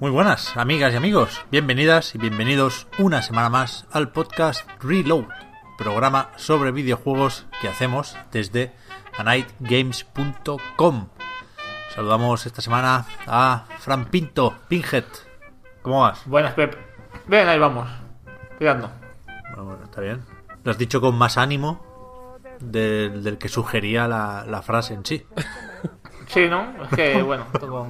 Muy buenas, amigas y amigos. Bienvenidas y bienvenidos una semana más al podcast Reload, programa sobre videojuegos que hacemos desde anightgames.com. Saludamos esta semana a Fran Pinto, Pinhead. ¿Cómo vas? Buenas, Pep. Ven, ahí vamos. Tirando. Bueno, bueno, está bien. Lo has dicho con más ánimo del, del que sugería la, la frase en sí. Sí, ¿no? Es que, bueno, tengo,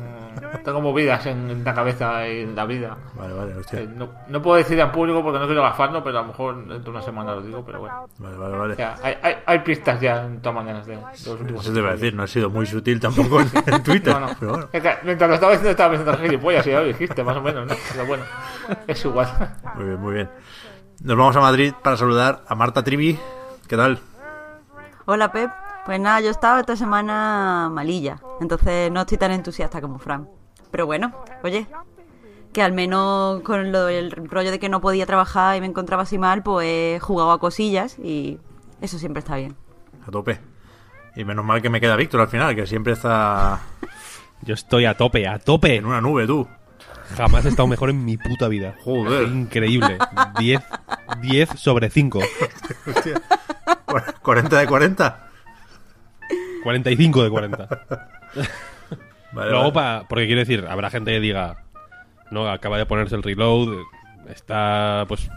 tengo movidas en, en la cabeza y en la vida. Vale, vale, hostia. Eh, No, no puedo decir en público porque no quiero gafarlo, pero a lo mejor dentro de una semana lo digo, pero bueno. Vale, vale, vale. O sea, hay, hay, hay pistas ya en todas maneras de, de los últimos Eso te iba a decir, no ha sido muy sutil tampoco en, en Twitter. No, no. Pero bueno, Es que mientras lo estaba diciendo estaba pensando en gilipollas y ya lo dijiste, más o menos, ¿no? Pero bueno, es igual. muy bien, muy bien. Nos vamos a Madrid para saludar a Marta Trivi. ¿Qué tal? Hola Pep, pues nada, yo he estado esta semana malilla, entonces no estoy tan entusiasta como Fran. Pero bueno, oye, que al menos con lo, el rollo de que no podía trabajar y me encontraba así mal, pues he jugado a cosillas y eso siempre está bien. A tope. Y menos mal que me queda Víctor al final, que siempre está Yo estoy a tope, a tope. en una nube, tú. Jamás he estado mejor en mi puta vida. Joder. Increíble. 10, 10 sobre 5. Hostia. 40 de 40. 45 de 40. Vale, Luego, vale. pa- porque quiero decir, habrá gente que diga, no, acaba de ponerse el reload, está pues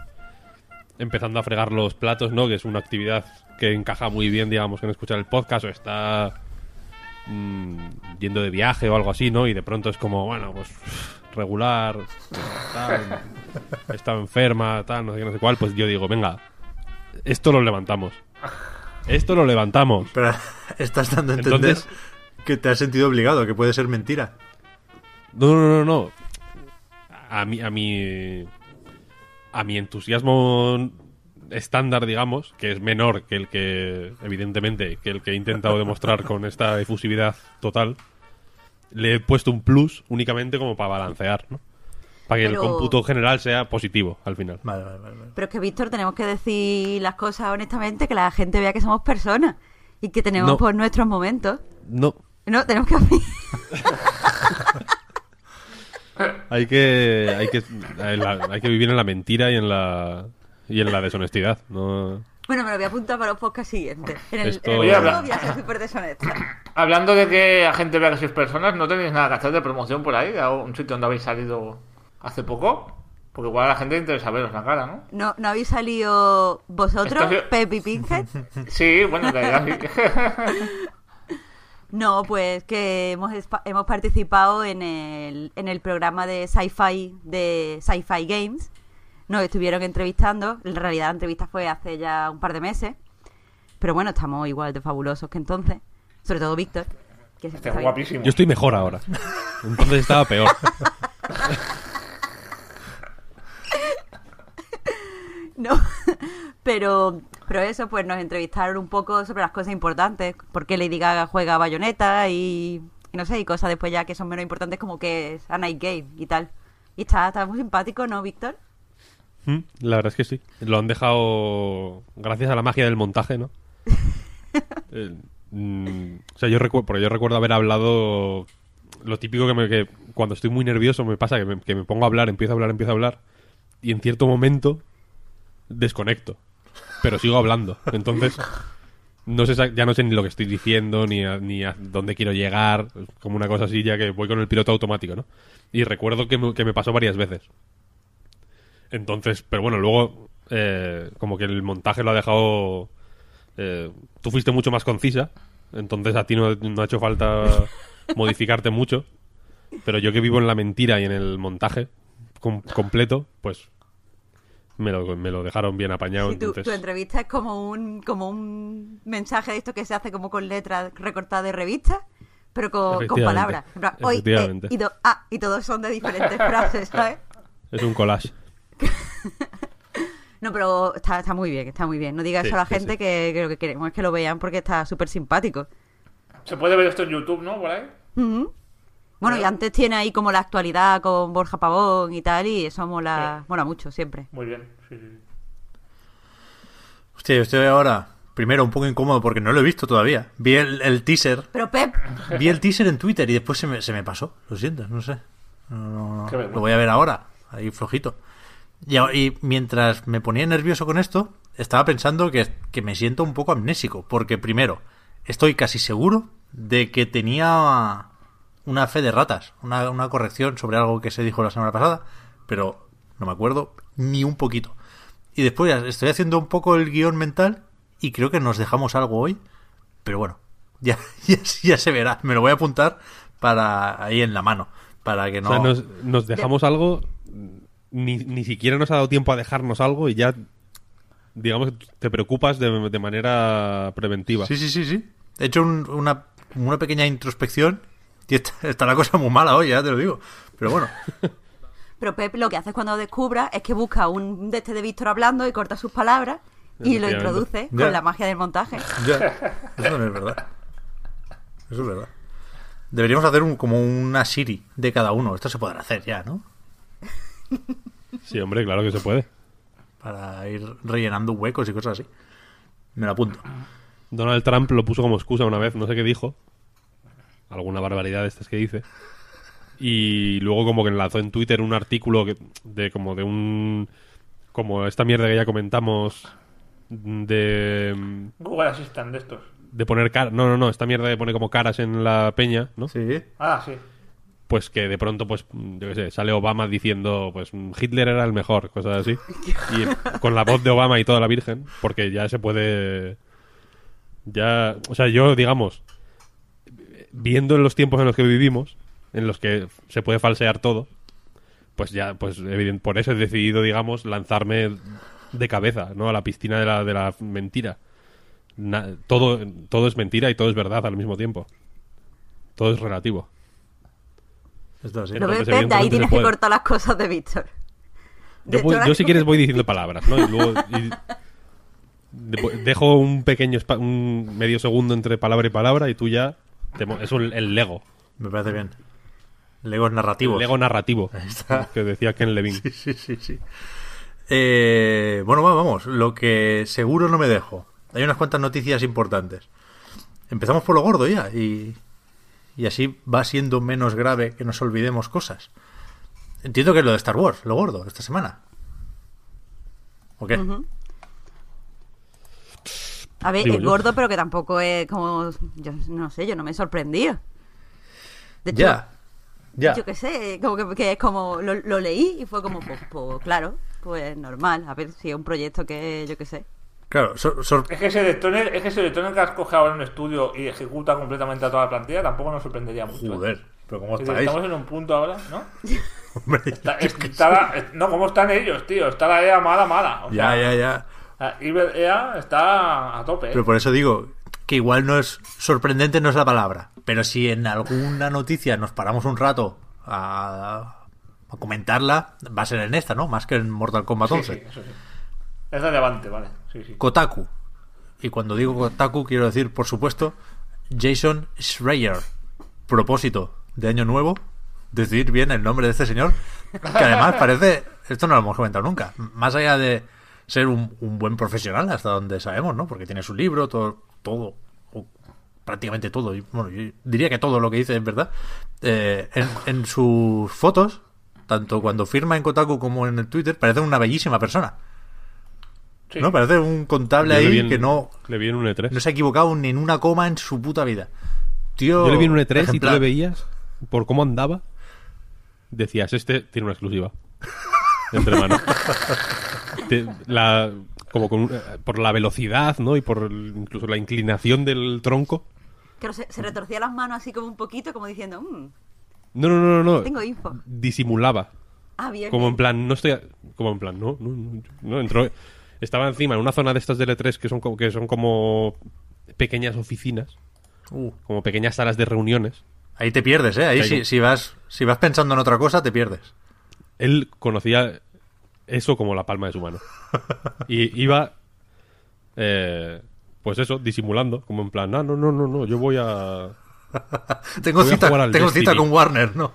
empezando a fregar los platos, ¿no? Que es una actividad que encaja muy bien, digamos, con escuchar el podcast o está mm, yendo de viaje o algo así, ¿no? Y de pronto es como, bueno, pues regular, tal, estaba enferma, tal, no sé qué, no sé cuál, pues yo digo, venga, esto lo levantamos. Esto lo levantamos. Pero estás dando a entender Entonces- que te has sentido obligado, que puede ser mentira. No, no, no, no. A mi, a mi, a mi entusiasmo estándar, digamos, que es menor que el que, evidentemente, que el que he intentado demostrar con esta efusividad total, le he puesto un plus únicamente como para balancear, ¿no? Para que el cómputo general sea positivo al final. Vale, vale, vale. vale. Pero es que, Víctor, tenemos que decir las cosas honestamente, que la gente vea que somos personas y que tenemos No. pues nuestros momentos. No, No, tenemos que... hay que, hay que, hay la- hay que vivir en la mentira y en la, y en la deshonestidad. No, Bueno, me lo voy a apuntar para los podcasts siguientes. En el, Esto- en el voy a ser súper deshonesta. Hablando de que la gente vea que sois personas, ¿no tenéis nada que hacer de promoción por ahí? ¿A un sitio donde habéis salido hace poco? Porque igual a la gente le interesa veros la cara, ¿no? ¿No, ¿no habéis salido vosotros, sí- Pepi Pinhead? Sí, bueno, en realidad sí. No, pues que hemos, hemos participado en el, en el programa de sci-fi de Sci-Fi Games. Nos estuvieron entrevistando. En realidad la entrevista fue hace ya un par de meses. Pero bueno, estamos igual de fabulosos que entonces. Sobre todo Víctor. Que siempre Está guapísimo. Yo estoy mejor ahora. Entonces estaba peor. No, pero, pero eso, pues nos entrevistaron un poco sobre las cosas importantes, por qué Lady Gaga juega a Bayonetta y, y no sé, y cosas después ya que son menos importantes como que es a Night Game y tal. Y está, está muy simpático, ¿no, Víctor? Mm, La verdad es que sí. Lo han dejado gracias a la magia del montaje, ¿no? Eh, mm, o sea, yo recuerdo, porque yo recuerdo haber hablado lo típico que, me, que cuando estoy muy nervioso me pasa que me, que me pongo a hablar, empiezo a hablar, empiezo a hablar y en cierto momento desconecto, pero sigo hablando. Entonces no sé, ya no sé ni lo que estoy diciendo ni a, ni a dónde quiero llegar, como una cosa así ya que voy con el piloto automático, ¿no? Y recuerdo que me, que me pasó varias veces. Entonces, pero bueno, luego eh, como que el montaje lo ha dejado... eh, tú fuiste mucho más concisa, entonces a ti no, no ha hecho falta modificarte mucho. Pero yo que vivo en la mentira y en el montaje com- completo, pues me lo, me lo dejaron bien apañado. Sí, tu, entonces, tu entrevista es como un, como un mensaje de esto que se hace como con letras recortadas de revistas, pero con, con palabras. Hoy, eh, Efectivamente. y, do- ah, y todos son de diferentes frases, ¿sabes? Es un collage. No, pero está, está muy bien, está muy bien. No diga Sí, eso a la sí, gente sí. Que, que lo que queremos es que lo vean porque está súper simpático. Se puede ver esto en YouTube, ¿no? Por ahí. Ujú. Bueno, y antes tiene ahí como la actualidad con Borja Pavón y tal, y eso mola, Sí. mola mucho siempre. Muy bien. Sí, sí. Hostia, yo estoy ahora, primero, un poco incómodo porque no lo he visto todavía. Vi el, el teaser, Pero Pep, vi el teaser en Twitter y después se me, se me pasó. Lo siento, no sé. No, no, no. Lo voy a ver ahora, ahí flojito. Y, y mientras me ponía nervioso con esto, estaba pensando que, que me siento un poco amnésico. Porque primero, estoy casi seguro de que tenía una fe de ratas, una, una corrección sobre algo que se dijo la semana pasada, pero no me acuerdo ni un poquito. Y después ya estoy haciendo un poco el guion mental y creo que nos dejamos algo hoy, pero bueno, ya, ya, ya se verá. Me lo voy a apuntar para ahí en la mano, para que no... O sea, nos, nos dejamos algo, ni, ni siquiera nos ha dado tiempo a dejarnos algo y ya, digamos, que te preocupas de, de manera preventiva. Sí, sí, sí, sí. He hecho un- una, una pequeña introspección y está, está la cosa muy mala hoy, ya te lo digo. Pero bueno, pero Pep lo que hace cuando lo descubra es que busca un de este de Víctor hablando y corta sus palabras y lo introduce Ya. con la magia del montaje. ya, eso no es verdad. Eso es verdad. Deberíamos hacer un, como una Siri de cada uno. Esto se podrá hacer ya, ¿no? Sí, hombre, claro que se puede. Para ir rellenando huecos y cosas así. Me lo apunto. Donald Trump lo puso como excusa una vez, no sé qué dijo. Alguna barbaridad de estas que dice. Y luego como que enlazó en Twitter un artículo que- de como de un... Como esta mierda que ya comentamos de... Google Assistant de estos. De poner caras... No, no, no, esta mierda de poner como caras en la peña, ¿no? Sí. Ah, sí. Pues que de pronto, pues, yo qué sé, sale Obama diciendo, pues, Hitler era el mejor, cosas así. Y con la voz de Obama y toda la Virgen, porque ya se puede... Ya... O sea, yo, digamos, viendo en los tiempos en los que vivimos, en los que se puede falsear todo, pues ya, pues evidente, por eso he decidido, digamos, lanzarme de cabeza, ¿no? A la piscina de la, de la mentira. Na- todo, todo es mentira y todo es verdad al mismo tiempo. Todo es relativo. Esto. Pero Entonces, Pep, de ahí tienes que cortar las cosas de Víctor. Yo, voy- yo si quieres voy diciendo palabras, ¿no? Y luego y- dejo un pequeño un medio segundo entre palabra y palabra y tú ya es un- el Lego, Me parece bien. Legos el narrativos. Lego narrativo está. que decía Ken Levine. Sí, sí, sí, sí. Eh, bueno, va, vamos. Lo que seguro no me dejo. Hay unas cuantas noticias importantes. Empezamos por lo gordo ya y, y así va siendo menos grave que nos olvidemos cosas. Entiendo que es lo de Star Wars, lo gordo, esta semana. ¿O qué? A ver, es yo. gordo, pero que tampoco es como. Yo no sé, yo no me he sorprendido. De hecho, Ya, ya. yo qué sé, como que, que es como. Lo, lo leí y fue como, pues, pues, claro, pues normal. A ver si es un proyecto que, yo qué sé. Claro, sor- sor- Es que ese electrónico, es que ese electrónico que has cogido ahora en un estudio y ejecuta completamente a toda la plantilla, tampoco nos sorprendería mucho. joder, pero ¿cómo estáis? Estamos en un punto ahora, ¿no? Hombre, Está, está la- no, ¿cómo están ellos, tío? Está la EA mala, mala. O ya, sea, ya, ya. Evil EA está a tope. ¿eh? Pero por eso digo que igual no es sorprendente, no es la palabra. Pero si en alguna noticia nos paramos un rato a, a comentarla, va a ser en esta, ¿no? Más que en Mortal Kombat Sí, 11. sí, eso sí. Es relevante, vale. Kotaku. Y cuando digo Kotaku quiero decir, por supuesto, Jason Schreier. Propósito de año nuevo, decir bien el nombre de este señor, que además parece, esto no lo hemos comentado nunca, más allá de ser un, un buen profesional hasta donde sabemos, ¿no? Porque tiene su libro, todo, todo, o prácticamente todo, y, bueno, yo diría que todo lo que dice es verdad, eh, en, en sus fotos, tanto cuando firma en Kotaku como en el Twitter, parece una bellísima persona. Sí. ¿No? Parece un contable ahí en- que no, Le vi en un E3. no se ha equivocado ni en una coma en su puta vida. Tío. Yo le vi en un E3 y tú le veías por cómo andaba. Decías, este tiene una exclusiva. Entre manos. Te- la, como con eh, por la velocidad, ¿no? Y por incluso la inclinación del tronco. Pero se, se retorcía las manos así como un poquito, como diciendo, "Mm, No, no, no, no. no. Tengo info. Disimulaba. Ah, bien. Como en plan, no estoy. a- Como en plan, no, no, no. no, entró. Estaba encima en una zona de estas de L3 que son como, que son como pequeñas oficinas, Uh, como pequeñas salas de reuniones. ahí te pierdes, ¿eh? Ahí si, si vas, si vas pensando en otra cosa, te pierdes. Él conocía eso como la palma de su mano. Y iba. eh, pues eso, disimulando, como en plan, ah, no, no, no, no, yo voy a. Tengo Voy cita, tengo cita con Warner, ¿no?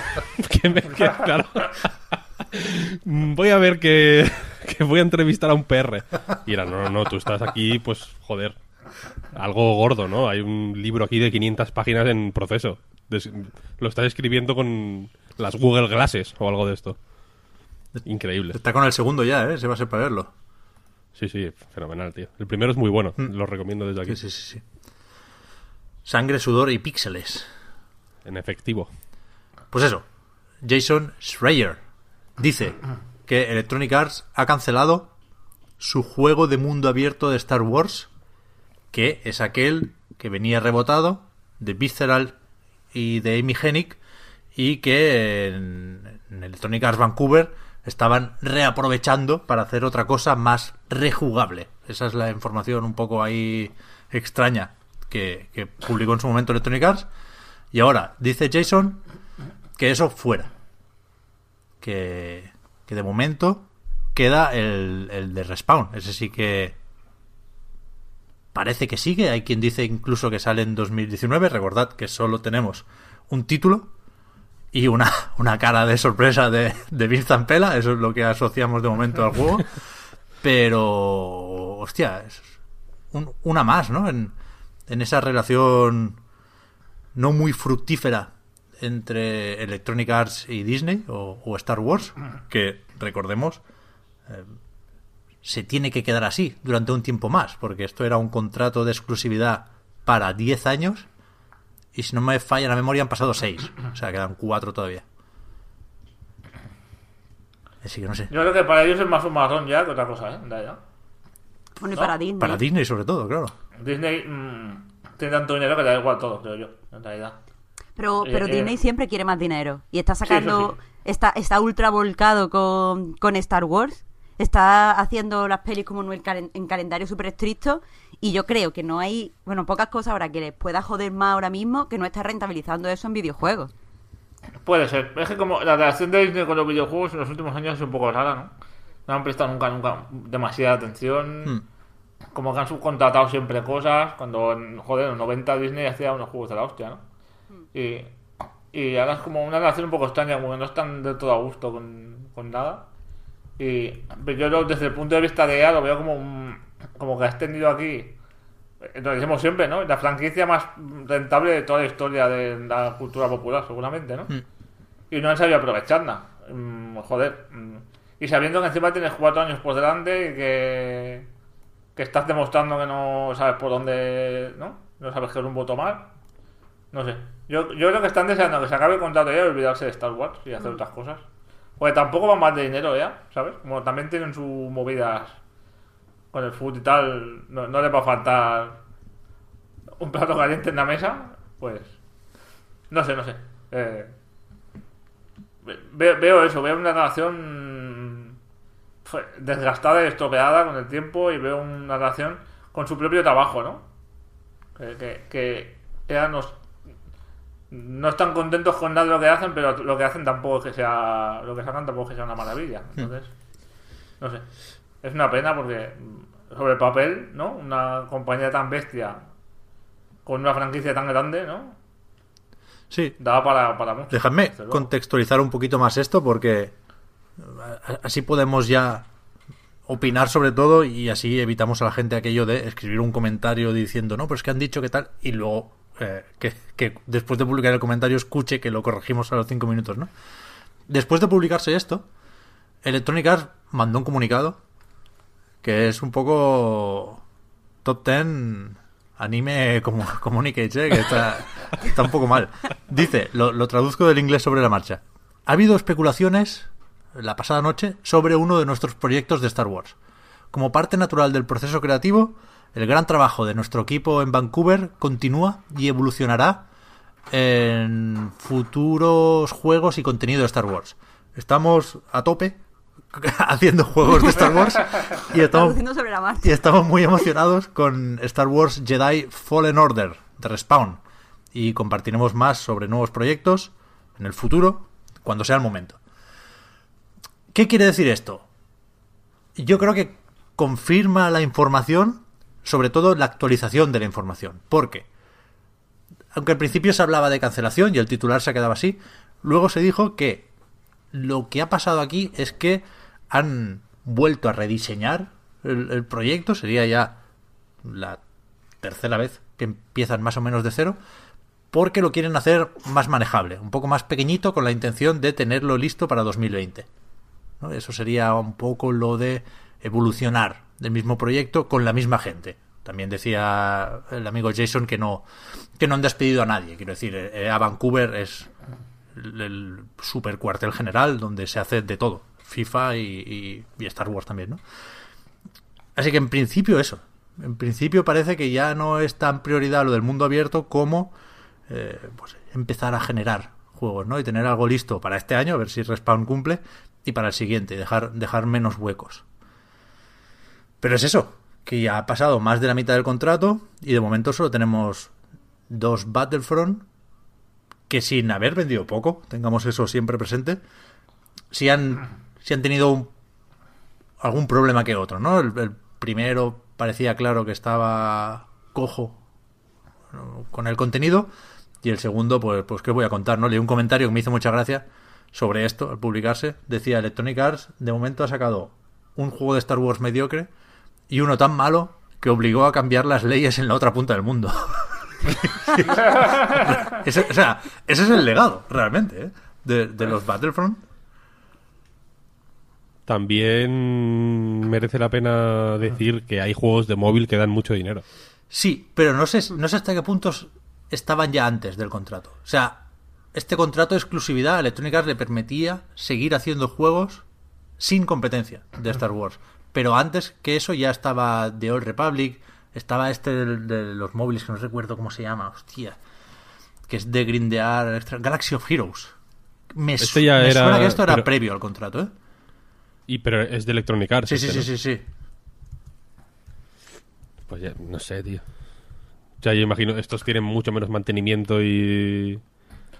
que me- que, claro. voy a ver que, que voy a entrevistar a un PR. Y era, no, no, no, tú estás aquí, pues, joder, algo gordo, ¿no? Hay un libro aquí de 500 páginas en proceso. Des- lo estás escribiendo con las Google Glasses o algo de esto. Increíble. Está con el segundo ya, ¿eh? Se va a ser para verlo. Sí, sí, fenomenal, tío. El primero es muy bueno, lo recomiendo desde aquí. Sí, sí, sí, sí. Sangre, sudor y píxeles. En efectivo. Pues eso, Jason Schreier dice que Electronic Arts ha cancelado su juego de mundo abierto de Star Wars, que es aquel que venía rebotado de Visceral y de Amy Hennig y que en Electronic Arts Vancouver estaban reaprovechando para hacer otra cosa más rejugable. Esa es la información un poco ahí extraña que, publicó en su momento Electronic Arts. Y ahora dice Jason que eso fuera. Que, que de momento queda el, el de Respawn. Ese sí que parece que sigue. Hay quien dice incluso que sale en 2019. Recordad que solo tenemos un título y una, una cara de sorpresa de, de Vince Zampella. Eso es lo que asociamos de momento al juego. Pero, hostia, es un- una más, ¿no? En, en esa relación no muy fructífera entre Electronic Arts y Disney o, o Star Wars, que recordemos eh, se tiene que quedar así durante un tiempo más, porque esto era un contrato de exclusividad para 10 años y si no me falla la memoria han pasado 6, o sea, quedan 4 todavía. Así que no sé. Yo creo que para ellos es más un marrón ya que otra cosa, ¿eh? Ya. Bueno, y No, para Disney. Para Disney sobre todo, claro. Disney mm, tiene tanto dinero que da igual todo, creo yo, en realidad. Pero, Eh, pero eh. Disney siempre quiere más dinero. Y está sacando. sí. Está, está ultra volcado con, con Star Wars. Está haciendo las pelis como en, el calen- en calendario súper estricto. Y yo creo que no hay. Bueno, pocas cosas ahora que les pueda joder más ahora mismo que no está rentabilizando eso en videojuegos. Puede ser. Es que como la relación de Disney con los videojuegos en los últimos años es un poco rara, ¿no? No han prestado nunca, nunca demasiada atención. Hmm. Como que han subcontratado siempre cosas. Cuando, joder, en los 90 Disney hacía unos juegos de la hostia, ¿no? Y, y ahora es como una relación un poco extraña, como que no están de todo a gusto con, con nada. Y yo lo- desde el punto de vista de EA lo veo como un, como que has tenido aquí lo decimos siempre, ¿no? La franquicia más rentable de toda la historia de la cultura popular, seguramente, ¿no? Y no han sabido aprovecharla. Mm, joder. mm. Y sabiendo que encima tienes cuatro años por delante y que, que estás demostrando que no sabes por dónde, ¿no? No sabes qué rumbo tomar. No sé. Yo, yo creo que están deseando que se acabe el contrato ya y olvidarse de Star Wars y hacer otras cosas. Porque tampoco van más de dinero ya, ¿sabes? Como también tienen sus movidas con el food y tal, no, no les va a faltar un plato caliente en la mesa, pues no sé, no sé. Eh, ve- veo, veo eso, veo una relación desgastada y estropeada con el tiempo y veo una relación con su propio trabajo, ¿no? Que, que, que ya nos- no están contentos con nada de lo que hacen, pero lo que hacen tampoco es que sea lo que sacan tampoco es que sea una maravilla. Entonces, no sé. Es una pena porque mm, sobre el papel, ¿no? Una compañía tan bestia con una franquicia tan grande, ¿no? Sí, Da para, para mucho. Dejadme desde luego. contextualizar un poquito más esto porque a- así podemos ya opinar sobre todo y así evitamos a la gente aquello de escribir un comentario diciendo no, pero es que han dicho que tal y luego eh, que, después de publicar el comentario escuche que lo corregimos a los cinco minutos, ¿no? Después de publicarse esto, Electronic Arts mandó un comunicado que es un poco top 10 anime como communicates, ¿eh? que está, está un poco mal. Dice, lo, lo traduzco del inglés sobre la marcha. Ha habido especulaciones la pasada noche sobre uno de nuestros proyectos de Star Wars. Como parte natural del proceso creativo, el gran trabajo de nuestro equipo en Vancouver continúa y evolucionará en futuros juegos y contenido de Star Wars. Estamos a tope haciendo juegos de Star Wars y estamos, y muy emocionados con Star Wars Jedi Fallen Order de Respawn. Y compartiremos más sobre nuevos proyectos en el futuro, cuando sea el momento. ¿Qué quiere decir esto? Yo creo que confirma la información, sobre todo la actualización de la información. Porque, aunque al principio se hablaba de cancelación y el titular se quedaba así, luego se dijo que lo que ha pasado aquí es que han vuelto a rediseñar el, proyecto, sería ya la tercera vez que empiezan más o menos de cero, porque lo quieren hacer más manejable, un poco más pequeñito con la intención de tenerlo listo para 2020. ¿no? Eso sería un poco lo de evolucionar del mismo proyecto con la misma gente. También decía el amigo Jason que no, que no han despedido a nadie. Quiero decir, eh, a Vancouver es el, super cuartel general donde se hace de todo. FIFA y Star Wars también, ¿no? Así que en principio eso. En principio parece que ya no es tan prioridad lo del mundo abierto como eh, pues, empezar a generar juegos, ¿no? Y tener algo listo para este año, a ver si Respawn cumple, y para el siguiente, dejar, dejar menos huecos. Pero es eso, que ya ha pasado más de la mitad del contrato y de momento solo tenemos dos Battlefront que sin haber vendido poco, tengamos eso siempre presente, si han, han tenido un- algún problema que otro, ¿no? El, primero parecía claro que estaba cojo con el contenido y el segundo, pues, pues qué voy a contar, ¿no? Leí un comentario que me hizo mucha gracia sobre esto al publicarse. Decía Electronic Arts, de momento ha sacado un juego de Star Wars mediocre y uno tan malo que obligó a cambiar las leyes en la otra punta del mundo. Ese- o sea, ese es el legado, realmente, ¿eh? de, de los Battlefront. También merece la pena decir que hay juegos de móvil que dan mucho dinero. Sí, pero no sé, no sé hasta qué puntos estaban ya antes del contrato. O sea, este contrato de exclusividad a Electronic Arts le permitía seguir haciendo juegos sin competencia de Star Wars. Pero antes que eso ya estaba The Old Republic, estaba este de, los móviles que no recuerdo cómo se llama, hostia, que es de Grindear, extra- Galaxy of Heroes. Me, su- Este ya me era- suena que esto era pero- previo al contrato, ¿eh? Y pero es de Electronic Arts. Sí, sí, este, sí, ¿no? sí, sí. Pues ya, no sé, tío. O sea, yo imagino, estos tienen mucho menos mantenimiento y...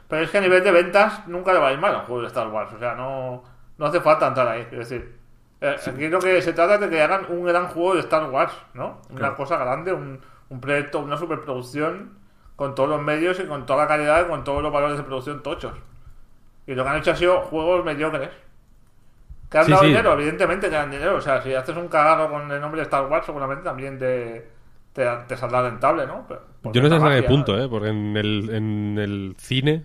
Pero es que a nivel de ventas nunca le va a ir mal a un juego de Star Wars. O sea, no, no hace falta entrar ahí. Es decir, eh, aquí lo que se trata es de que hagan un gran juego de Star Wars, ¿no? Una Claro. cosa grande, un, un proyecto, una superproducción con todos los medios y con toda la calidad y con todos los valores de producción tochos. Y lo que han hecho ha sido juegos mediocres. Que han Sí, dado sí. dinero, evidentemente que dan dinero. O sea, si haces un cagado con el nombre de Star Wars, seguramente también te, te, te saldrá rentable, ¿no? Yo no sé hasta qué punto. ¿eh? Porque en el, en el cine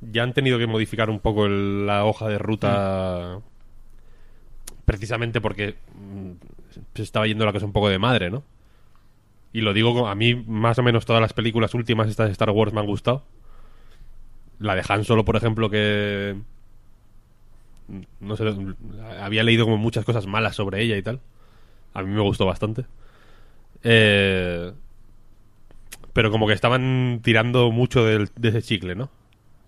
ya han tenido que modificar un poco el- la hoja de ruta precisamente porque mm, se estaba yendo la cosa un poco de madre, ¿no? Y lo digo, a mí más o menos todas las películas últimas estas de Star Wars me han gustado. La de Han Solo, por ejemplo, que... mm, No sé, había leído como muchas cosas malas sobre ella y tal. A mí me gustó bastante. Eh, pero como que estaban tirando mucho del- de ese chicle, ¿no?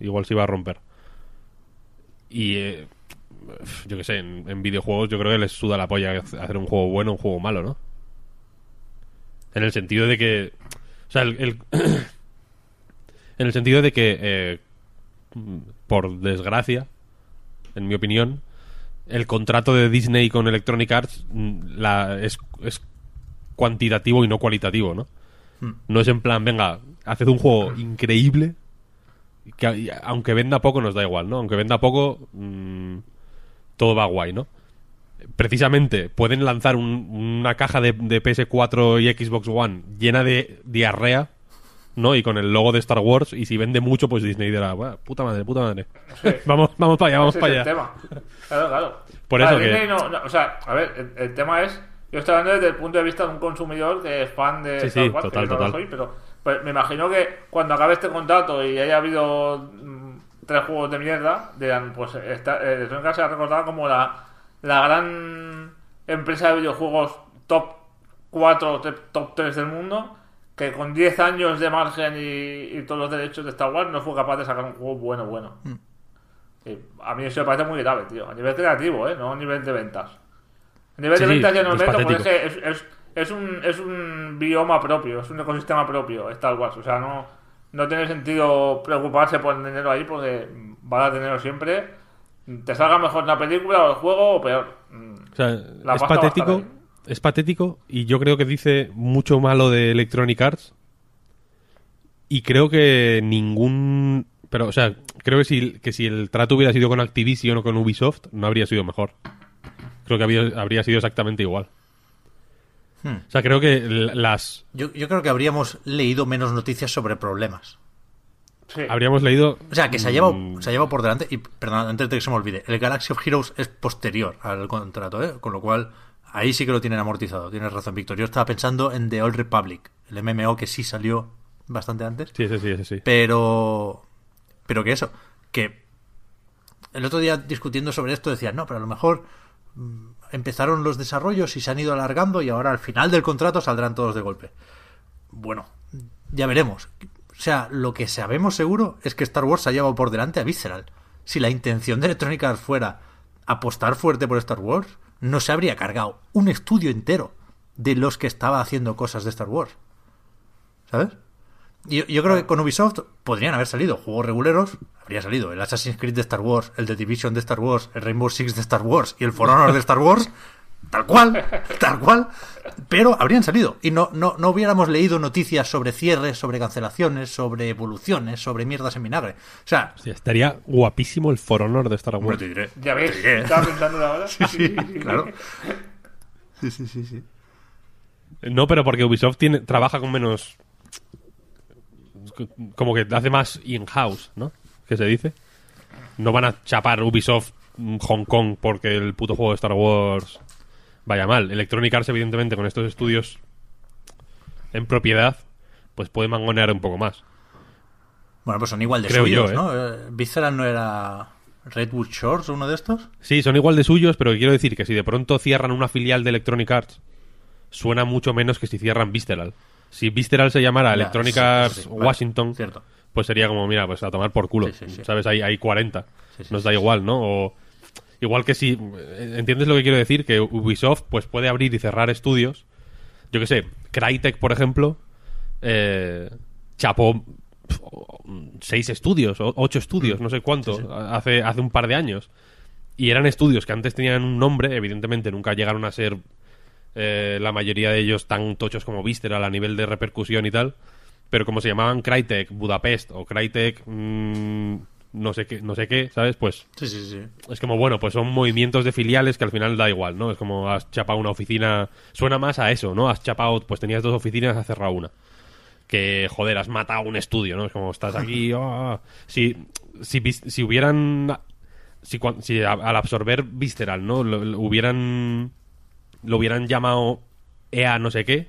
Igual se iba a romper. Y eh, yo qué sé, en, en videojuegos yo creo que les suda la polla hacer un juego bueno o un juego malo, ¿no? En el sentido de que... O sea, el... el- en el sentido de que, eh, por desgracia, en mi opinión, el contrato de Disney con Electronic Arts mm, la, es, es cuantitativo y no cualitativo, ¿no? No es en plan, venga, haced un juego increíble que aunque venda poco nos da igual, ¿no? Aunque venda poco, mm, todo va guay, ¿no? Precisamente pueden lanzar un- una caja de, de PS4 y Xbox One llena de diarrea, ¿no? Y con el logo de Star Wars, y si vende mucho, pues Disney dirá, "Buah, puta madre, puta madre. vamos, vamos para allá, vamos para allá. el tema. Claro, claro. Por eso que- Disney no- no, o sea, a ver, el, el tema es. Yo estoy hablando desde el punto de vista de un consumidor que es fan de Sí, Star sí, Wars, que total, yo no lo total. soy, pero pues, me imagino que cuando acabe este contrato y haya habido mm, tres juegos de mierda, dirán, pues eh, Electronic Arts se ha recordado como la, la gran empresa de videojuegos top 4 o top 3 del mundo que con 10 años de margen y, y todos los derechos de Star Wars no fue capaz de sacar un juego bueno, bueno. Y a mí eso me parece muy grave, tío. A nivel creativo, ¿eh? No a nivel de ventas. A nivel Sí, de sí, ventas ya no me meto porque patético. es, que es, es, es un, es un bioma propio, es un ecosistema propio Star Wars. O sea, no, no tiene sentido preocuparse por el dinero ahí porque van a tenerlo siempre. Te salga mejor la película o el juego o peor. Mm, O sea, La es va patético, es patético y yo creo que dice mucho malo de Electronic Arts y creo que ningún... Pero, o sea, creo que si, que si el trato hubiera sido con Activision o con Ubisoft, no habría sido mejor. Creo que había- habría sido exactamente igual. Hmm. O sea, creo que las... Yo, yo creo que habríamos leído menos noticias sobre problemas. sí. Habríamos leído... O sea, que se ha llevado, mm, se ha llevado por delante. Y perdón, antes de que se me olvide, el Galaxy of Heroes es posterior al contrato, ¿eh? Con lo cual, ahí sí que lo tienen amortizado. Tienes razón, Víctor. Yo estaba pensando en The Old Republic, el MMO que sí salió bastante antes. Sí, sí, sí, sí, sí. Pero. Pero que eso, que. El otro día discutiendo sobre esto decían, no, pero a lo mejor mm, empezaron los desarrollos y se han ido alargando y ahora al final del contrato saldrán todos de golpe. Bueno, ya veremos. O sea, lo que sabemos seguro es que Star Wars ha llevado por delante a Visceral. Si la intención de Electronic Arts fuera apostar fuerte por Star Wars, no se habría cargado un estudio entero de los que estaba haciendo cosas de Star Wars. ¿Sabes? Yo, yo creo que con Ubisoft podrían haber salido juegos reguleros. Habría salido el Assassin's Creed de Star Wars, el The Division de Star Wars, el Rainbow Six de Star Wars y el For Honor de Star Wars. Tal cual, tal cual. Pero habrían salido. Y no, no, no hubiéramos leído noticias sobre cierres, sobre cancelaciones, sobre evoluciones, sobre mierdas en vinagre. O sea, Hostia, estaría guapísimo el For Honor de Star bueno, Wars. te diré. Ya ves, te diré. estaba pensando ahora. Sí, sí, claro. Sí, sí, sí, sí. No, pero porque Ubisoft tiene, trabaja con menos. Como que hace más in-house, ¿no? Que se dice. No van a chapar Ubisoft mm, Hong Kong porque el puto juego de Star Wars vaya mal. Electronic Arts, evidentemente, con estos estudios en propiedad, pues puede mangonear un poco más. Bueno, pues son igual de Creo suyos, yo, ¿eh? ¿no? Eh, Visceral no era Redwood Shores uno de estos. Sí, son igual de suyos, pero quiero decir que si de pronto cierran una filial de Electronic Arts, suena mucho menos que si cierran Visceral. Si Visceral se llamara Ya, sí, sí, vale, Washington, cierto. pues sería como, mira, pues a tomar por culo. ¿Sabes? Hay, hay 40. Sí, sí, Nos da igual, ¿no? O, igual que si... ¿Entiendes lo que quiero decir? Que Ubisoft pues puede abrir y cerrar estudios. Yo qué sé, Crytek, por ejemplo, eh, chapó seis estudios, ocho estudios, no sé cuánto, Hace, hace un par de años. Y eran estudios que antes tenían un nombre, evidentemente nunca llegaron a ser eh, la mayoría de ellos tan tochos como Visceral a nivel de repercusión y tal. Pero como se llamaban Crytek Budapest o Crytek mm, no sé qué, no sé qué, ¿sabes? Pues Sí, sí, sí. es como, bueno, pues son movimientos de filiales que al final da igual, ¿no? Es como has chapado una oficina. Suena más a eso, ¿no? Has chapado, pues tenías dos oficinas, has cerrado una. Que, joder, has matado un estudio, ¿no? Es como estás aquí. ah. Si, si, si hubieran. Si, al absorber Visceral, ¿no? Lo, lo hubieran. Lo hubieran llamado EA no sé qué.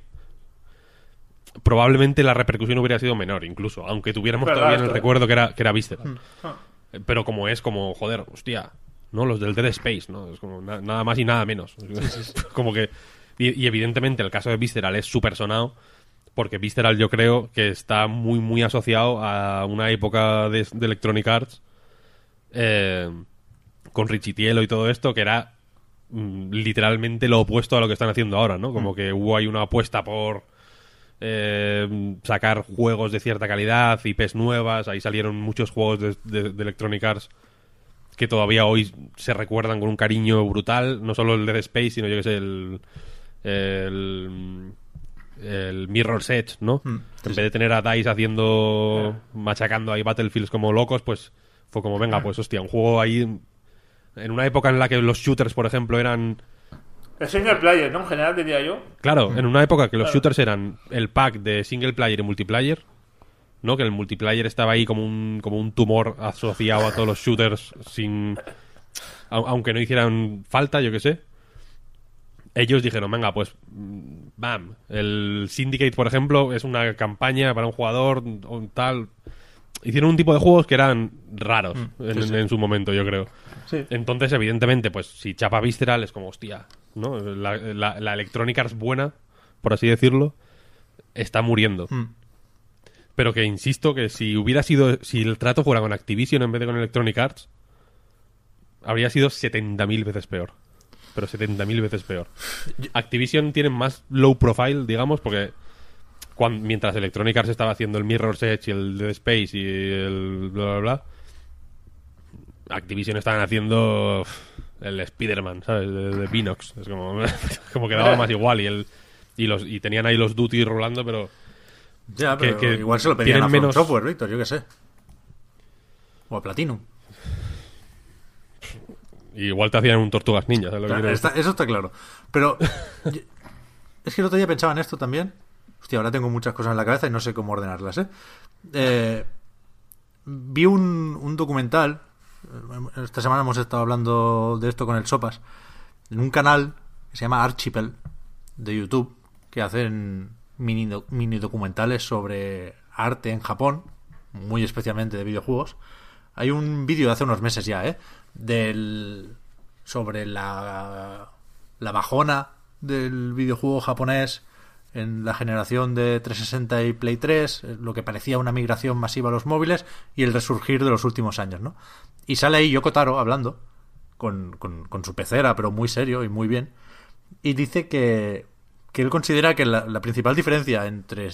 Probablemente la repercusión hubiera sido menor, incluso. Aunque tuviéramos todavía en el recuerdo que era, que era Visceral. Eh, Pero como es como, joder, hostia, ¿no? Los del Dead Space, ¿no? Es como na- nada más y nada menos. como que... Y, y evidentemente el caso de Visceral es súper sonado porque Visceral yo creo que está muy, muy asociado a una época de, de Electronic Arts eh, con Richitielo y todo esto que era literalmente lo opuesto a lo que están haciendo ahora, ¿no? Como que hubo ahí una apuesta por eh, sacar juegos de cierta calidad, IPs nuevas, ahí salieron muchos juegos de, de- de Electronic Arts que todavía hoy se recuerdan con un cariño brutal, no solo el Dead Space, sino yo que sé, el, el, el Mirror's Edge, ¿no? Mm, en vez de tener a DICE haciendo, machacando ahí Battlefields como locos, pues fue como, venga, pues hostia, un juego ahí, en una época en la que los shooters, por ejemplo, eran... Es single player, ¿no? En general diría yo. Claro, en una época que los Claro. shooters eran el pack de single player y multiplayer, ¿no? Que el multiplayer estaba ahí como un, como un tumor asociado a todos los shooters sin... au- Aunque no hicieran falta, yo qué sé. Ellos dijeron, venga, pues, mm, bam. El Syndicate, por ejemplo, es una campaña para un jugador, un tal... Hicieron un tipo de juegos que eran raros en, en su momento, yo creo. Entonces, evidentemente, pues si chapa Visceral es como, hostia, ¿no? La, la, la Electronic Arts buena, por así decirlo, está muriendo. Mm. Pero que insisto que si hubiera sido, si el trato fuera con Activision en vez de con Electronic Arts, habría sido 70.000 veces peor. Pero 70.000 veces peor. Activision tiene más low profile, digamos, porque mientras Electronic Arts estaba haciendo el Mirror's Edge y el Dead Space y el bla bla bla, Activision estaban haciendo el Spider-Man, ¿sabes? De, de Pinox. Es como, como que daba más igual y el y los y tenían ahí los duty rolando, pero Ya, pero que igual se lo pedían a From menos- Software, Víctor, yo qué sé. O a Platinum. igual te hacían un Tortugas Ninja, ¿sabes lo que está- eso está claro. Pero yo- es que el otro día pensaba en esto también. Hostia, ahora tengo muchas cosas en la cabeza y no sé cómo ordenarlas, ¿eh? Eh, vi un, documental. eh, Esta semana hemos estado hablando de esto con el Sopas. En un canal que se llama Archipel de YouTube que hacen mini, mini documentales sobre arte en Japón, muy especialmente de videojuegos. Hay un vídeo de hace unos meses ya, ¿eh? Del, sobre la, la bajona del videojuego japonés en la generación de 360 y Play 3, eh, lo que parecía una migración masiva a los móviles y el resurgir de los últimos años, ¿no? Y sale ahí Yoko Taro hablando con, con, con su pecera, pero muy serio y muy bien, y dice que, que él considera que la, principal diferencia entre,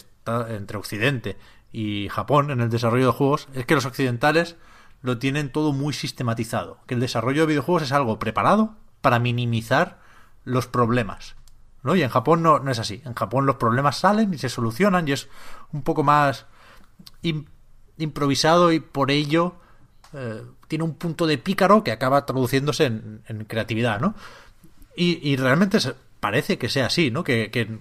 entre Occidente y Japón en el desarrollo de juegos es que los occidentales lo tienen todo muy sistematizado, que el desarrollo de videojuegos es algo preparado para minimizar los problemas. ¿No? Y en Japón no, no es así. En Japón los problemas salen y se solucionan y es un poco más im- improvisado y por ello eh, tiene un punto de pícaro que acaba traduciéndose en, creatividad, ¿no? Y, y realmente parece que sea así, ¿no? Que, que,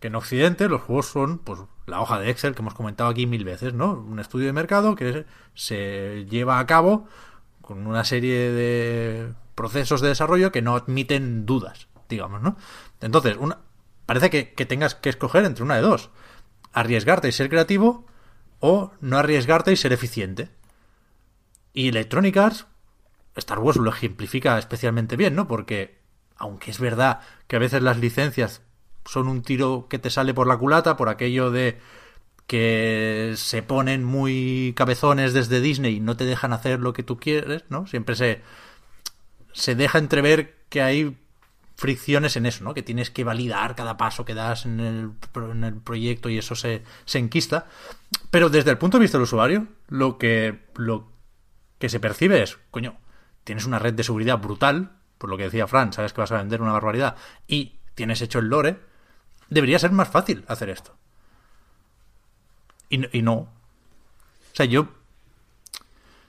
que en Occidente los juegos son pues la hoja de Excel que hemos comentado aquí mil veces, ¿no? Un estudio de mercado que se lleva a cabo con una serie de procesos de desarrollo que no admiten dudas, digamos, ¿no? Entonces, una, parece que, tengas que escoger entre una de dos. Arriesgarte y ser creativo o no arriesgarte y ser eficiente. Y Electronic Arts, Star Wars lo ejemplifica especialmente bien, ¿no? Porque, aunque es verdad que a veces las licencias son un tiro que te sale por la culata, por aquello de que se ponen muy cabezones desde Disney y no te dejan hacer lo que tú quieres, ¿no? Siempre se, se deja entrever que hay fricciones en eso, ¿no? Que tienes que validar cada paso que das en el, en el proyecto y eso se, se enquista. Pero desde el punto de vista del usuario, lo que, lo que se percibe es, coño, tienes una red de seguridad brutal, por lo que decía Fran, sabes que vas a vender una barbaridad, y tienes hecho el lore, debería ser más fácil hacer esto. Y, no- y no. O sea, yo...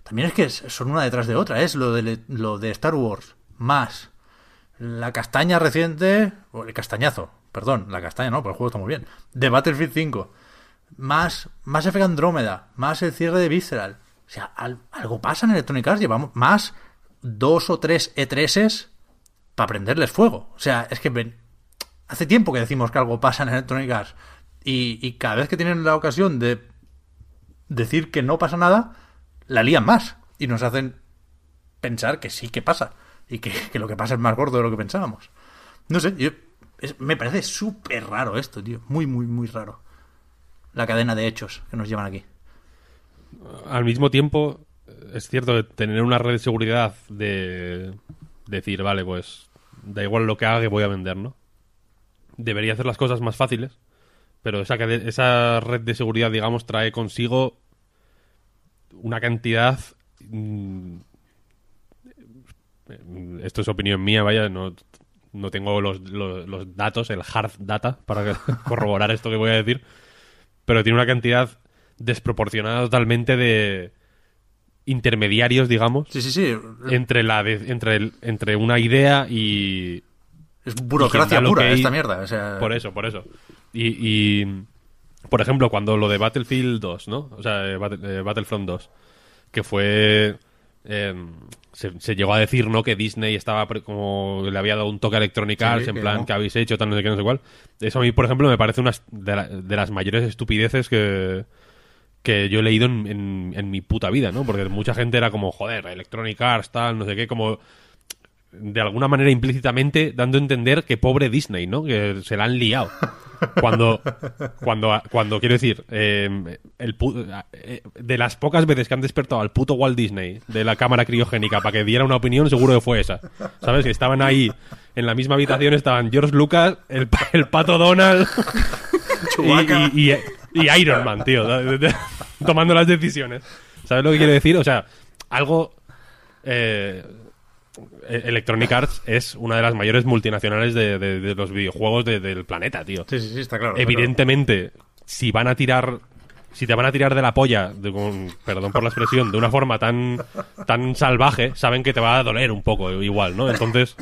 También es que son una detrás de otra, es lo de, lo de Star Wars, más la castaña reciente, o el castañazo, perdón, la castaña no, pero el juego está muy bien, de Battlefield 5, más Más Effect Andrómeda, más el cierre de Visceral. O sea, al- algo pasa en Electronic Arts, llevamos más dos o tres E3s para prenderles fuego. O sea, es que ven- hace tiempo que decimos que algo pasa en Electronic Arts y, y cada vez que tienen la ocasión de decir que no pasa nada, la lían más y nos hacen pensar que sí que pasa y que, que lo que pasa es más gordo de lo que pensábamos. No sé, yo, me parece súper raro esto, tío. Muy, muy, muy raro. La cadena de hechos que nos llevan aquí. Al mismo tiempo, es cierto que tener una red de seguridad de decir, vale, pues da igual lo que haga que voy a vender, ¿no? Debería hacer las cosas más fáciles, pero esa, esa red de seguridad, digamos, trae consigo una cantidad... mm, esto es opinión mía, vaya, no, no tengo los, los- los datos, el hard data, para corroborar esto que voy a decir, pero tiene una cantidad desproporcionada totalmente de intermediarios, digamos, Sí, sí, sí. entre la de- entre el- entre una idea y Es burocracia y pura hay- esta mierda. O sea, por eso, por eso. Y, y, por ejemplo, cuando lo de Battlefield 2, ¿no? O sea, eh, Battle- eh, Battlefront 2, que fue eh, se, se llegó a decir, ¿no? Que Disney estaba pre- como le había dado un toque a Electronic Sí, en que plan no. que habéis hecho tal no sé qué no sé cuál. Eso a mí, por ejemplo, me parece una de, la- de las mayores estupideces que que yo he leído en, en- en mi puta vida, ¿no? Porque mucha gente era como, joder, Electronic Arts, tal, no sé qué, como de alguna manera implícitamente dando a entender que pobre Disney, ¿no? Que se la han liado. Cuando, cuando, cuando quiero decir, eh, el eh, de las pocas veces que han despertado al puto Walt Disney de la cámara criogénica para que diera una opinión, seguro que fue esa. ¿Sabes? Que estaban ahí en la misma habitación, estaban George Lucas, el, el pato Donald y, y- y- y Iron Man, tío, tomando las decisiones. ¿Sabes lo que quiero decir? O sea, algo. eh, Electronic Arts es una de las mayores multinacionales de, de- de los videojuegos de- del planeta, tío. Sí, sí, sí, está claro. está Evidentemente, si van a tirar. Si te van a tirar de la polla, perdón por la expresión, de una forma tan, tan salvaje, saben que te va a doler un poco igual, ¿no? Entonces.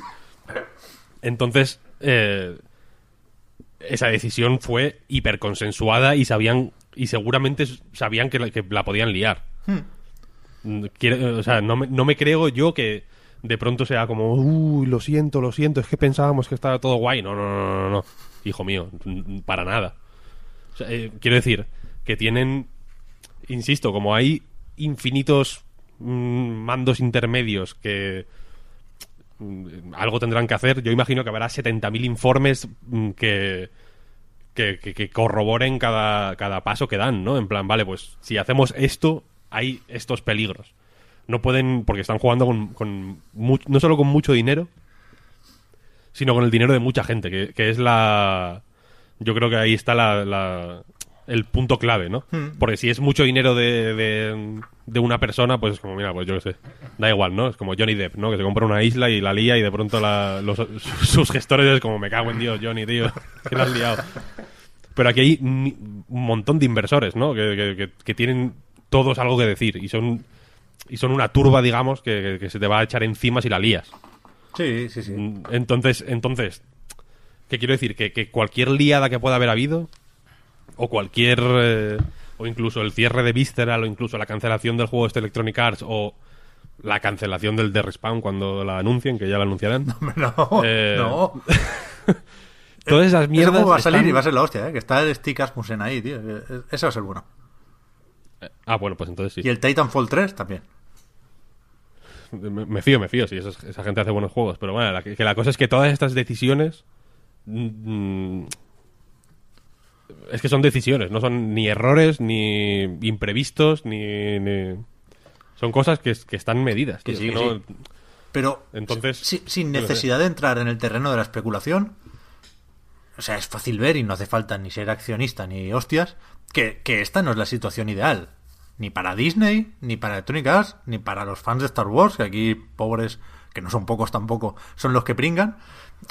Entonces. eh, esa decisión fue hiperconsensuada y sabían. Y seguramente sabían que la, que la podían liar. Mm, quiero- o sea, no me, no me creo yo que de pronto sea como, uy, lo siento, lo siento, es que pensábamos que estaba todo guay. No, no, no, no, no. Hijo mío, para nada. Eh, quiero decir que tienen, insisto, como hay infinitos mm, mandos intermedios que mm, algo tendrán que hacer, yo imagino que habrá 70.000 informes mm, que, que, que- que corroboren cada, cada paso que dan, ¿no? En plan, vale, pues si hacemos esto, hay estos peligros. No pueden, porque están jugando con, no solo con mucho dinero, sino con el dinero de mucha gente, que, que es la... Yo creo que ahí está la, la- el punto clave, ¿no? Porque si es mucho dinero de, de, de una persona, pues es como, mira, pues yo qué sé, da igual, ¿no? Es como Johnny Depp, ¿no? Que se compra una isla y la lía y de pronto la- los- sus gestores es como, me cago en Dios, Johnny, tío, que la has liado. Pero aquí hay un montón de inversores, ¿no? Que, que- que- que tienen todos algo que decir y son y son una turba, digamos, que, que- se te va a echar encima si la lías. Sí, sí, sí. Entonces, entonces, ¿qué quiero decir? Que, que cualquier liada que pueda haber habido, o cualquier, eh, o incluso el cierre de Visceral, o incluso la cancelación del juego de este Electronic Arts, o la cancelación del de Respawn cuando la anuncien, que ya la anunciarán. No, Eh, no. Todas esas mierdas. va a salir y va a ser la hostia, ¿eh? Que está el Stick Asmussen ahí, tío. que- Ese va a ser bueno. Ah, bueno, pues entonces sí. Y el Titanfall 3 también. Me, fío, me fío, si esa, esa gente hace buenos juegos. Pero bueno, la, que la cosa es que todas estas decisiones. mm, es que son decisiones, no son ni errores, ni imprevistos, ni. ni- son cosas que, que están medidas. Que tío, sí, que no- sí. Pero Entonces, si- sin necesidad de entrar en el terreno de la especulación, o sea, es fácil ver y no hace falta ni ser accionista ni hostias, que, que esta no es la situación ideal. Ni para Disney, ni para Electronic Arts, ni para los fans de Star Wars, que aquí pobres, que no son pocos tampoco, son los que pringan.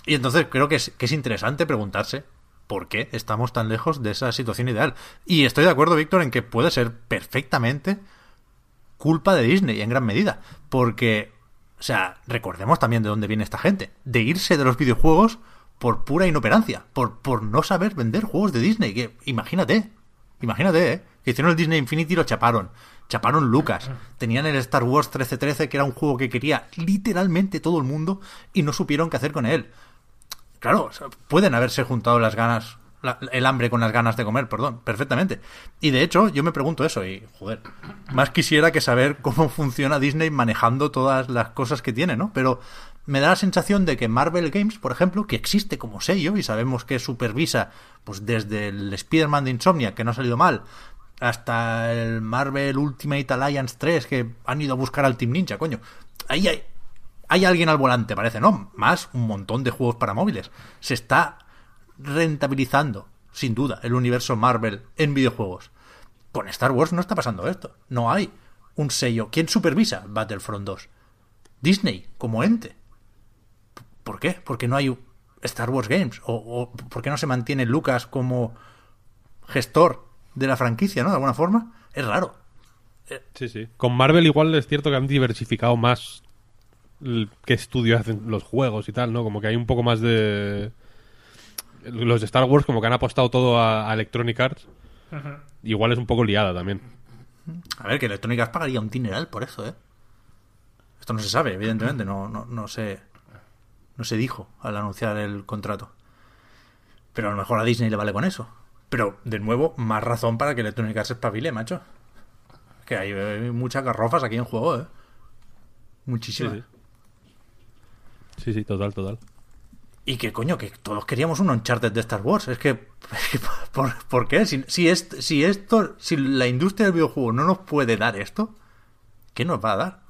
Y entonces creo que es, que es interesante preguntarse por qué estamos tan lejos de esa situación ideal. Y estoy de acuerdo, Víctor, en que puede ser perfectamente culpa de Disney en gran medida. Porque, o sea, recordemos también de dónde viene esta gente. De irse de los videojuegos por pura inoperancia. Por, por no saber vender juegos de Disney. Que, imagínate, imagínate, ¿eh? Que hicieron el Disney Infinity y lo chaparon. Chaparon Lucas. Tenían el Star Wars 1313, que era un juego que quería literalmente todo el mundo y no supieron qué hacer con él. Claro, o sea, pueden haberse juntado las ganas, la- el hambre con las ganas de comer, perdón, perfectamente. Y de hecho, yo me pregunto eso y, joder, más quisiera que saber cómo funciona Disney manejando todas las cosas que tiene, ¿no? Pero me da la sensación de que Marvel Games, por ejemplo, que existe como sello y sabemos que supervisa, pues desde el Spider-Man de Insomnia, que no ha salido mal, hasta el Marvel Ultimate Alliance 3, que han ido a buscar al Team Ninja, coño. Ahí hay, hay alguien al volante, parece, ¿no? Más un montón de juegos para móviles. Se está rentabilizando, sin duda, el universo Marvel en videojuegos. Con Star Wars no está pasando esto. No hay un sello. ¿Quién supervisa Battlefront 2? Disney, como ente. ¿Por qué? Porque no hay Star Wars Games. ¿O, por qué no se mantiene Lucas como gestor de la franquicia, ¿no? De alguna forma. Es raro. Sí, sí. Con Marvel igual es cierto que han diversificado más qué estudio hacen los juegos y tal, ¿no? Como que hay un poco más de... Los de Star Wars como que han apostado todo a, a Electronic Arts. Igual es un poco liada también. A ver, que Electronic Arts pagaría un dineral por eso, ¿eh? Esto no se sabe, evidentemente, no, no, no se no se dijo al anunciar el contrato. Pero a lo mejor a Disney le vale con eso. Pero, de nuevo, más razón para que Electronic Arts espabile, macho. Que hay, eh, muchas garrofas aquí en juego, ¿eh? Muchísimas. Sí, sí. Sí, sí, total, total. Y que coño, que todos queríamos un Uncharted de Star Wars. Es que, ¿por, por qué? Si, si, es- si esto, si la industria del videojuego no nos puede dar esto, ¿qué nos va a dar?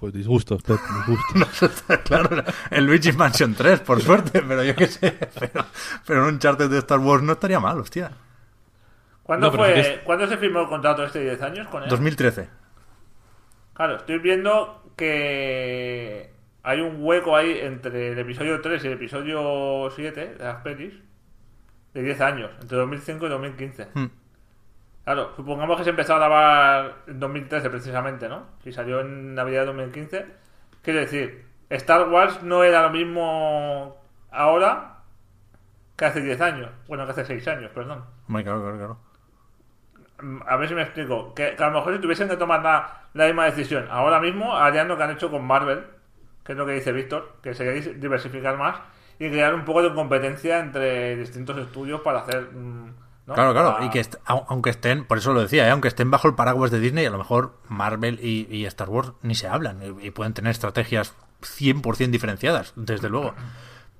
Pues disgustos, Pep, disgustos. No, claro. El Luigi's Mansion 3, por suerte, pero yo qué sé. Pero, pero un Uncharted de Star Wars no estaría mal, hostia. ¿Cuándo, No, fue, es que es- ¿Cuándo se firmó el contrato este de 10 años con él? 2013. Claro, estoy viendo que hay un hueco ahí entre el episodio 3 y el episodio 7 de las pelis de 10 años, entre 2005 y 2015. Hmm. Claro, supongamos que se empezó a grabar en 2013 precisamente, ¿no? Si salió en Navidad de 2015. Quiero decir, Star Wars no era lo mismo ahora que hace 10 años. Bueno, que hace 6 años, perdón. Hombre, claro, claro, claro. Mm, A ver si me explico. Que, que a lo mejor si tuviesen que tomar la, la misma decisión ahora mismo, harían lo que han hecho con Marvel, que es lo que dice Víctor, que sería diversificar más y crear un poco de competencia entre distintos estudios para hacer. mm, ¿no? Claro, claro. Y que est- au- aunque estén, por eso lo decía, ¿eh? aunque estén bajo el paraguas de Disney, a lo mejor Marvel y, y Star Wars ni se hablan y, y pueden tener estrategias 100% diferenciadas, desde luego.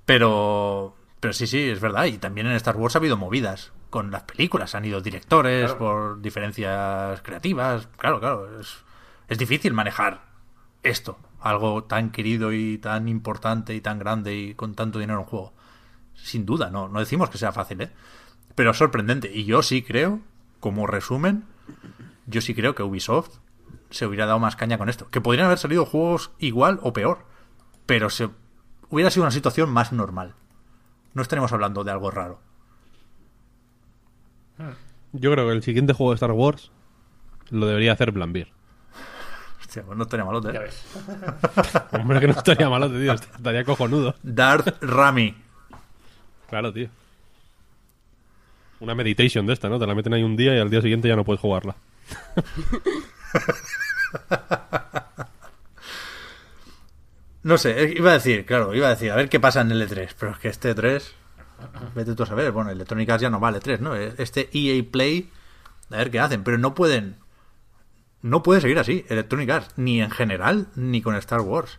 Pero, pero sí, sí, es verdad. Y también en Star Wars ha habido movidas con las películas. Han ido directores Claro. por diferencias creativas. Claro, claro. Es, es difícil manejar esto. Algo tan querido y tan importante y tan grande y con tanto dinero en juego. Sin duda, no, no decimos que sea fácil, ¿eh? Pero es sorprendente. Y yo sí creo, como resumen, yo sí creo que Ubisoft se hubiera dado más caña con esto. Que podrían haber salido juegos igual o peor. Pero se hubiera sido una situación más normal. No estaremos hablando de algo raro. Yo creo que el siguiente juego de Star Wars lo debería hacer Blambir. Hostia, pues no estaría malote, Ya ¿eh? ves. Hombre, que no estaría malo, tío. Estaría cojonudo. Darth Rami. Claro, tío. Una meditation de esta, ¿no? Te la meten ahí un día y al día siguiente ya no puedes jugarla. No sé, eh, iba a decir, claro, iba a decir, a ver qué pasa en el E3. Pero es que este E3, vete tú a saber. Bueno, Electronic Arts ya no vale 3, ¿no? Este EA Play, a ver qué hacen. Pero no pueden. No puede seguir así, Electronic Arts. Ni en general, ni con Star Wars.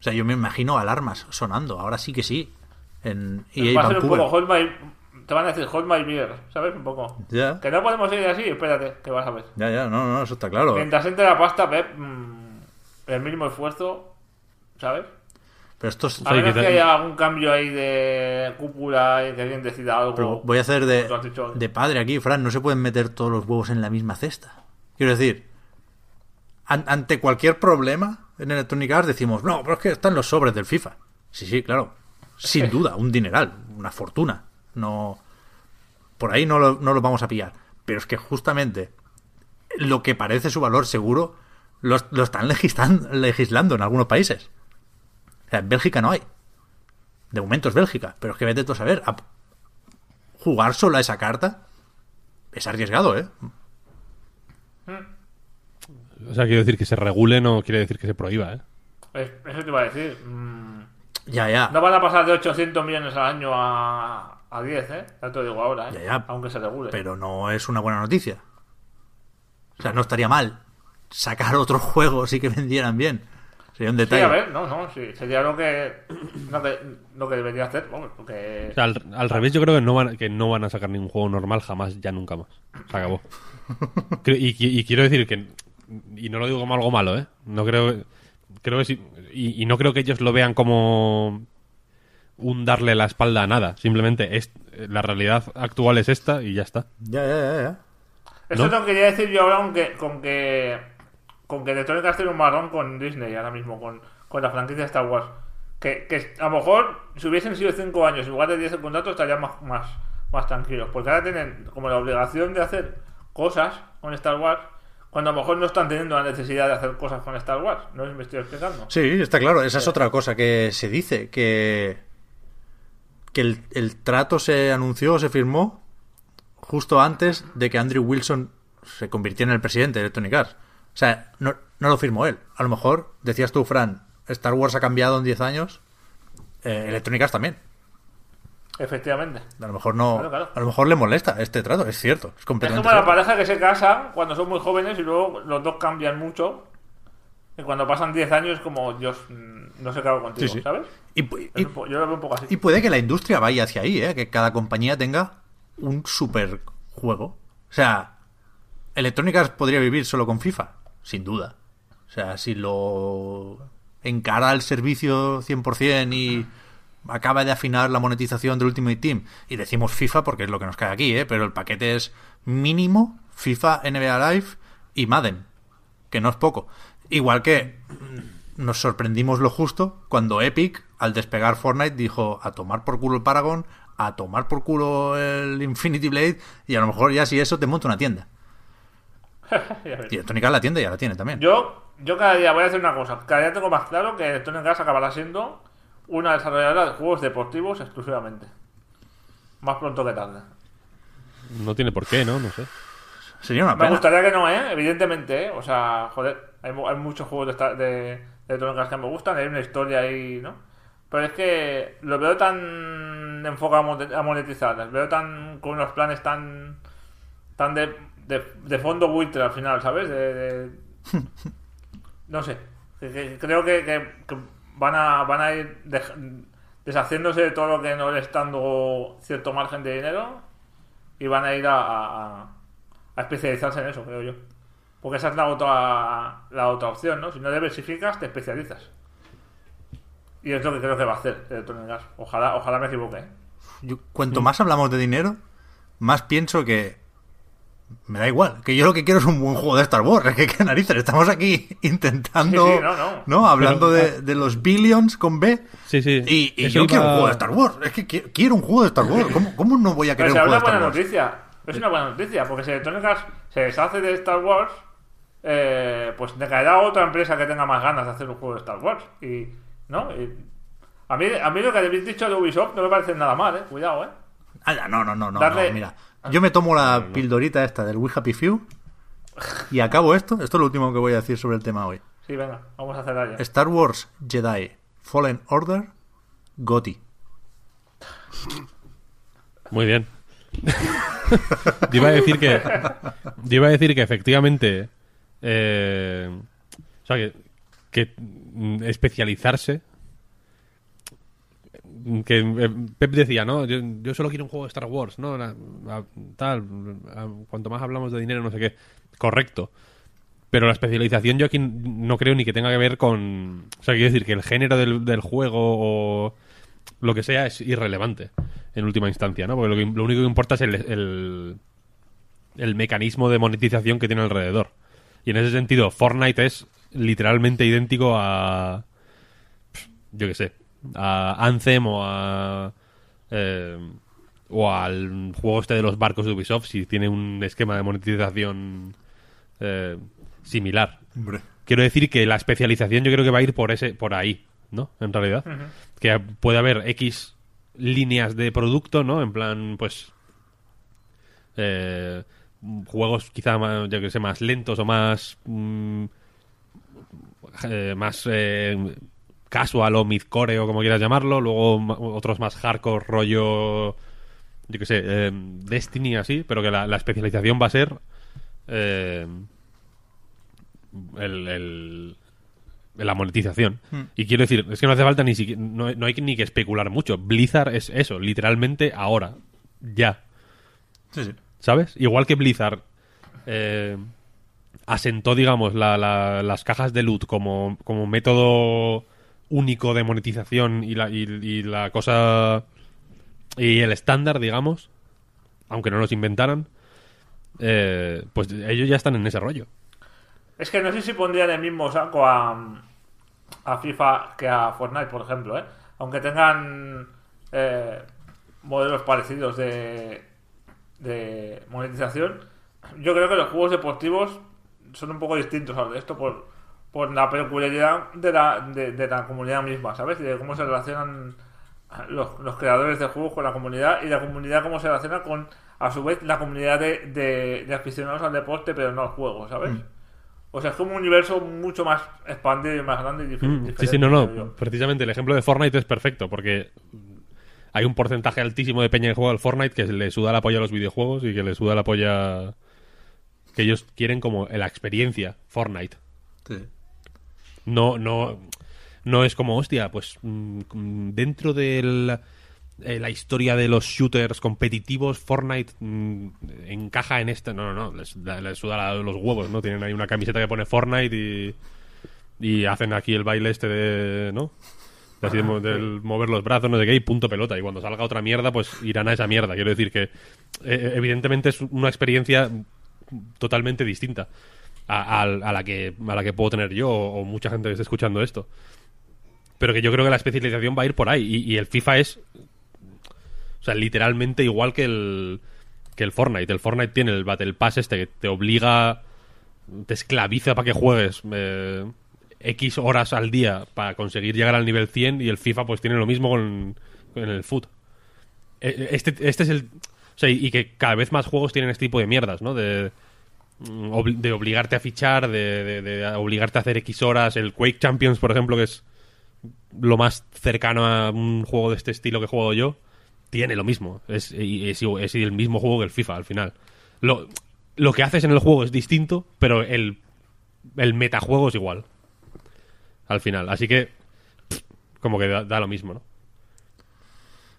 O sea, yo me imagino alarmas sonando. Ahora sí que sí. En EA Va a ser un poco hold my... Te van a decir hold my beer, ¿sabes? Un poco. Ya. Que no podemos seguir así, espérate, que vas a ver. Ya, ya, no, no, eso está claro. Mientras entre la pasta, Pep, mm, el mínimo esfuerzo, ¿sabes? Pero esto es. A menos que haya algún cambio ahí de cúpula y que alguien decida algo. Pero voy a hacer de, padre aquí, Fran. No se pueden meter todos los huevos en la misma cesta. Quiero decir, an- ante cualquier problema en Electronic Arts decimos, no, pero es que están los sobres del FIFA. Sí, sí, claro. Sin duda, un dineral, una fortuna. No. Por ahí no lo, no lo vamos a pillar. Pero es que justamente lo que parece su valor seguro lo, lo están legislan- legislando en algunos países. O sea, en Bélgica no hay. De momento es Bélgica, pero es que vete tú a saber. a- jugar solo a esa carta es arriesgado, ¿eh? O sea, quiero decir que se regule no quiere decir que se prohíba, ¿eh? Es- Eso te iba a decir. mm, Ya, ya. No van a pasar de 800 millones al año a, a 10, ¿eh? Ya te lo digo ahora, ¿eh? Ya, ya. Aunque se regule. Pero no es una buena noticia. O sea, no estaría mal sacar otros juegos y que vendieran bien. Sería un Sí, detalle. a ver, no, no, sí. Sería lo que, lo que, lo que debería hacer, porque... O sea, al, al revés, yo creo que no, van, que no van a sacar ningún juego normal jamás, ya nunca más. Se acabó. Y, qui- y quiero decir que, y no lo digo como algo malo, ¿eh? No creo, creo que sí, y, y no creo que ellos lo vean como un darle la espalda a nada. Simplemente es, la realidad actual es esta y ya está. Ya, ya, ya, ya. Eso ¿no? no quería decir yo ahora con que, con que, con que Electronic Arts tiene un marrón con Disney ahora mismo, con, con la franquicia de Star Wars. Que, que a lo mejor, si hubiesen sido 5 años en lugar de 10 el contrato, estarían más, más, más tranquilos. Porque ahora tienen como la obligación de hacer cosas con Star Wars, cuando a lo mejor no están teniendo la necesidad de hacer cosas con Star Wars. No sé si me estoy explicando. Sí, está claro. Esa es otra cosa que se dice, que, que el, el trato se anunció, se firmó justo antes de que Andrew Wilson se convirtiera en el presidente de Electronic Arts. O sea, no, no lo firmó él. A lo mejor, decías tú, Fran, Star Wars ha cambiado en 10 años, eh, Electronic Arts también. Efectivamente. A lo mejor no, Claro, claro. a lo mejor le molesta este trato, es cierto, es Es completamente como la pareja que se casa cuando son muy jóvenes y luego los dos cambian mucho. que cuando pasan 10 años es como, Dios, mm, no sé qué hago contigo, Sí, sí. ¿sabes? Y, Es y- yo lo veo un poco así. y puede que la industria vaya hacia ahí, ¿eh? que cada compañía tenga un super juego. O sea, Electronic Arts podría vivir solo con FIFA, sin duda. O sea, si lo encara el servicio 100% y acaba de afinar la monetización del Ultimate Team y decimos FIFA porque es lo que nos cae aquí, ¿eh? pero el paquete es mínimo FIFA, NBA Live y Madden, que no es poco. Igual que nos sorprendimos lo justo cuando Epic, al despegar Fortnite, dijo a tomar por culo el Paragon, a tomar por culo el Infinity Blade y a lo mejor ya si eso te monta una tienda. Y Electronic la tienda ya la tiene también. Yo, yo cada día voy a hacer una cosa. Cada día tengo más claro que Electronic Arts acabará siendo una desarrolladora de juegos deportivos exclusivamente. Más pronto que tarde. No tiene por qué, ¿no? No sé. Sería una Me gustaría que no, ¿eh? Evidentemente, ¿eh? O sea, joder, hay, mu- hay muchos juegos de, esta- de, de Electronic Arts que me gustan, hay una historia ahí, ¿no? Pero es que lo veo tan enfocado a monet- a monetizar, los veo tan con unos planes tan tan de, de, de fondo buitre al final, ¿sabes? De, de- no sé. Creo que, que- que van a van a ir deshaciéndose de todo lo que no le está dando cierto margen de dinero y van a ir a, a- a especializarse en eso, creo yo. Porque esa es la otra, la otra opción, ¿no? Si no diversificas, te especializas. Y es lo que creo que va a hacer Electronic Arts. Ojalá, ojalá me equivoque. ¿eh? Yo, cuanto más hablamos de dinero, más pienso que me da igual, que yo lo que quiero es un buen juego de Star Wars. Es que qué narices, estamos aquí intentando, Sí, sí, no, no. Hablando Pero- de, de los billions con B. Sí, sí. Y, y yo quiero un iba- juego de Star Wars. Es que qui- quiero un juego de Star Wars. ¿Cómo, cómo no voy a Pero querer si un es juego una de buena Star Wars? noticia. Es una buena noticia, porque si Electronic Arts se deshace de Star Wars, eh, pues le caerá otra empresa que tenga más ganas de hacer un juego de Star Wars. Y, ¿no? Y a, mí, a mí lo que habéis dicho de Ubisoft no me parece nada mal, ¿eh? Cuidado, ¿eh? Ah, ya, no, no, no, no, Darle- no, Mira, yo me tomo la pildorita esta del We Happy Few y acabo esto. Esto es lo último que voy a decir sobre el tema hoy. Sí, venga, vamos a hacerla ya. Star Wars Jedi Fallen Order GOTI. Muy bien. yo iba a decir que. Yo iba a decir que efectivamente. eh, o sea, que, que mm, especializarse. Que eh, Pep decía, ¿no? Yo, yo solo quiero un juego de Star Wars, ¿no? Tal. cuanto más hablamos de dinero, no sé qué. Correcto. Pero la especialización yo aquí no creo ni que tenga que ver con... O sea, quiero decir que el género del, juego o lo que sea es irrelevante en última instancia, ¿no? Porque lo, que- lo único que importa es el, el, el mecanismo de monetización que tiene alrededor. Y en ese sentido, Fortnite es literalmente idéntico a... Yo qué sé. A Anthem o a... eh, o al juego este de los barcos de Ubisoft si tiene un esquema de monetización eh, similar. Hombre. Quiero decir que la especialización yo creo que va a ir por ese, por ahí, ¿no? En realidad. Que puede haber X líneas de producto, ¿no? En plan, pues. eh, juegos quizá más, yo que sé, más lentos o más. mm, eh, más eh, casual o midcore o como quieras llamarlo. Luego otros más hardcore, rollo. Yo que sé, eh, Destiny así, pero que la, la especialización va a ser. eh, el, el- la monetización. Y quiero decir, es que no hace falta ni siquiera, no, no hay ni que especular mucho. Blizzard es eso, literalmente ahora, ya. Sí, sí. ¿Sabes? Igual que Blizzard eh, asentó, digamos, la- la- las cajas de loot como, como método único de monetización y la, y, la cosa. y el estándar, digamos, aunque no los inventaran, eh, pues ellos ya están en ese rollo. Es que no sé si pondría en el mismo saco a, a FIFA que a Fortnite, por ejemplo, ¿eh? Aunque tengan eh, modelos parecidos de, de monetización, yo creo que los juegos deportivos son un poco distintos a los de esto por, por la peculiaridad de la, de, de la comunidad misma, ¿sabes? Y de cómo se relacionan los, los creadores de juegos con la comunidad y la comunidad cómo se relaciona con, a su vez, la comunidad de, de, de aficionados al deporte, pero no al juego, ¿sabes? O sea, es como un universo mucho más expandido y más grande y dif- Mm, diferente. Sí, sí, no, no. Precisamente el ejemplo de Fortnite es perfecto porque hay un porcentaje altísimo de peña que juega al Fortnite que le suda la polla a los videojuegos y que le suda la polla que ellos quieren como la experiencia Fortnite. Sí. No, no, no es como, hostia, pues mm, dentro de la historia de los shooters competitivos, Fortnite mm, encaja en esto. No, no, no, les, les suda los huevos, ¿no? Tienen ahí una camiseta que pone Fortnite y, y hacen aquí el baile este de, ¿no? Así de del mover los brazos, no sé qué, y punto pelota. Y cuando salga otra mierda, pues irán a esa mierda. Quiero decir que, eh, evidentemente, es una experiencia totalmente distinta a, a- a la que a la que puedo tener yo o, mucha gente que esté escuchando esto. Pero que yo creo que la especialización va a ir por ahí y, el FIFA es o sea literalmente igual que el que el Fortnite. El Fortnite tiene el Battle Pass este que te obliga te esclaviza para que juegues eh, X horas al día para conseguir llegar al nivel 100 y el FIFA pues tiene lo mismo con, con el foot. Eh, este, este es el o sea, y que cada vez más juegos tienen este tipo de mierdas, ¿no? De, de obligarte a fichar, de, de- obligarte a hacer X horas. El Quake Champions, por ejemplo, que es lo más cercano a un juego de este estilo que juego yo, tiene lo mismo. Es, es, el mismo juego que el FIFA, al final. Lo, lo que haces en el juego es distinto, pero el, el metajuego es igual. Al final. Así que, como que da, da lo mismo, ¿no?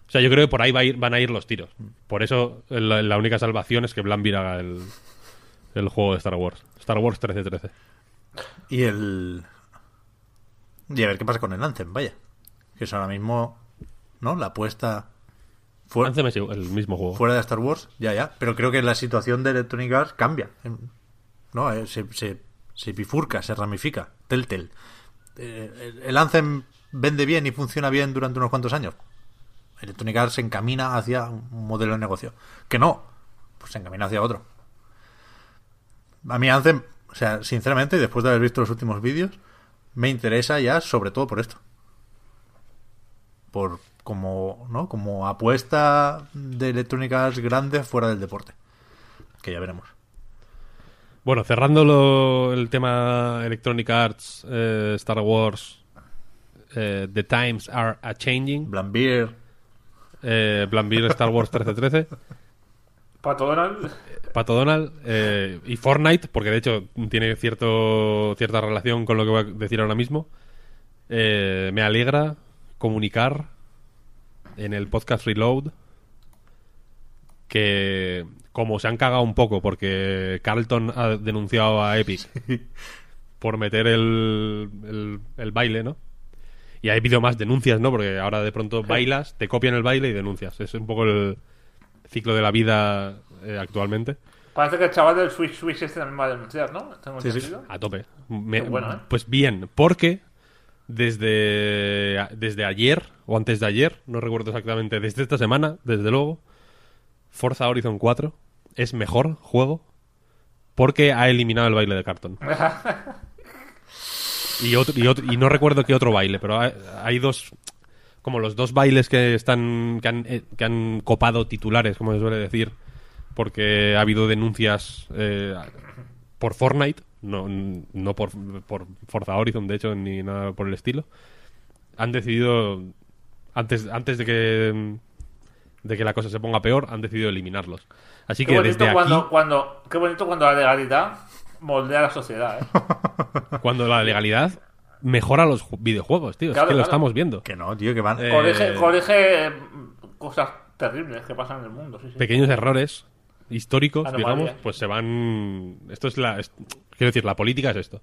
O sea, yo creo que por ahí va a ir- van a ir los tiros. Por eso la, la única salvación es que Blanvir haga el, el juego de Star Wars. Star Wars 1313. Y el. Y a ver qué pasa con el Anthem, vaya. Que es ahora mismo. ¿No? La apuesta. Fuera, Anthem es el mismo juego. fuera de Star Wars, ya, ya. Pero creo que la situación de Electronic Arts cambia. ¿No? Eh, Se, se, se bifurca, se ramifica. Telltale. Eh, el- el Anthem vende bien y funciona bien durante unos cuantos años. Electronic Arts se encamina hacia un modelo de negocio. Que no, pues se encamina hacia otro. A mí Anthem, o sea, sinceramente, después de haber visto los últimos vídeos, me interesa ya sobre todo por esto. Por como, ¿no? Como apuesta de Electronic Arts grande fuera del deporte. Que ya veremos. Bueno, cerrando lo- el tema Electronic Arts, eh, Star Wars, eh, The Times Are a Changing, Blambeer, eh, Blanvir Star Wars 1313, Pato Donald. Pato Donald eh, y Fortnite, porque de hecho tiene cierto, cierta relación con lo que voy a decir ahora mismo. Eh, me alegra comunicar en el podcast Reload que como se han cagado un poco porque Carlton ha denunciado a Epic por meter el, el, el baile, ¿no? Y ha habido más denuncias, ¿no? Porque ahora de pronto bailas, te copian el baile y denuncias. Es un poco el ciclo de la vida eh, actualmente. Parece que el chaval del Switch Switch este también va a denunciar, ¿no? Tengo Sí. A tope. Me- bueno, ¿eh? Pues bien, porque desde, desde ayer o antes de ayer, no recuerdo exactamente, desde esta semana, desde luego, Forza Horizon 4 es mejor juego porque ha eliminado el baile de cartón. y, otro, y, otro- y no recuerdo qué otro baile, pero hay, hay dos, como los dos bailes que están que han, eh, que han copado titulares, como se suele decir, porque ha habido denuncias eh, por Fortnite, no, no por, por Forza Horizon, de hecho, ni nada por el estilo. Han decidido, antes, antes de que de que la cosa se ponga peor, han decidido eliminarlos. Así Qué que bonito, desde cuando, aquí, cuando, qué bonito cuando la legalidad moldea la sociedad, ¿eh? cuando la legalidad mejora los ju- videojuegos, tío, Claro, es que lo estamos viendo. que no, tío, que van. Eh, Corrige, corrige eh, cosas terribles que pasan en el mundo, sí, sí. pequeños errores históricos, digamos, pues se van. Esto es la. es- quiero decir, la política es esto.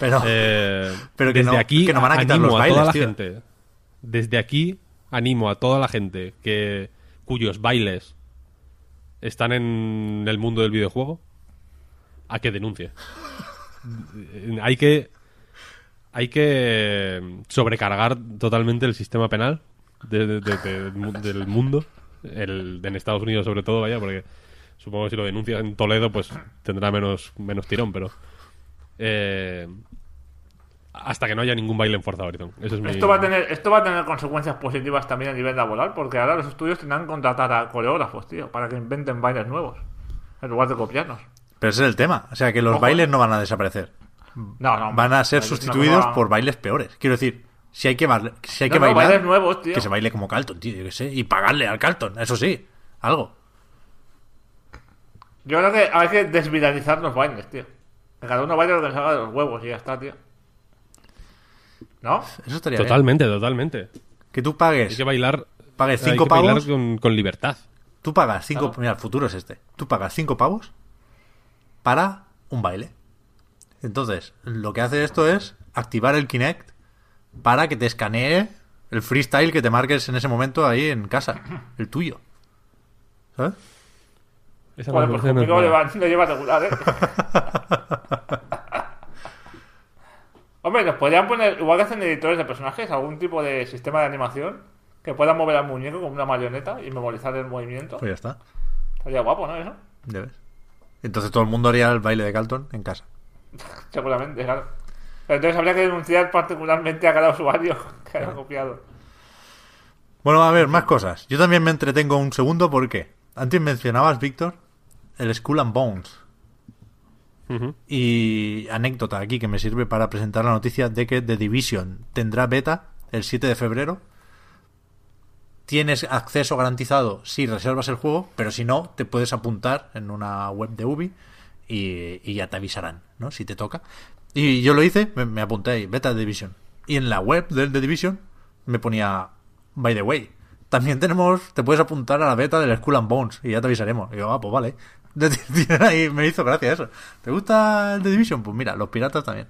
pero. Eh, Pero que desde no- aquí que no van a quitar animo los a toda bailes, la tío. gente. Desde aquí animo a toda la gente que cuyos bailes están en el mundo del videojuego a que denuncie. hay que hay que sobrecargar totalmente el sistema penal de- de- de- de- del mundo, el, en Estados Unidos sobre todo, vaya, porque supongo que si lo denuncias en Toledo, pues tendrá menos, menos tirón, pero eh, hasta que no haya ningún baile en Forza Horizon. Eso es mi- Esto va, a tener, esto va a tener consecuencias positivas también a nivel laboral, porque ahora los estudios tendrán que contratar a coreógrafos, tío, para que inventen bailes nuevos, en lugar de copiarnos. Pero ese es el tema. O sea, que los Ojo. bailes no van a desaparecer. No, no. Van a ser sustituidos por bailes peores. Quiero decir, si hay que, si hay No, que no, bailar, bailes nuevos, tío. que se baile como Carlton, tío, yo qué sé. Y pagarle al Carlton, eso sí. Algo. Yo creo que hay que desviralizar los bailes, tío. Que cada uno baile lo que salga de los huevos y ya está, tío. ¿No? Eso estaría bien. Totalmente, totalmente. Que tú Hay pagues, que bailar. pagues hay cinco que bailar pavos. con, con libertad. Tú pagas cinco. Mira, el futuro es este. Tú pagas cinco pavos para un baile. Entonces, lo que hace esto es activar el Kinect para que te escanee el freestyle que te marques en ese momento ahí en casa. El tuyo. ¿Sabes? Esa Bueno, pues conmigo mala. lleva, lo lleva regular, ¿eh? Hombre, nos podrían poner, igual que hacen editores de personajes, algún tipo de sistema de animación que pueda mover al muñeco como una marioneta y memorizar el movimiento. Pues ya está. Estaría guapo, ¿no? Eso. Ya ves. Entonces todo el mundo haría el baile de Calton en casa. Seguramente, claro. Pero entonces habría que denunciar particularmente a cada usuario que haya copiado. Bueno, a ver, más cosas. Yo también me entretengo un segundo porque antes mencionabas, Víctor, el Skull and Bones. Y anécdota aquí que me sirve para presentar la noticia de que The Division tendrá beta el 7 de febrero. Tienes acceso garantizado si reservas el juego, pero si no, te puedes apuntar en una web de Ubi y, ya te avisarán, ¿no? Si te toca. Y yo lo hice, me, apunté ahí, beta Division. Y en la web del The Division me ponía, by the way, también tenemos, te puedes apuntar a la beta del Skull and Bones y ya te avisaremos. Y yo, ah, pues vale. Me hizo gracia eso. ¿Te gusta el The Division? Pues mira, los piratas también.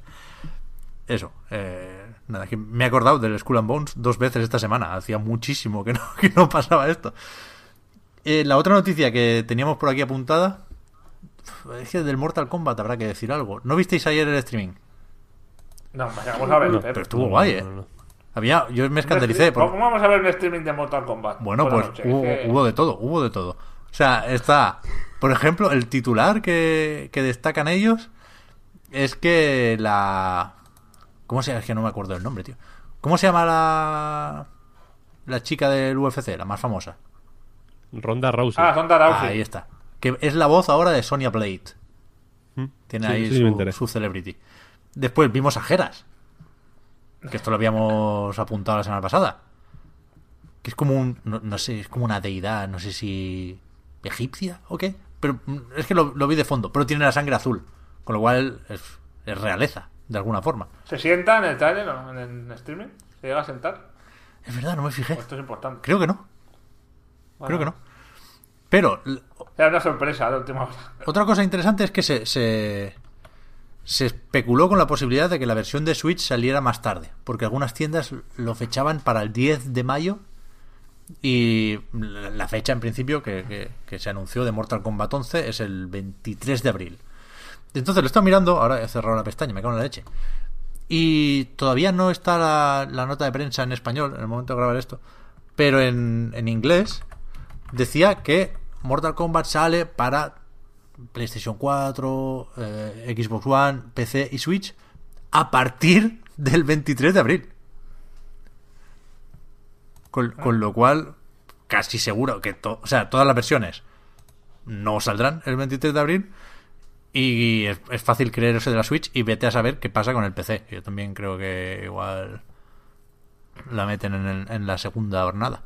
Eso. eh, nada, que me he acordado del Skull and Bones dos veces esta semana. Hacía muchísimo que no, que no pasaba esto. Eh, la otra noticia que teníamos por aquí apuntada es que del Mortal Kombat habrá que decir algo. ¿No visteis ayer el streaming? No, vamos a ver. No, Pep. Pero estuvo No, guay, ¿eh? no, no. Había, yo me escandalicé. ¿Cómo Porque, vamos a ver un streaming de Mortal Kombat? bueno, pues noche? hubo, Es que- hubo de todo, hubo de todo. O sea, está, por ejemplo, el titular que, que destacan ellos es que la... ¿Cómo se llama? Es que no me acuerdo el nombre, tío. ¿Cómo se llama la... La chica del UFC, la más famosa? Ronda Rousey. Ah, son Rousey. Ahí está. Que es la voz ahora de Sonia Blade. Mm. Tiene Sí, ahí sí, su, celebrity. Después vimos a Geras. Que esto lo habíamos apuntado la semana pasada. Que es como un. No, no sé, es como una deidad, no sé si. egipcia o qué. Pero mm, es que lo, lo vi de fondo. Pero tiene la sangre azul. Con lo cual es, es realeza, de alguna forma. ¿Se sienta en el trailer o en el streaming? ¿Se llega a sentar? Es verdad, no me fijé. Esto es importante. Creo que no. Bueno, Creo que no. Pero Era una sorpresa de última hora. Otra cosa interesante es que se, se, se especuló con la posibilidad de que la versión de Switch saliera más tarde, porque algunas tiendas lo fechaban para el 10 de mayo y la la fecha en principio que, que- que se anunció de Mortal Kombat 11 es el 23 de abril. Entonces lo estado mirando, ahora he cerrado la pestaña, me cago en la leche. Y todavía no está la, la nota de prensa en español en el momento de grabar esto, pero en, en inglés decía que Mortal Kombat sale para PlayStation 4, eh, Xbox One, PC y Switch a partir del 23 de abril. Con, con lo cual, casi seguro que to- o sea, todas las versiones no saldrán el 23 de abril. Y es, es fácil creerse de la Switch y vete a saber qué pasa con el PC. Yo también creo que igual la meten en, el- en la segunda jornada.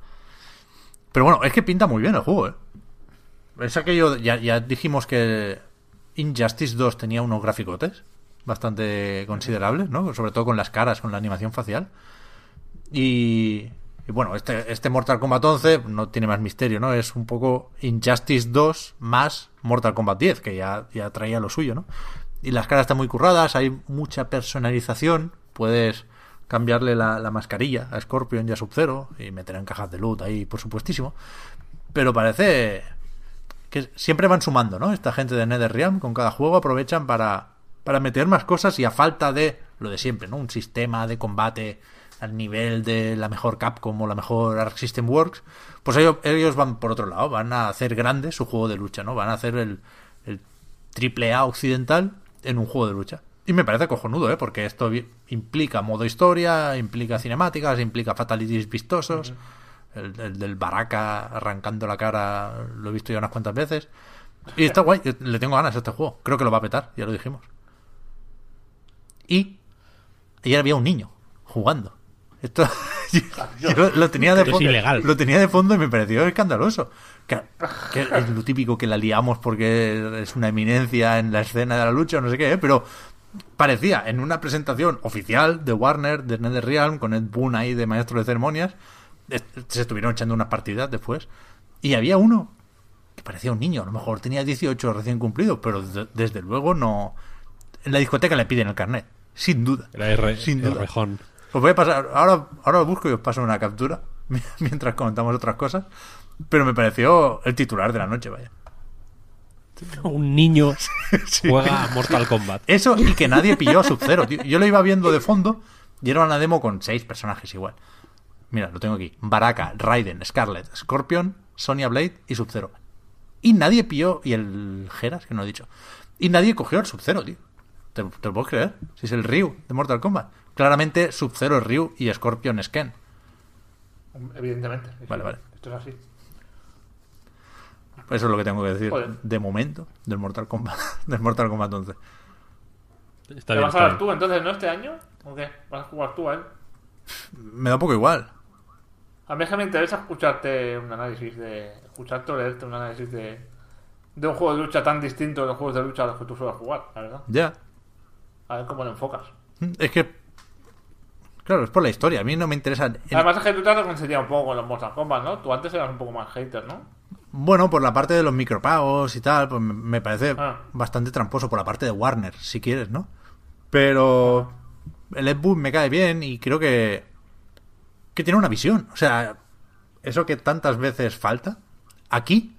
Pero bueno, es que pinta muy bien el juego, ¿eh? Es aquello, ya, ya dijimos que Injustice 2 tenía unos graficotes bastante considerables, ¿no? Sobre todo con las caras, con la animación facial. Y, y bueno, este, este Mortal Kombat 11 no tiene más misterio, ¿no? Es un poco Injustice 2 más Mortal Kombat 10, que ya, ya traía lo suyo, ¿no? Y las caras están muy curradas, hay mucha personalización, puedes cambiarle la, la mascarilla a Scorpion y a Sub-Zero y meter en cajas de loot ahí, por supuestísimo. Pero parece que siempre van sumando, ¿no? Esta gente de NetherRealm con cada juego aprovechan para, para meter más cosas y a falta de lo de siempre, ¿no? Un sistema de combate al nivel de la mejor Capcom o la mejor Arc System Works, pues ellos, ellos van por otro lado, van a hacer grande su juego de lucha, ¿no? Van a hacer el, el triple A occidental en un juego de lucha. Y me parece cojonudo, ¿eh? Porque esto implica modo historia, implica cinemáticas, implica fatalities vistosos. El, el del Baraka arrancando la cara lo he visto ya unas cuantas veces. Y está guay, le tengo ganas a este juego. Creo que lo va a petar, ya lo dijimos. Y ayer había un niño jugando. Esto yo lo, lo tenía de es fondo. ilegal. Lo tenía de fondo y me pareció escandaloso. Que, que es lo típico que la liamos porque es una eminencia en la escena de la lucha o no sé qué, ¿eh? pero parecía en una presentación oficial de Warner, de NetherRealm, con Ed Boon ahí de maestro de ceremonias, se estuvieron echando unas partidas después, y había uno que parecía un niño, a lo mejor tenía 18 recién cumplidos, pero de- desde luego no... En la discoteca le piden el carnet, sin duda. Era R, sin duda. Rejón. Os voy a pasar, ahora, ahora lo busco y os paso una captura mientras comentamos otras cosas, pero me pareció el titular de la noche, vaya. Un niño Sí. juega a Mortal Kombat. Eso y que nadie pilló a Sub-Zero, tío. Yo lo iba viendo de fondo y era una demo con seis personajes igual. Mira, lo tengo aquí. Baraka, Raiden, Scarlet, Scorpion, Sonya Blade y Sub-Zero. Y nadie pilló... Y el Geras, que no he dicho. Y nadie cogió al Sub-Zero, tío. ¿Te, te lo puedes creer? Si es el Ryu de Mortal Kombat. Claramente Sub-Zero es Ryu y Scorpion es Ken. Evidentemente. Vale, vale. Esto es así. Eso es lo que tengo que decir Joder. de momento del Mortal Kombat, del Mortal Kombat 11. Está ¿Te bien, vas a está dar tú entonces, no, este año? ¿O qué? ¿Vas a jugar tú a él? Me da un poco igual. A mí es que me interesa escucharte un análisis de... Escucharte o leerte un análisis de... De un juego de lucha tan distinto de los juegos de lucha a los que tú sueles jugar, la verdad. Ya. A ver cómo lo enfocas. Es que... Claro, es por la historia. A mí no me interesa... Además es que tú te has reconciliado un poco con los Mortal Kombat, ¿no? Tú antes eras un poco más hater, ¿no? Bueno, por la parte de los micropagos y tal, pues me- parece Ah. bastante tramposo por la parte de Warner, si quieres, ¿no? Pero el Ed Boon me cae bien y creo que que tiene una visión, o sea, eso que tantas veces falta, aquí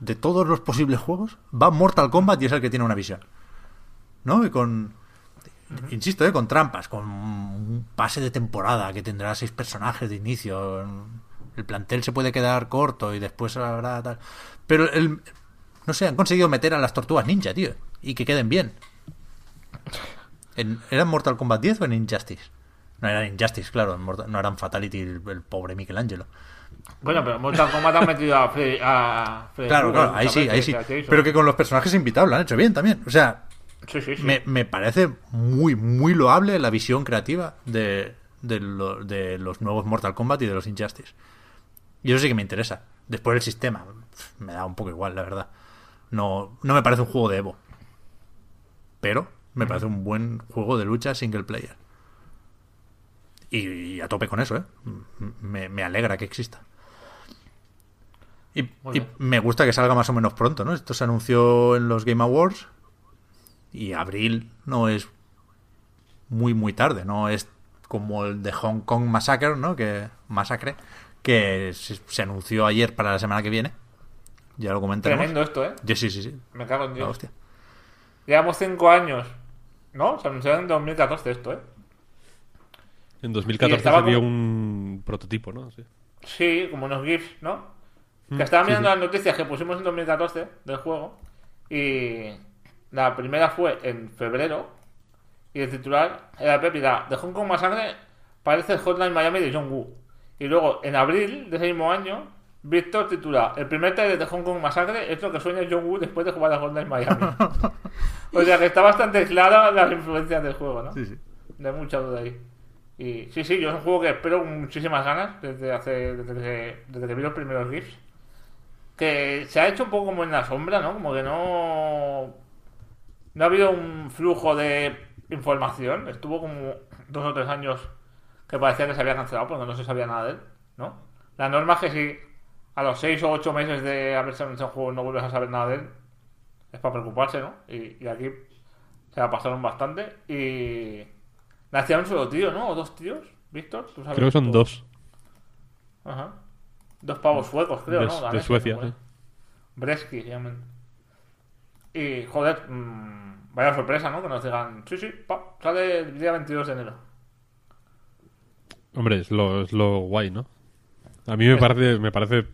de todos los posibles juegos va Mortal Kombat y es el que tiene una visión. ¿No? Y con insisto, ¿eh? con trampas, con un pase de temporada que tendrá seis personajes de inicio. El plantel se puede quedar corto y después habrá tal. Pero el, no sé, han conseguido meter a las tortugas ninja, tío, y que queden bien. En, ¿Era en Mortal Kombat 10 o en Injustice? No eran Injustice, claro, en Mortal- no eran Fatality el, el pobre Michelangelo. Bueno, pero Mortal Kombat han metido a Freddy... A Freddy Claro, claro, ahí sí, ahí sí. Pero que con los personajes invitados lo han hecho bien también. O sea, Sí, sí, sí. me, me parece muy, muy loable la visión creativa de, de, lo- de los nuevos Mortal Kombat y de los Injustice. Y eso sí que me interesa. Después el sistema, me da un poco igual, la verdad. No, no me parece un juego de Evo. Pero me parece un buen juego de lucha single player. Y, y a tope con eso, ¿eh? M- Me, me alegra que exista. Y, me gusta que salga más o menos pronto, ¿no? Esto se anunció en los Game Awards y abril no es muy muy tarde, no es como el de Hong Kong Massacre, ¿no? Que Masacre que se, se anunció ayer para la semana que viene. Ya lo comentaremos. Tremendo esto, ¿eh? Sí, sí, sí, sí. Me cago en La Dios. hostia. Llevamos cinco años, ¿no? Se anunció en 2014 esto, ¿eh? En Y 2014 estaba se vio como- un prototipo, ¿no? Sí. Sí, como unos GIFs, ¿no? Mm, Que estaba mirando las noticias que pusimos en 2014 del juego y la primera fue en febrero y el titular era Pepita, de Hong Kong Masacre parece el Hotline Miami de John Woo. Y luego, en abril de ese mismo año, Víctor titula El primer trailer de Hong Kong Masacre es lo que sueña John Woo después de jugar a Hotline Miami. o sea que está bastante clara las influencias del juego, ¿no? Sí, sí. No hay mucha duda ahí. Y sí, sí, yo es un juego que espero con muchísimas ganas desde hace desde que, desde que vi los primeros GIFs. Que se ha hecho un poco como en la sombra, ¿no? Como que no. No ha habido un flujo de información. Estuvo como dos o tres años que parecía que se había cancelado porque no se sabía nada de él, ¿no? La norma es que si a los seis o ocho meses de haberse anunciado un juego no vuelves a saber nada de él, es para preocuparse, ¿no? Y, y aquí se la pasaron bastante y. Nacía un solo tío, ¿no? ¿O dos tíos? ¿Víctor? ¿Tú sabes? Creo que son dos. Ajá. Dos pavos suecos, creo, De- ¿no? de Suecia, sí. Se llaman. Y, joder, mm, vaya sorpresa, ¿no? Que nos digan, sí, sí, pa, sale el día 22 de enero. Hombre, es lo, es lo guay, ¿no? A mí me parece, me parece...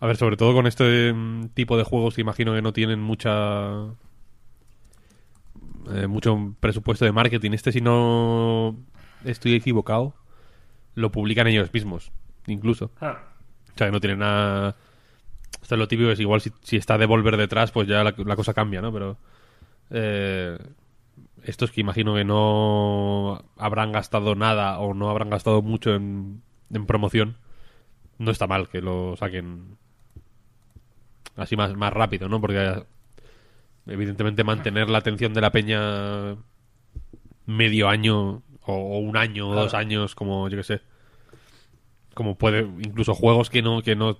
A ver, sobre todo con este mm, tipo de juegos que imagino que no tienen mucha... eh, mucho presupuesto de marketing. Este, si no estoy equivocado, lo publican ellos mismos, incluso. Ah, O sea, que no tienen nada... Esto es lo típico, es igual si, si está Devolver detrás, pues ya la, la cosa cambia, ¿no? Pero... Eh, estos que imagino que no habrán gastado nada o no habrán gastado mucho en, en promoción, no está mal que lo saquen así más, más rápido, ¿no? Porque evidentemente mantener la atención de la peña medio año o, o un año o dos años, como yo que sé. Como puede, incluso juegos que no, que no.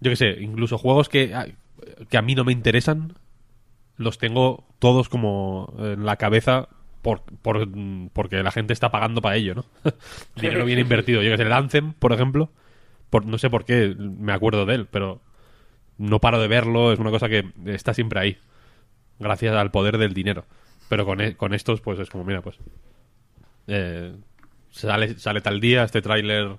Yo que sé, incluso juegos que, a- que a mí no me interesan, los tengo todos como en la cabeza por, por- porque la gente está pagando para ello, ¿no? Dinero bien invertido. Yo que sé, el Anthem, por ejemplo, no sé por qué me acuerdo de él, pero no paro de verlo, es una cosa que está siempre ahí, gracias al poder del dinero. Pero con, e- con estos, pues es como, mira, pues eh, sale, sale tal día este tráiler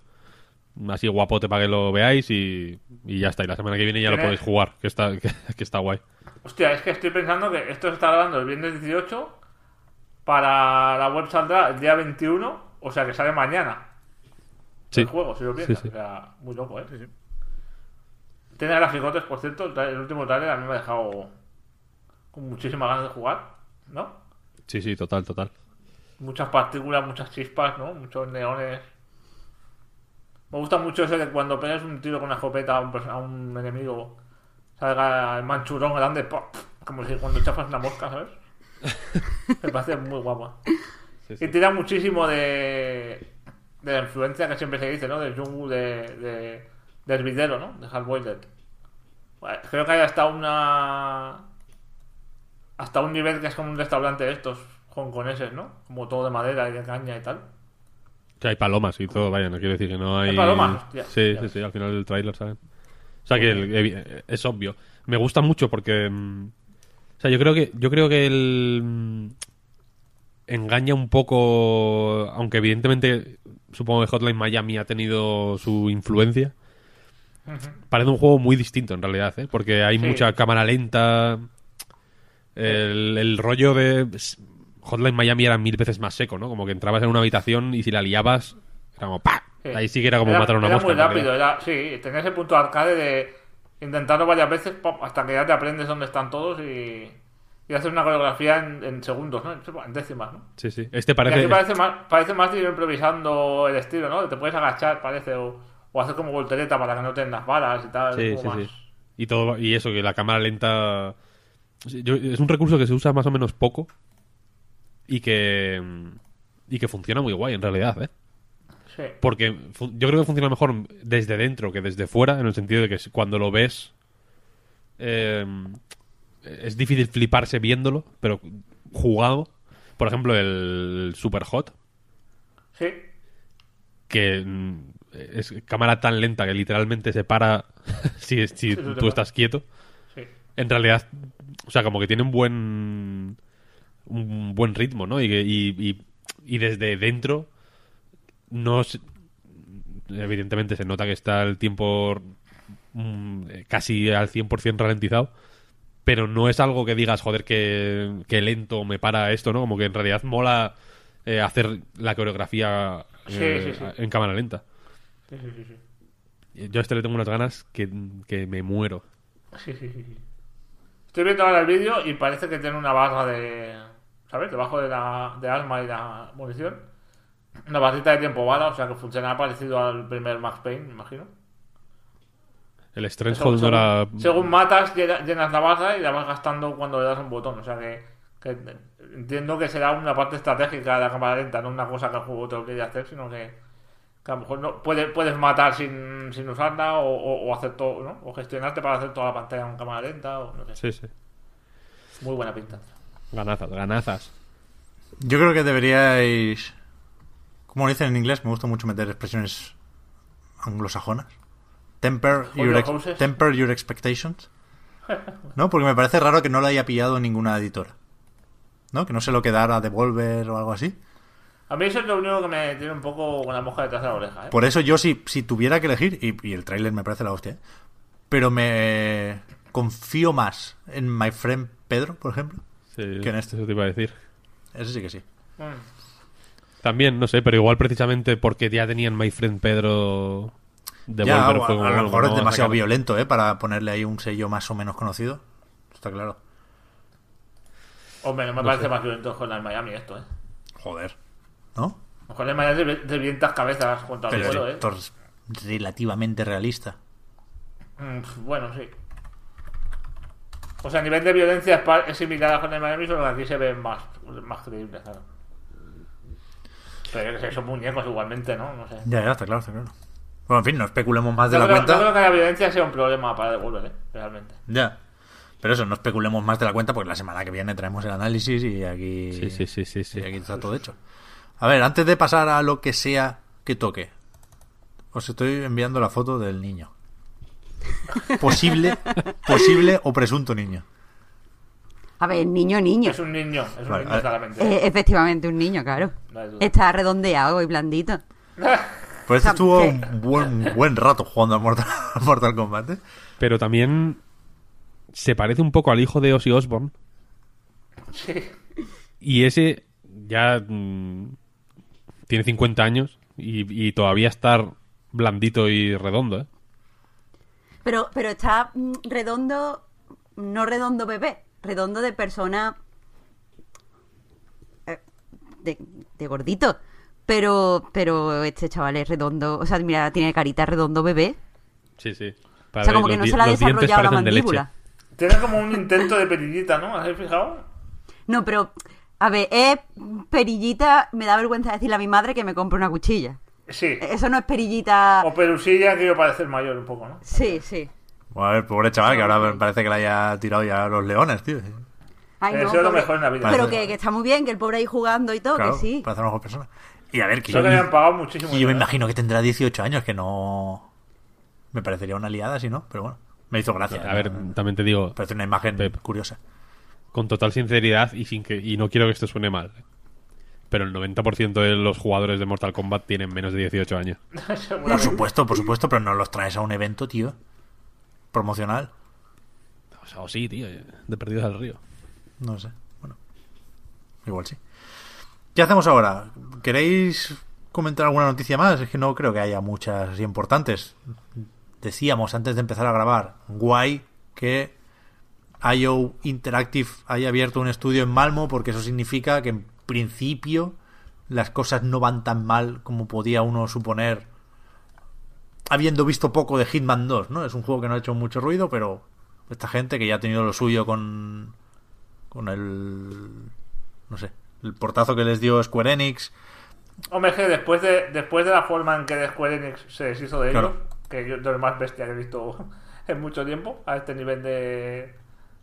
así guapote para que lo veáis y, y ya está. Y la semana que viene ya lo podéis jugar, que está, que, que está guay. Hostia, es que estoy pensando que esto se está grabando el viernes 18. Para la web saldrá el día 21. O sea que sale mañana. Sí. El juego, si lo piensas. Sí, sí. O sea, muy loco, ¿eh? Tiene graficotes, por cierto. El último trailer a mí me ha dejado con muchísimas ganas de jugar. ¿No? Sí, sí, total, total. Muchas partículas, muchas chispas, ¿no? Muchos neones. Me gusta mucho eso de cuando pegas un tiro con una escopeta a un, perso- a un enemigo, salga el manchurón grande, ¡pum! como si cuando chafas una mosca, ¿sabes? Me parece muy guapa. Y tira muchísimo de, de la influencia que siempre se dice, ¿no? Del Jungu, de, de, de Hervidero, ¿no? De Hardboiled. Bueno, Creo que hay hasta una. Hasta un nivel que es como un restaurante de estos hongkoneses, ¿no? Como todo de madera y de caña y tal. Que hay palomas y todo, vaya, no quiero decir que no hay... ¿Hay palomas? Hostia. sí, sí, sí, al final del tráiler, ¿saben? O sea que el- es obvio. Me gusta mucho porque... mm, O sea, yo creo que, yo creo que el... mm, Engaña un poco, aunque evidentemente supongo que Hotline Miami ha tenido su influencia. Parece un juego muy distinto en realidad, ¿eh? Porque hay Sí. mucha cámara lenta. El, el rollo de Hotline Miami era mil veces más seco, ¿no? Como que entrabas en una habitación y si la liabas, era como ¡pa! Sí. Ahí sí que era como matar a una era mosca. muy rápido, era, sí, tenía ese punto arcade de intentarlo varias veces pop, hasta que ya te aprendes dónde están todos y, y haces una coreografía en, en segundos, ¿no? En décimas, ¿no? Sí, sí. Este Y parece. aquí parece más, parece más de ir improvisando el estilo, ¿no? Te puedes agachar, parece, o, o hacer como voltereta para que no te den las balas y tal. Sí, sí, sí. Y todo y eso que la cámara lenta yo- es un recurso que se usa más o menos poco y que y que funciona muy guay en realidad, ¿eh? Sí. Porque yo creo que funciona mejor desde dentro que desde fuera, en el sentido de que cuando lo ves eh, es difícil fliparse viéndolo, pero jugado, por ejemplo, el Super Hot, Sí. que mm, es cámara tan lenta que literalmente se para si, si tú estás quieto. Sí. En realidad, o sea, como que tiene un buen un buen ritmo, ¿no? Y, y, y- desde dentro no se- evidentemente se nota que está el tiempo mm, casi al 100% ralentizado, pero no es algo que digas, joder, que, que lento me para esto, ¿no? Como que en realidad mola eh, hacer la coreografía Sí, eh, sí, sí. en cámara lenta. Sí, sí, sí, sí. Yo a este le tengo unas ganas que, que me muero. Sí, sí, sí, sí. Estoy viendo ahora el vídeo y parece que tiene una barra de. ¿Sabes? Debajo de la de arma y la munición. Una barrita de tiempo bala, o sea que funcionará parecido al primer Max Payne, me imagino. El no era... según- matas, llena- llenas la barra y la vas gastando cuando le das un botón. O sea que, que entiendo que será una parte estratégica de la cámara lenta, no una cosa que el juego te obligue a hacer, sino que, que a lo mejor no, puede- puedes matar sin, sin usarla o, o- o hacer todo, ¿no? O gestionarte para hacer toda la pantalla en cámara lenta o no sé. Sí, sí. Muy buena pinta. Ganazas, ganazas. Yo creo que deberíais. Como lo dicen en inglés, me gusta mucho meter expresiones anglosajonas. Temper your, ex- temper your expectations. ¿No? Porque me parece raro que no lo haya pillado ninguna editora. ¿No? Que no se lo quedara a Devolver o algo así. A mí eso es lo único que me tiene un poco con la mosca detrás de la oreja, ¿eh? Por eso yo si, si tuviera que elegir, y, y el tráiler me parece la hostia, ¿eh? pero me confío más en My Friend Pedro, por ejemplo. Sí, ¿Quién es? Eso te iba a decir. Ese sí que sí. Mm. También, no sé, pero igual precisamente porque ya tenían My Friend Pedro de Ya, Volver o a, fue a lo mejor es demasiado sacar- violento, ¿eh? Para ponerle ahí un sello más o menos conocido. Está claro. Hombre, no me parece más violento con el Miami esto, ¿eh? Joder. ¿No? Con el Miami de, de vientas cabezas el Pero suelo, ¿eh? esto es relativamente realista. Mm, bueno, sí. O sea, a nivel de violencia es, similar a Hotline Miami, solo que aquí se ven más, más creíbles, claro. Pero yo que sé, son muñecos igualmente, ¿no? No sé. Ya, ya, está claro, está claro. Bueno, en fin, no especulemos más de la creo, cuenta. no creo que la violencia sea un problema para devolver, ¿eh? Realmente. Ya. Pero eso, no especulemos más de la cuenta porque la semana que viene traemos el análisis y aquí, Sí, sí, sí, sí, sí. y aquí está todo hecho. A ver, antes de pasar a lo que sea que toque, os estoy enviando la foto del niño. Posible, posible o presunto niño. A ver, niño, niño. Es un niño, es un Vale, niño claramente. Eh, efectivamente, un niño, claro. No. Está redondeado y blandito. Pues este estuvo Sí. un buen, buen rato jugando a Mortal, a Mortal Kombat. ¿eh? Pero también se parece un poco al hijo de Ozzy Osbourne. Sí. Y ese ya mm, tiene 50 años y, y todavía está blandito y redondo, ¿eh? Pero, pero está mm, redondo, no redondo bebé, redondo de persona eh, de, de gordito. Pero, pero este chaval es redondo, o sea, mira, tiene carita redondo bebé. Sí, sí. O sea, como que no se le ha desarrollado la mandíbula. Tiene como un intento de perillita, ¿no? ¿Has fijado? No, pero, a ver, es perillita, me da vergüenza decirle a mi madre que me compre una cuchilla. Sí. Eso no es perillita. O perusilla, quiero parecer mayor un poco, ¿no? Sí, sí. Bueno, a ver, pobre chaval, que ahora parece que le haya tirado ya a los leones, tío. Ay, Eso no, es lo mejor en la vida. Pero que, que está muy bien, que el pobre ahí jugando y todo, Claro, que sí. Parece una mejor persona. Y a ver, que Eso yo, que le han pagado muchísimo. y yo me imagino que tendrá 18 años, que no... Me parecería una liada si no, pero bueno. Me hizo gracia. A ver, Me también te digo, Parece una imagen Pep. curiosa. con total sinceridad y sin que y no quiero que esto suene mal. ¿Eh? Pero el 90% de los jugadores de Mortal Kombat tienen menos de 18 años. Por supuesto, por supuesto, pero no los traes a un evento, tío. Promocional. O sea, o sí, tío, de perdidos al río. No sé. Bueno, igual sí. ¿Qué hacemos ahora? ¿Queréis comentar alguna noticia más? Es que no creo que haya muchas así importantes. Decíamos antes de empezar a grabar, guay que IO Interactive haya abierto un estudio en Malmo porque eso significa que en principio las cosas no van tan mal como podía uno suponer habiendo visto poco de Hitman 2, ¿no? Es un juego que no ha hecho mucho ruido, pero esta gente que ya ha tenido lo suyo con con el no sé, el portazo que les dio Square Enix, Hombre, es que después de, después de la forma en que Square Enix se deshizo de Claro. ellos, que yo de lo más bestia que he visto en mucho tiempo, a este nivel de,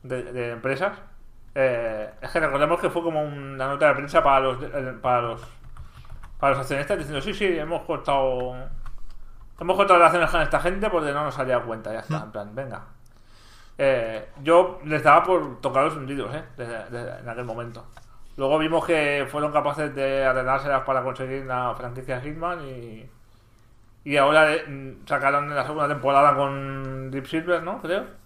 de, de empresas, eh, es que recordemos que fue como una nota de prensa para los, eh, para los, para los accionistas diciendo, sí, sí, hemos cortado, hemos cortado relaciones con esta gente porque no nos había cuenta, ya está, en plan, venga. Eh, yo les daba por tocar los hundidos, ¿eh? En aquel momento. Luego vimos que fueron capaces de arreglárselas para conseguir la franquicia Hitman y, y ahora eh, sacaron la segunda temporada con Deep Silver, ¿no? Creo.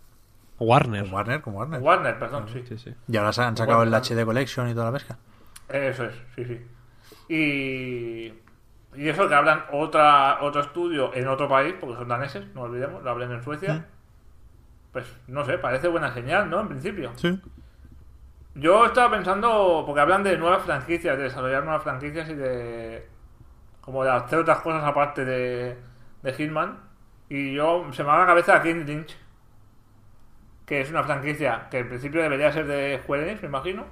Warner. con Warner, con Warner. Warner, perdón, sí. Sí, sí. Y ahora se han sacado el. HD Collection y toda la pesca. Eso es, sí, sí. Y, y eso que hablan otra, otro estudio en otro país, porque son daneses, no olvidemos, lo hablan en Suecia. Pues no sé, parece buena señal, ¿no? En principio. Sí. Yo estaba pensando, porque hablan de nuevas franquicias, de desarrollar nuevas franquicias y de. como de hacer otras cosas aparte de, de Hitman. Y yo se me va a la cabeza King Lynch, que es una franquicia que en principio debería ser de Square Enix, me imagino.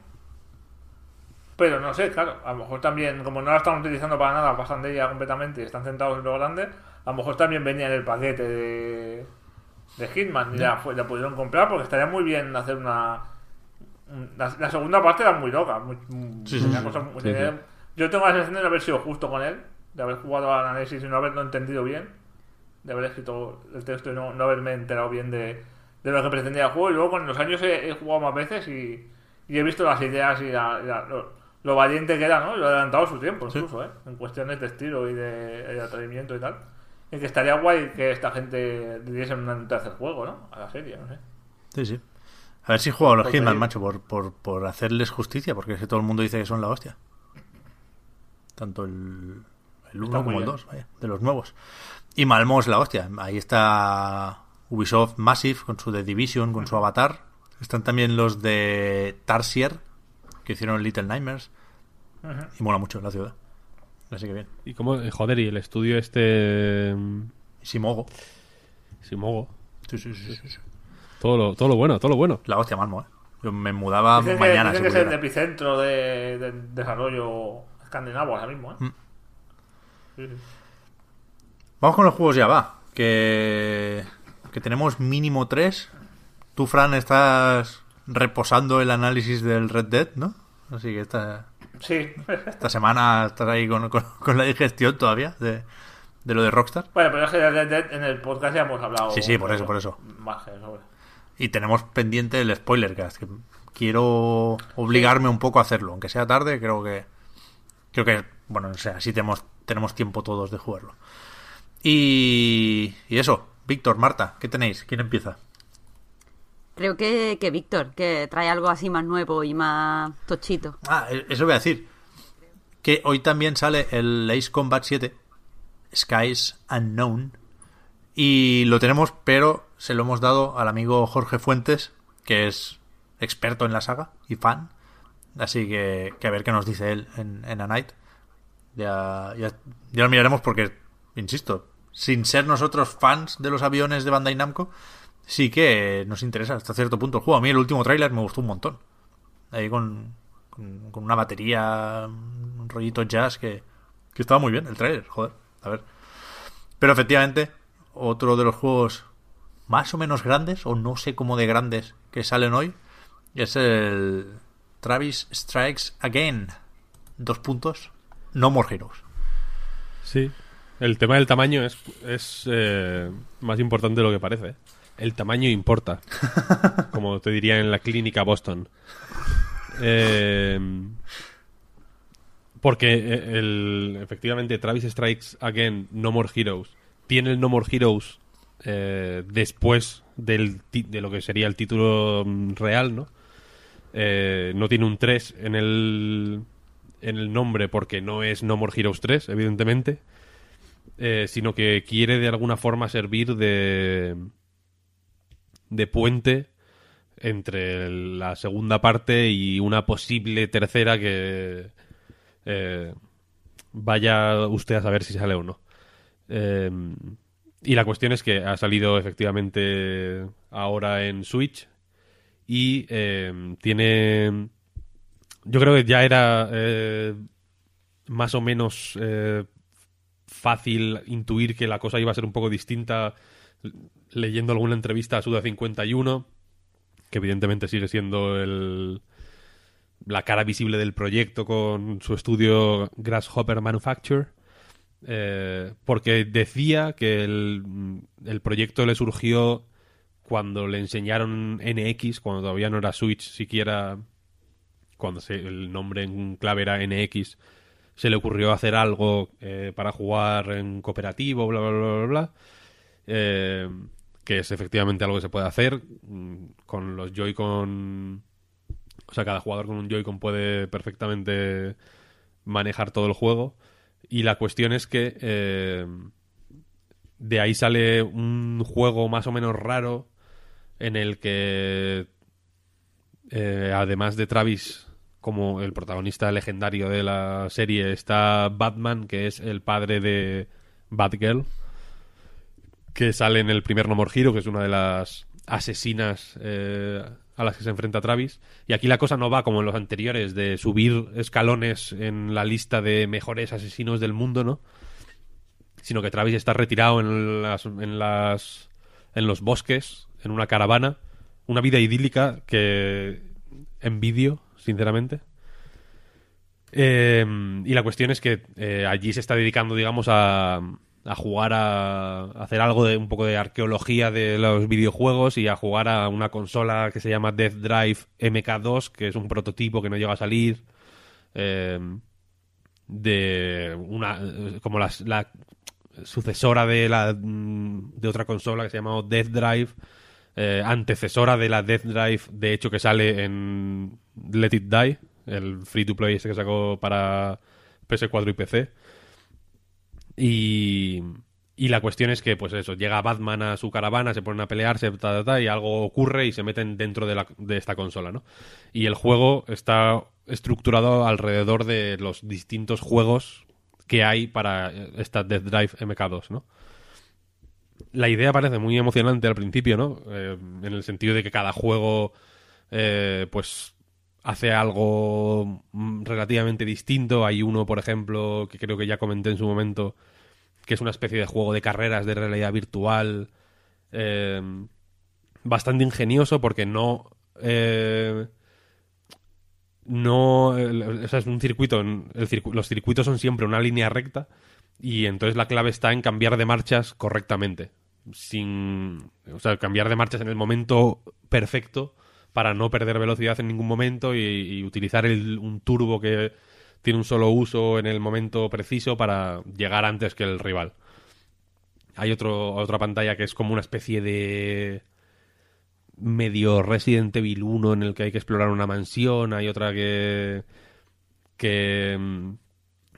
Pero no sé, claro, a lo mejor también, como no la están utilizando para nada, pasan de ella completamente y están centrados en lo grande, a lo mejor también venía en el paquete de, de Hitman y la, pudieron comprar porque estaría muy bien hacer una. un- La, la segunda parte era muy loca. Muy, Sí, sí, tenía sí. tenía-. Yo tengo la sensación de haber sido justo con él, de haber jugado al análisis y no haberlo entendido bien, de haber escrito el texto y no, no haberme enterado bien de, de lo que pretendía el juego. Y luego con los años he, he jugado más veces y, y he visto las ideas y la- la- lo, lo valiente que era, ¿no? Y lo ha adelantado su tiempo, Sí. incluso, ¿eh? En cuestiones de estilo y de, de atrevimiento y tal. Y que estaría guay que esta gente le diesen un tercer juego, ¿no? A la serie, no sé. Sí, sí. A ver si juego a los Porque- Hitman, macho, por, por, por hacerles justicia, porque es que todo el mundo dice que son la hostia. Tanto el, el 1 Está muy como el bien. 2, vaya, de los nuevos. Y Malmo es la hostia. Ahí está Ubisoft Massive con su The Division, con su Avatar. Están también los de Tarsier, que hicieron Little Nightmares. Y mola mucho la ciudad. Así que bien. Y como, eh, joder, y el estudio este. Y Simogo. Simogo. Sí, sí, sí, sí, sí. Todo lo, todo lo bueno, todo lo bueno. La hostia, Malmo, ¿eh? Yo me mudaba Dicen que, mañana. dicen si que es el epicentro de, de desarrollo escandinavo ahora mismo, ¿eh? Mm. Sí, sí. Vamos con los juegos ya, va. Que, que tenemos mínimo tres. Tú, Fran, estás reposando el análisis del Red Dead, ¿no? Así que esta, Sí. esta semana estás ahí con, con- con la digestión todavía de, de lo de Rockstar. Bueno, pero es que de Red Dead en el podcast ya hemos hablado. Sí, sí, por eso, por eso. Más que sobre. Y tenemos pendiente el spoilercast, que quiero obligarme un poco a hacerlo, aunque sea tarde, creo que creo que bueno, no sé, así tenemos tenemos tiempo todos de jugarlo. Y, y eso, Víctor, Marta, ¿qué tenéis? ¿Quién empieza? Creo que, que Víctor, que trae algo así más nuevo y más tochito. Ah, e- eso voy a decir. Que hoy también sale el Ace Combat 7, Skies Unknown. Y lo tenemos, pero se lo hemos dado al amigo Jorge Fuentes, que es experto en la saga y fan. Así que, que a ver qué nos dice él en, en A Night. Ya, ya, ya lo miraremos porque, insisto, sin ser nosotros fans de los aviones de Bandai Namco, sí que nos interesa hasta cierto punto el juego. A mí el último tráiler me gustó un montón. Ahí con, con, una batería, un rollito jazz que, que estaba muy bien el tráiler, joder. A ver. Pero efectivamente, otro de los juegos más o menos grandes, o no sé cómo de grandes, que salen hoy, es el Travis Strikes Again. Dos puntos. No More Heroes. Sí. El tema del tamaño es, es eh, más importante de lo que parece. El tamaño importa. como te diría en la clínica Boston. Eh, porque eh, el, efectivamente Travis Strikes Again No More Heroes tiene el No More Heroes eh, después del, ti- de lo que sería el título mm, real, ¿no? Eh, no tiene un 3 en el, en el nombre porque no es No More Heroes 3, evidentemente, eh, sino que quiere de alguna forma servir de, de puente entre la segunda parte y una posible tercera que eh, vaya usted a saber si sale o no. Eh, y la cuestión es que ha salido efectivamente ahora en Switch y tiene... Yo creo que ya era más o menos fácil intuir que la cosa iba a ser un poco distinta leyendo alguna entrevista a Suda 51, que evidentemente sigue siendo el, la cara visible del proyecto con su estudio Grasshopper Manufacture. eh, porque decía que el, el proyecto le surgió cuando le enseñaron NX, cuando todavía no era Switch siquiera, cuando se- el nombre en clave era NX, se le ocurrió hacer algo eh, para jugar en cooperativo, bla, bla, bla, bla, bla. Eh, que es efectivamente algo que se puede hacer mm, con los Joy-Con. O sea, cada jugador con un Joy-Con puede perfectamente manejar todo el juego. Y la cuestión es que eh, de ahí sale un juego más o menos raro en el que además de Travis como el protagonista legendario de la serie está Batman que es el padre de Batgirl que sale en el primer No More Hero que es una de las asesinas eh, a las que se enfrenta Travis. Y aquí la cosa no va como en los anteriores de subir escalones en la lista de mejores asesinos del mundo no sino que Travis está retirado en las, en las en los bosques en una caravana. Una vida idílica que envidio sinceramente. Eh, y la cuestión es que eh, allí se está dedicando digamos a, a jugar a, hacer algo de un poco de arqueología de los videojuegos y a jugar a una consola que se llama Death Drive MK2 que es un prototipo que no llega a salir eh, de una como las- la sucesora de la mm, de otra consola que se llama Death Drive eh, antecesora de la Death Drive de hecho que sale en Let It Die el free to play ese que sacó para PS4 y PC y y la cuestión es que, pues eso, llega Batman a su caravana, se ponen a pelearse, ta, ta, ta, y algo ocurre y se meten dentro de, la- de esta consola, ¿no? Y el juego está estructurado alrededor de los distintos juegos que hay para esta Death Drive MK2, ¿no? la idea parece muy emocionante al principio, ¿no? Eh, en el sentido de que cada juego, eh, pues, hace algo mm, relativamente distinto. Hay uno, por ejemplo, que creo que ya comenté en su momento, que es una especie de juego de carreras de realidad virtual. eh, bastante ingenioso porque no. eh, no. o sea, es un circuito. los circuitos son siempre una línea recta. Y entonces la clave está en cambiar de marchas correctamente. Sin. O sea, cambiar de marchas en el momento perfecto para no perder velocidad en ningún momento y, utilizar el- un turbo que tiene un solo uso en el momento preciso para llegar antes que el rival. Hay otro, otra pantalla que es como una especie de medio Resident Evil 1 en el que hay que explorar una mansión. Hay otra que. que. mm,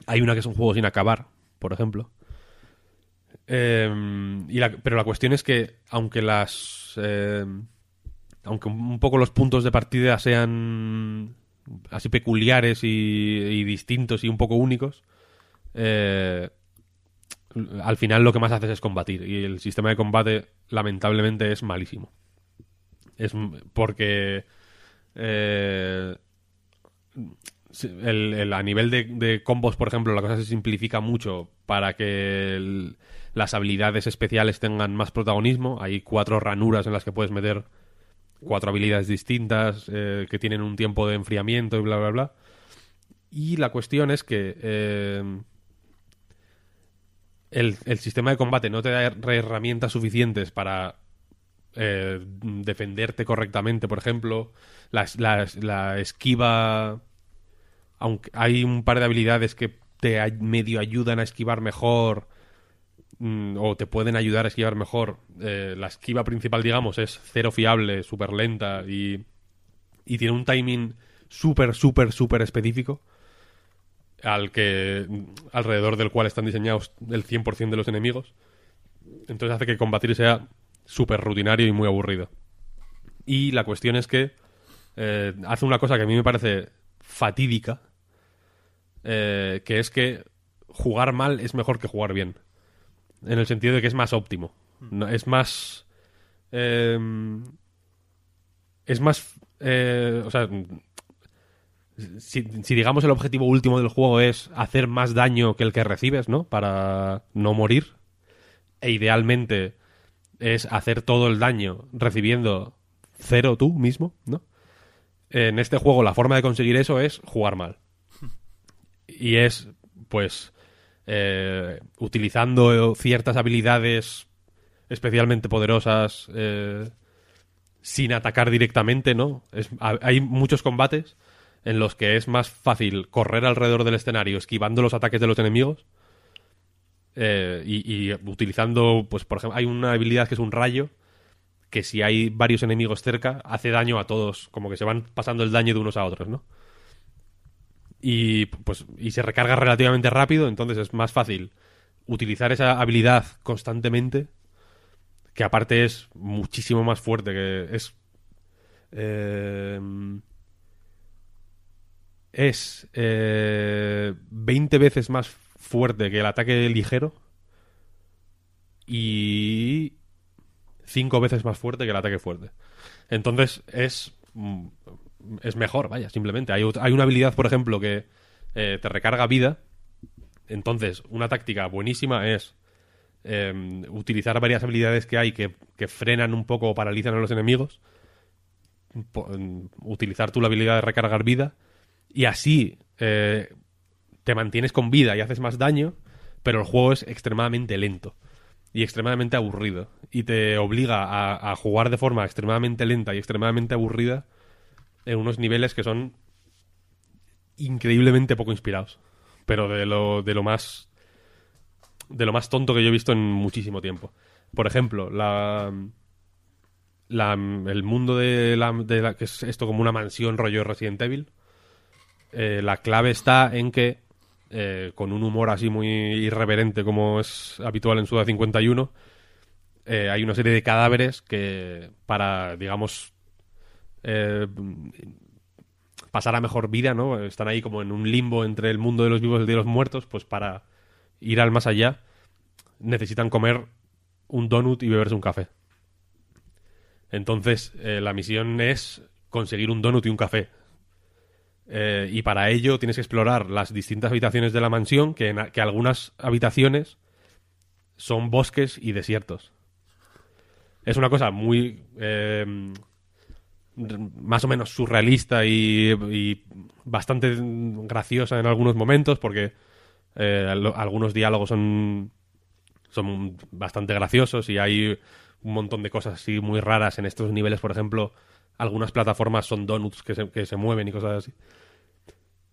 Hay una que es un juego sin acabar, por ejemplo. La- pero la cuestión es que, aunque las. eh, aunque un poco los puntos de partida sean así peculiares y, y distintos y un poco únicos, eh, al final lo que más haces es combatir. Y el sistema de combate, lamentablemente, es malísimo. Es porque. eh, a nivel de, combos, por ejemplo, la cosa se simplifica mucho para que las habilidades especiales tengan más protagonismo. Hay cuatro ranuras en las que puedes meter cuatro habilidades distintas eh, que tienen un tiempo de enfriamiento y bla, bla, bla. Y la cuestión es que eh, el, el sistema de combate no te da her- herramientas suficientes para eh, defenderte correctamente, por ejemplo. Las- las- la esquiva aunque hay un par de habilidades que te medio ayudan a esquivar mejor mm, o te pueden ayudar a esquivar mejor. eh, la esquiva principal, digamos, es cero fiable, súper lenta y, y tiene un timing súper, súper, súper específico al que alrededor del cual están diseñados el 100% de los enemigos. Entonces hace que combatir sea súper rutinario y muy aburrido. Y la cuestión es que eh, hace una cosa que a mí me parece fatídica, eh, que es que jugar mal es mejor que jugar bien. En el sentido de que es más óptimo. Es más... eh, es más... eh, o sea, si, si digamos el objetivo último del juego es hacer más daño que el que recibes, ¿no? Para no morir. E idealmente es hacer todo el daño recibiendo cero tú mismo, ¿no? En este juego la forma de conseguir eso es jugar mal. Y es, pues, eh, utilizando ciertas habilidades especialmente poderosas eh, sin atacar directamente, ¿no? Hay muchos combates en los que es más fácil correr alrededor del escenario esquivando los ataques de los enemigos eh, y, y utilizando, pues, por ejemplo, hay una habilidad que es un rayo que si hay varios enemigos cerca hace daño a todos, como que se van pasando el daño de unos a otros, ¿no? Y pues y se recarga relativamente rápido, entonces es más fácil utilizar esa habilidad constantemente, que aparte es muchísimo más fuerte, que es eh, es eh, 20 veces más fuerte que el ataque ligero y 5 veces más fuerte que el ataque fuerte. Entonces es mm, es mejor, vaya, simplemente. Hay, hay una habilidad, por ejemplo, que eh, te recarga vida. Entonces, una táctica buenísima es eh, utilizar varias habilidades que hay que, que frenan un poco o paralizan a los enemigos. Utilizar tú la habilidad de recargar vida. Y así eh, te mantienes con vida y haces más daño, pero el juego es extremadamente lento y extremadamente aburrido. Y te obliga a jugar de forma extremadamente lenta y extremadamente aburrida en unos niveles que son increíblemente poco inspirados. Pero de lo, de lo más. de lo más tonto que yo he visto en muchísimo tiempo. Por ejemplo, la. la el mundo de la, de la- que es esto como una mansión rollo Resident Evil. eh, la clave está en que, eh, con un humor así muy irreverente como es habitual en Suda 51, eh, hay una serie de cadáveres que para, digamos, eh, pasar a mejor vida, ¿no? Están ahí como en un limbo entre el mundo de los vivos y el de los muertos, pues para ir al más allá necesitan comer un donut y beberse un café. Entonces, eh, la misión es conseguir un donut y un café. Eh, y para ello tienes que explorar las distintas habitaciones de la mansión, que, algunas habitaciones son bosques y desiertos. Es una cosa muy... más o menos surrealista y, bastante graciosa en algunos momentos, porque eh, algunos diálogos son, son bastante graciosos y hay un montón de cosas así muy raras en estos niveles. Por ejemplo, algunas plataformas son donuts que se, que se mueven y cosas así.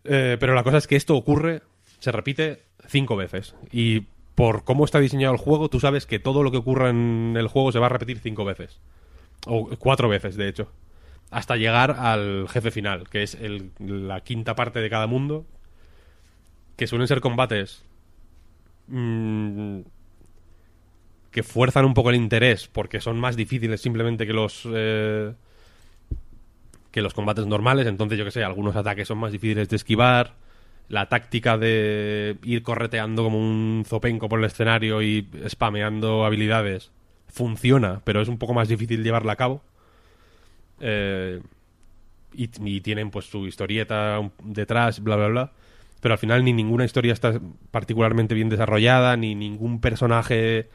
Eh, pero la cosa es que esto ocurre, se repite cinco veces. Y por cómo está diseñado el juego, tú sabes que todo lo que ocurra en el juego se va a repetir cinco veces. O cuatro veces, de hecho. Hasta llegar al jefe final, que es el- la quinta parte de cada mundo. Que suelen ser combates. mm, que fuerzan un poco el interés porque son más difíciles simplemente que los. eh, que los combates normales. Entonces, yo que sé, algunos ataques son más difíciles de esquivar. La táctica de ir correteando como un zopenco por el escenario y spameando habilidades funciona, pero es un poco más difícil llevarla a cabo. Eh, y, tienen pues su historieta detrás, bla, bla, bla. Pero al final ni ninguna historia está particularmente bien desarrollada, ni ningún personaje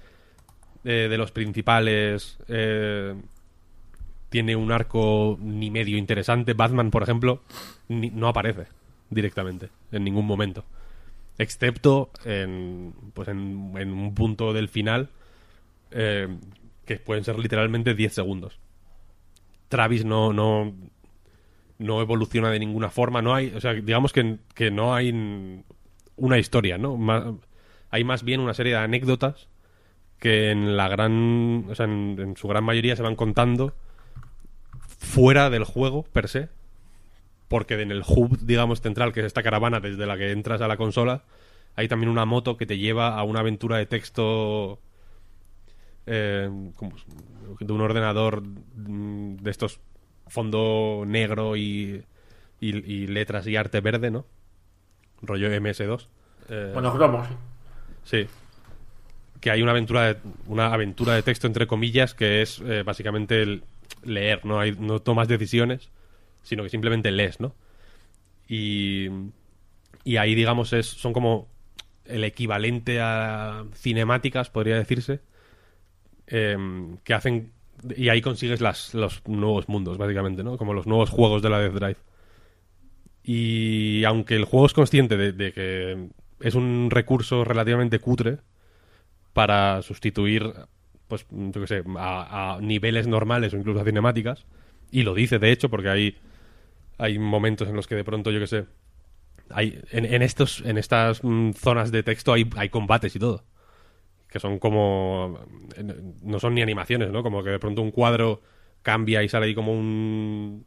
eh, de los principales eh, tiene un arco ni medio interesante. Batman, por ejemplo, no aparece directamente en ningún momento. Excepto en, pues en, un punto del final que pueden ser literalmente 10 segundos. Travis no, no, no evoluciona de ninguna forma. No hay, o sea, digamos que, que no hay una historia, ¿no? Hay más bien una serie de anécdotas que en la gran, o sea, en su gran mayoría se van contando fuera del juego per se, porque en el hub, digamos, central, que es esta caravana desde la que entras a la consola, hay también una moto que te lleva a una aventura de texto eh, como de un ordenador mm, de estos fondo negro y, y, y letras y arte verde, ¿no? Rollo MS2. Eh, Bueno, cromos. Sí. Que hay una aventura de, una aventura de texto, entre comillas, que es eh, básicamente el leer, ¿no? Hay, no tomas decisiones, sino que simplemente lees, ¿no? Y, y ahí, digamos, es, son como el equivalente a cinemáticas, podría decirse, em, que hacen... Y ahí consigues las, los nuevos mundos, básicamente, ¿no? Como los nuevos juegos de la Death Drive. Y aunque el juego es consciente de, que es un recurso relativamente cutre para sustituir, pues, yo qué sé, a, a niveles normales o incluso a cinemáticas, y lo dice de hecho, porque hay, hay momentos en los que de pronto, yo qué sé, hay, en, en estos, en estas mm, zonas de texto hay, hay combates y todo. Que son como. No son ni animaciones, ¿no? Como que de pronto un cuadro cambia y sale ahí como un.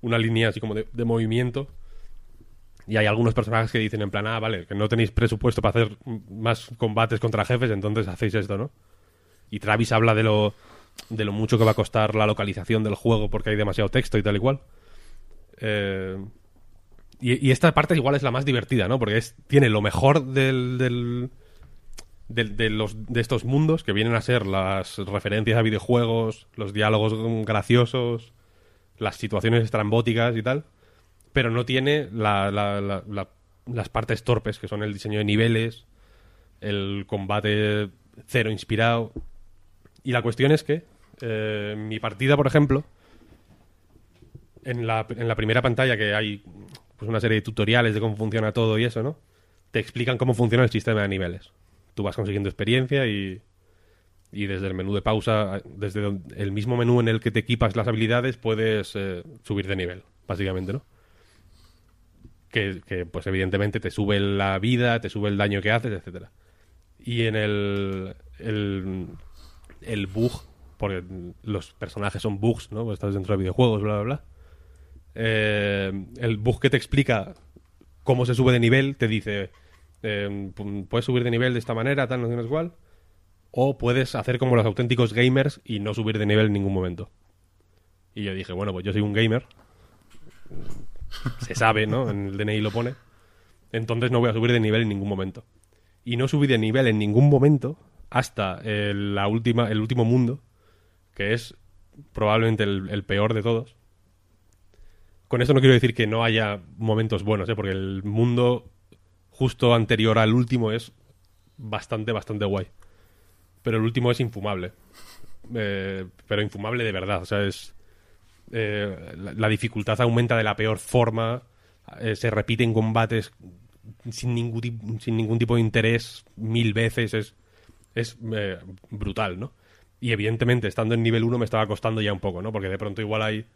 Una línea así como de, de movimiento. Y hay algunos personajes que dicen en plan, ah, vale, que no tenéis presupuesto para hacer más combates contra jefes, entonces hacéis esto, ¿no? Y Travis habla de lo, de lo mucho que va a costar la localización del juego porque hay demasiado texto y tal y cual. Eh, y, esta parte igual es la más divertida, ¿no? Porque es, tiene lo mejor del, del- de, los, de estos mundos, que vienen a ser las referencias a videojuegos, los diálogos graciosos, las situaciones estrambóticas y tal, pero no tiene la- la- la- las partes torpes, que son el diseño de niveles, el combate cero inspirado. Y la cuestión es que eh, mi partida, por ejemplo, en la, en la primera pantalla que hay pues una serie de tutoriales de cómo funciona todo y eso, ¿no? Te explican cómo funciona el sistema de niveles. Tú vas consiguiendo experiencia y, y desde el menú de pausa, desde el mismo menú en el que te equipas las habilidades, puedes eh, subir de nivel, básicamente, ¿no? Que, que, pues evidentemente te sube la vida, te sube el daño que haces, etcétera. Y en el, el, el bug, porque los personajes son bugs, ¿no? Pues estás dentro de videojuegos, bla, bla, bla. Eh, el bug que te explica cómo se sube de nivel te dice eh, pu- puedes subir de nivel de esta manera, tal, no sé cuál, o puedes hacer como los auténticos gamers y no subir de nivel en ningún momento. Y yo dije, bueno, pues yo soy un gamer, se sabe, ¿no? En el DNI lo pone, entonces no voy a subir de nivel en ningún momento. Y no subí de nivel en ningún momento hasta el, la última, el último mundo, que es probablemente el, el peor de todos. Con esto no quiero decir que no haya momentos buenos, ¿eh? porque el mundo justo anterior al último es bastante, bastante guay. Pero el último es infumable. Eh, pero infumable de verdad. O sea, es. eh, la, dificultad aumenta de la peor forma. eh, se repiten combates sin ningún, sin ningún tipo de interés mil veces. Es, es eh, brutal, ¿no? Y evidentemente, estando en nivel 1 me estaba costando ya un poco, ¿no? Porque de pronto igual hay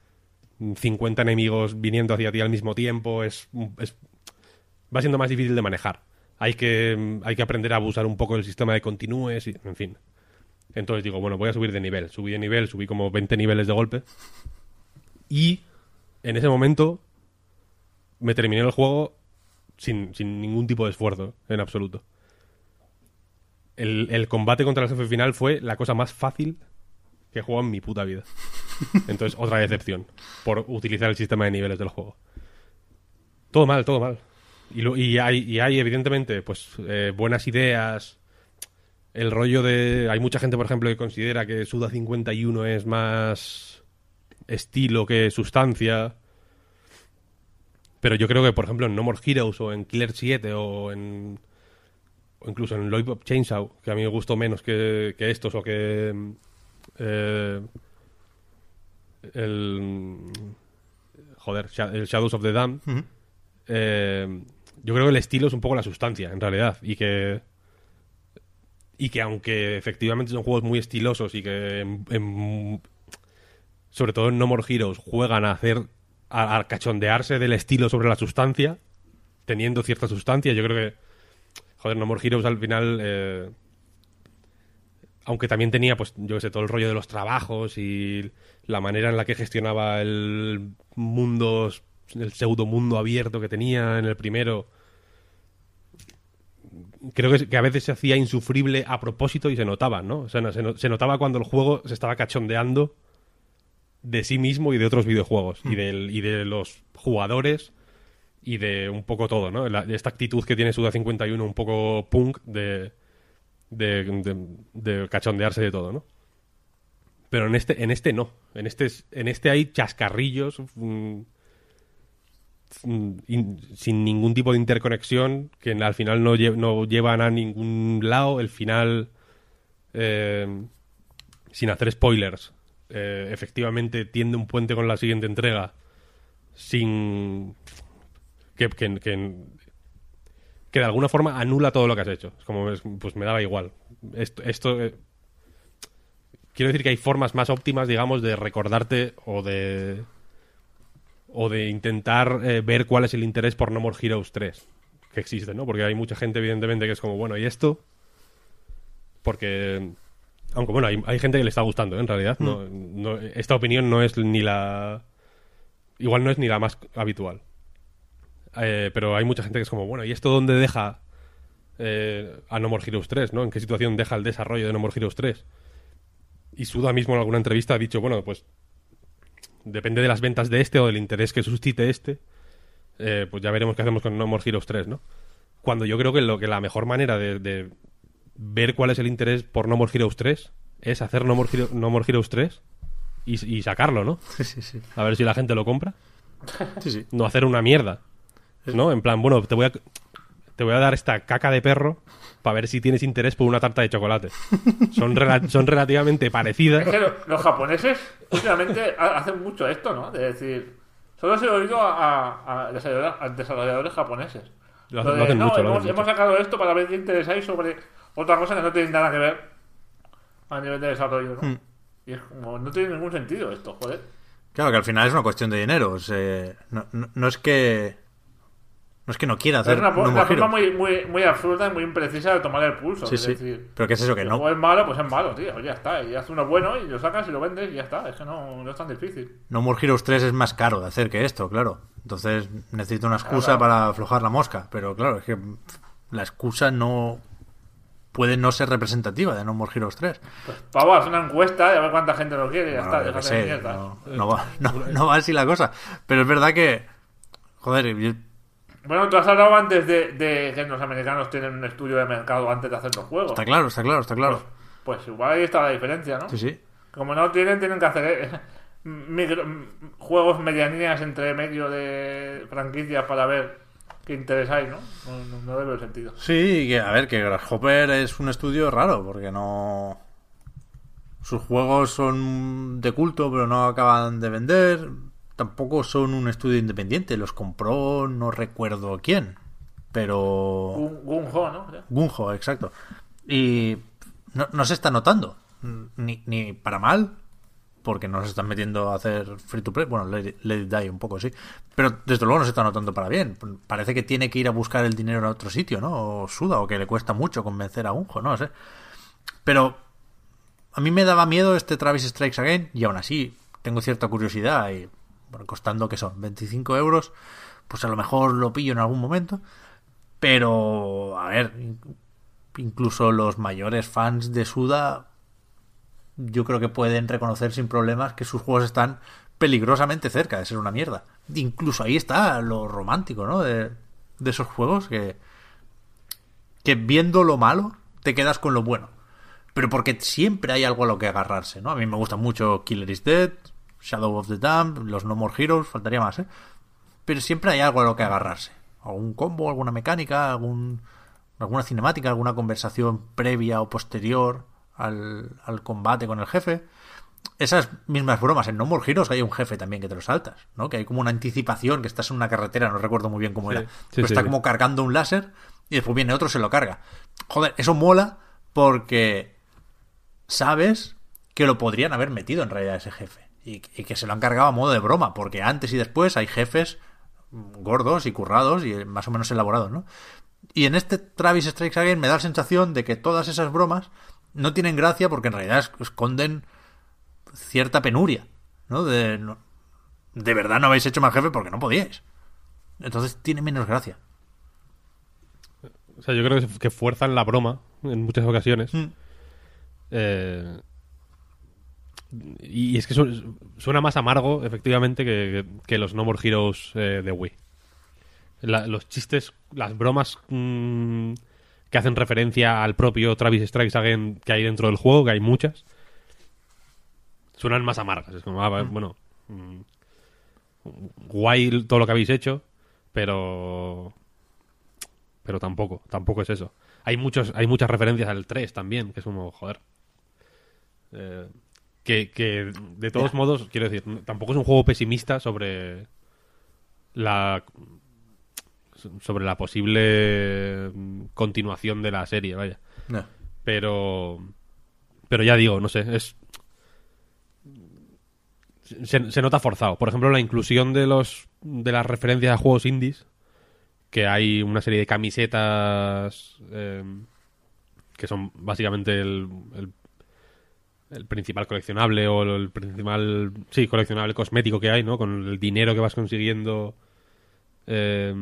50 enemigos viniendo hacia ti al mismo tiempo. Es va siendo más difícil de manejar. Hay que, hay que aprender a abusar un poco del sistema de continúes y, en fin. Entonces digo, bueno, voy a subir de nivel. Subí de nivel, subí como 20 niveles de golpe. Y en ese momento me terminé el juego sin, sin ningún tipo de esfuerzo, en absoluto. El, el combate contra el jefe final fue la cosa más fácil que he jugado en mi puta vida. Entonces, otra decepción por utilizar el sistema de niveles del juego. Todo mal, todo mal. Y, lo- y hay, y hay, evidentemente, pues eh, buenas ideas. El rollo de. Hay mucha gente, por ejemplo, que considera que Suda 51 es más estilo que sustancia. Pero yo creo que, por ejemplo, en No More Heroes o en Killer 7 o en. O incluso en Lollipop Chainsaw, que a mí me gustó menos que, que estos o que. eh, el. Joder, el Shadows of the Damned. Eh, yo creo que el estilo es un poco la sustancia, en realidad. Y que. Y que aunque efectivamente son juegos muy estilosos y que. sobre todo en No More Heroes juegan a hacer. A, a cachondearse del estilo sobre la sustancia. Teniendo cierta sustancia. Yo creo que. Joder, No More Heroes al final. eh, aunque también tenía, pues, yo que sé, todo el rollo de los trabajos y la manera en la que gestionaba el mundo, el pseudo mundo abierto que tenía en el primero. Creo que, que a veces se hacía insufrible a propósito y se notaba, ¿no? O sea, no- se, no- se notaba cuando el juego se estaba cachondeando de sí mismo y de otros videojuegos y, del, y de los jugadores y de un poco todo, ¿no? La- esta actitud que tiene Suda 51 un poco punk de, de, de- de cachondearse de todo, ¿no? Pero en este, en este no. En este, es- en este hay chascarrillos mm, in- sin ningún tipo de interconexión que al final no, lle- no llevan a ningún lado. El final, eh, sin hacer spoilers, eh, efectivamente tiende un puente con la siguiente entrega sin... Que, que, que, de alguna forma anula todo lo que has hecho. Es como, es- pues me daba igual. Esto, esto eh, quiero decir que hay formas más óptimas, digamos, de recordarte o de o de intentar eh, ver cuál es el interés por No More Heroes 3 que existe, ¿no? Porque hay mucha gente, evidentemente, que es como, bueno, ¿y esto? Porque, aunque bueno, hay, hay gente que le está gustando, ¿eh? en realidad. No, no- esta opinión no es ni la... Igual no es ni la más habitual. Eh, pero hay mucha gente que es como, bueno, ¿y esto dónde deja eh, a No More Heroes 3, ¿no? ¿En qué situación deja el desarrollo de No More Heroes 3? Y Suda mismo en alguna entrevista ha dicho, bueno, pues depende de las ventas de este o del interés que suscite este, eh, pues ya veremos qué hacemos con No More Heroes 3, ¿no? Cuando yo creo que lo que la mejor manera de, de ver cuál es el interés por No More Heroes 3 es hacer No More, Hero- no More Heroes 3 y, y sacarlo, ¿no? Sí, sí, sí. A ver si la gente lo compra. Sí, sí. No hacer una mierda. ¿No? En plan, bueno, te voy a, te voy a dar esta caca de perro para ver si tienes interés por una tarta de chocolate. Son, rela- son relativamente parecidas. Es que lo- los japoneses últimamente ha- hacen mucho esto, ¿no? De decir, solo se lo he oído a, a- a desarrolladores, a desarrolladores japoneses. Lo Lo hacen- de, no, lo hemos, hacen hemos mucho. sacado esto para ver qué interés hay sobre otra cosa que no tiene nada que ver a nivel de desarrollo, ¿no? Hmm. Y es como, no tiene ningún sentido esto, joder. Claro que al final es una cuestión de dinero. o sea, no, no- no es que. No es que no quiera hacer es una, una forma muy, muy, muy absurda y muy imprecisa de tomar el pulso. Sí, es sí. decir, Pero ¿qué es eso? Que si no, juego es malo, pues es malo, tío. Ya está. Y haces uno bueno y lo sacas y lo vendes y ya está. Es que no, no es tan difícil. No More Heroes 3 es más caro de hacer que esto, claro. Entonces necesito una excusa Claro. para aflojar la mosca. Pero claro, es que la excusa no puede no ser representativa de No More Heroes 3. Pavo, haz una encuesta y a ver cuánta gente lo quiere y ya Bueno, está. sé, no va, no, no va así la cosa. Pero es verdad que, joder, yo Bueno, tú has hablado antes de, de que los americanos tienen un estudio de mercado antes de hacer los juegos. Está claro, está claro, está claro. Pues igual ahí está la diferencia, ¿no? Sí, sí. Como no tienen, tienen que hacer eh, micro- juegos medianías entre medio de franquicias para ver qué interés hay, ¿no? No, no, le veo sentido. Sí, que a ver, que Grasshopper es un estudio raro, porque no. Sus juegos son de culto, pero no acaban de vender. Tampoco son un estudio independiente. Los compró, no recuerdo quién. Pero. Gun, Gun Ho, ¿no? Gunjo, exacto. Y no, no se está notando. Ni, ni para mal, porque no se están metiendo a hacer free to play. Bueno, let it, let it die un poco, sí. Pero desde luego no se está notando para bien. Parece que tiene que ir a buscar el dinero en otro sitio, ¿no? O suda, o que le cuesta mucho convencer a Gunjo, no sé. Pero a mí me daba miedo este Travis Strikes Again, y aún así tengo cierta curiosidad. Y bueno, costando que son 25 euros, pues a lo mejor lo pillo en algún momento. Pero, a ver, incluso los mayores fans de Suda, yo creo que pueden reconocer sin problemas que sus juegos están peligrosamente cerca de ser una mierda. Incluso ahí está lo romántico, ¿no? De, de esos juegos que, que viendo lo malo te quedas con lo bueno. Pero porque siempre hay algo a lo que agarrarse, ¿no? A mí me gusta mucho Killer is Dead, Shadow of the Damned, los No More Heroes, faltaría más, ¿eh? Pero siempre hay algo a lo que agarrarse. Algún combo, alguna mecánica, algún, alguna cinemática, alguna conversación previa o posterior al, al combate con el jefe. Esas mismas bromas en No More Heroes hay un jefe también que te lo saltas, ¿no? Que hay como una anticipación, que estás en una carretera, no recuerdo muy bien cómo Sí, era. sí, pero sí, está como cargando un láser y después viene otro y se lo carga. Joder, eso mola porque sabes que lo podrían haber metido en realidad ese jefe. Y, y que se lo han cargado a modo de broma, porque antes y después hay jefes gordos y currados y más o menos elaborados, ¿no? Y en este Travis Strikes Again me da la sensación de que todas esas bromas no tienen gracia porque en realidad es- esconden cierta penuria, ¿no? De, no- de verdad no habéis hecho más jefe porque no podíais. Entonces tiene menos gracia. O sea, yo creo que, que fuerzan la broma en muchas ocasiones. Mm. Eh, y es que su- suena más amargo, efectivamente, que, que los No More Heroes eh, de Wii. La- los chistes, las bromas mm, que hacen referencia al propio Travis Strikes Again que hay dentro del juego, que hay muchas, suenan más amargas. Es como, ah, va- bueno, mm, guay todo lo que habéis hecho, pero pero tampoco, tampoco es eso. Hay muchos, hay muchas referencias al 3 también, que es como, joder. Eh, que, que de todos modos, quiero decir, tampoco es un juego pesimista sobre la sobre la posible continuación de la serie, vaya. No. Pero pero ya digo, no sé, es se, se nota forzado. Por ejemplo, la inclusión de los de las referencias a juegos indies, que hay una serie de camisetas eh, que son básicamente el, el, el principal coleccionable o el principal sí coleccionable cosmético que hay, ¿no? Con el dinero que vas consiguiendo eh,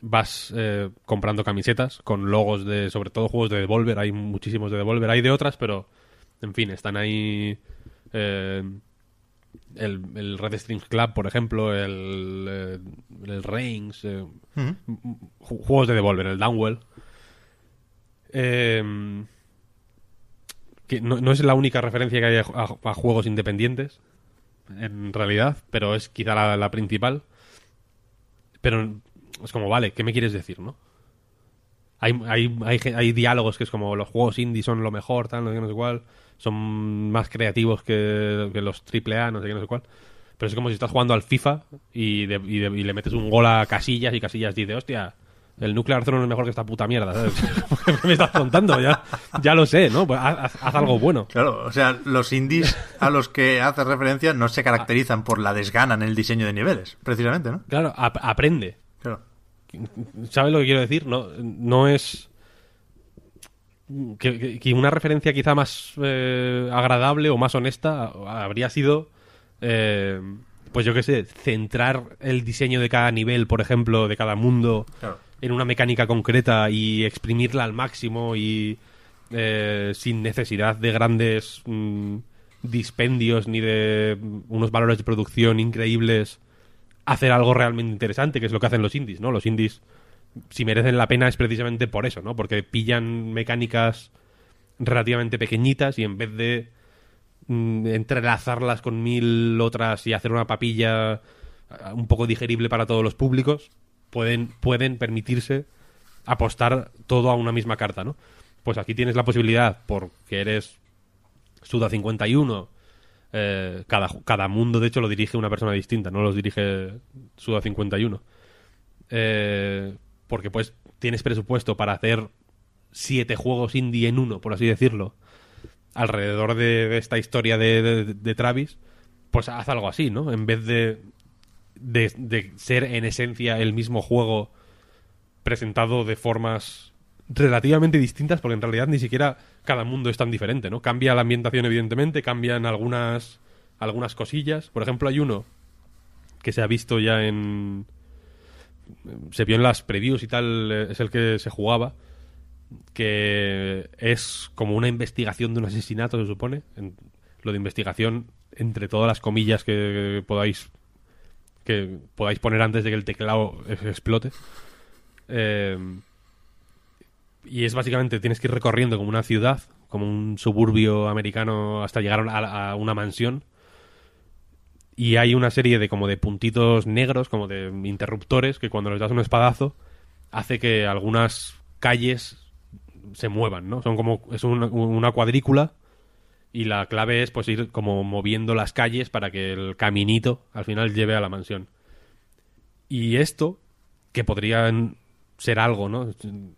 vas eh, comprando camisetas con logos de sobre todo juegos de Devolver. Hay muchísimos de Devolver, hay de otras, pero en fin están ahí. eh, el, el Red Strings Club, por ejemplo, el, eh, el Reigns, eh, juegos de Devolver, el Downwell. Eh, no, no es la única referencia que hay a, juegos independientes, en realidad, pero es quizá la, principal. Pero es como, vale, ¿qué me quieres decir, no? Hay, hay, hay, hay diálogos que es como los juegos indie son lo mejor, tal, no sé qué, no sé cuál. Son más creativos que, que los AAA, no sé qué, no sé cuál. Pero es como si estás jugando al FIFA y, de- y de- y le metes un gol a Casillas y Casillas dice, hostia, el Nuclear Throne es mejor que esta puta mierda. ¿sabes? ¿Qué me estás contando? Ya, ya lo sé, ¿no? Pues haz, haz- algo bueno. Claro, o sea, los indies a los que hace referencia no se caracterizan por la desgana en el diseño de niveles, precisamente, ¿no? Claro, ap- aprende. Claro. ¿Sabes lo que quiero decir? No, no es. Que una referencia quizá más eh, agradable o más honesta habría sido. eh, pues yo qué sé, centrar el diseño de cada nivel, por ejemplo, de cada mundo, Claro. En una mecánica concreta y exprimirla al máximo y eh, sin necesidad de grandes mm, dispendios ni de mm, unos valores de producción increíbles hacer algo realmente interesante, que es lo que hacen los indies, ¿no? Los indies si merecen la pena es precisamente por eso, ¿no? Porque pillan mecánicas relativamente pequeñitas y en vez de mm, entrelazarlas con mil otras y hacer una papilla ah, un poco digerible para todos los públicos, pueden, pueden permitirse apostar todo a una misma carta, ¿no? Pues aquí tienes la posibilidad, porque eres Suda 51, eh, cada, cada mundo de hecho lo dirige una persona distinta, no los dirige Suda 51. Eh, porque pues tienes presupuesto para hacer siete juegos indie en uno, por así decirlo, alrededor de, esta historia de- de Travis, pues haz algo así, ¿no? En vez de, de, de ser en esencia el mismo juego presentado de formas relativamente distintas, porque en realidad ni siquiera cada mundo es tan diferente, ¿no? Cambia la ambientación, evidentemente, cambian algunas, algunas cosillas. Por ejemplo, hay uno que se ha visto ya en... Se vio en las previews y tal, eh, es el que se jugaba, que es como una investigación de un asesinato, se supone. Lo de investigación, entre todas las comillas que podáis que podáis poner antes de que el teclado eh, explote. Eh, y es básicamente, tienes que ir recorriendo como una ciudad, como un suburbio americano hasta llegar a, una mansión. Y hay una serie de como de puntitos negros, como de interruptores, que cuando les das un espadazo, hace que algunas calles se muevan, ¿no? Son como, es una cuadrícula y la clave es pues ir como moviendo las calles para que el caminito al final lleve a la mansión. Y esto, que podrían ser algo, ¿no?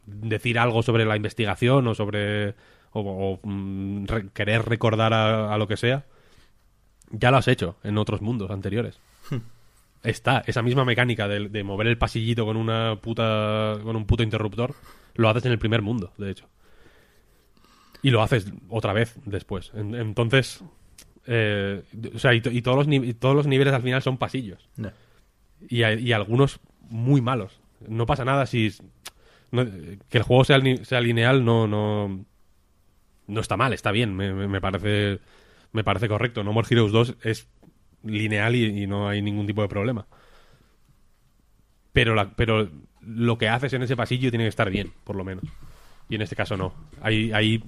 Decir algo sobre la investigación o sobre... o, o, mm, re- querer recordar a, a lo que sea, ya lo has hecho en otros mundos anteriores. Está, esa misma mecánica de, de mover el pasillito con una puta. con un puto interruptor, lo haces en el primer mundo, de hecho. Y lo haces otra vez después. En- entonces. eh, o sea, y, to- y todos, los y todos los niveles al final son pasillos. Y, y algunos muy malos. No pasa nada si. no- que el juego sea, sea lineal no, no. No está mal, está bien. Me, me- me parece. Me parece correcto. No More Heroes 2 es lineal y, y no hay ningún tipo de problema. Pero, la, pero lo que haces en ese pasillo tiene que estar bien, por lo menos. Y en este caso no. Hay, hay,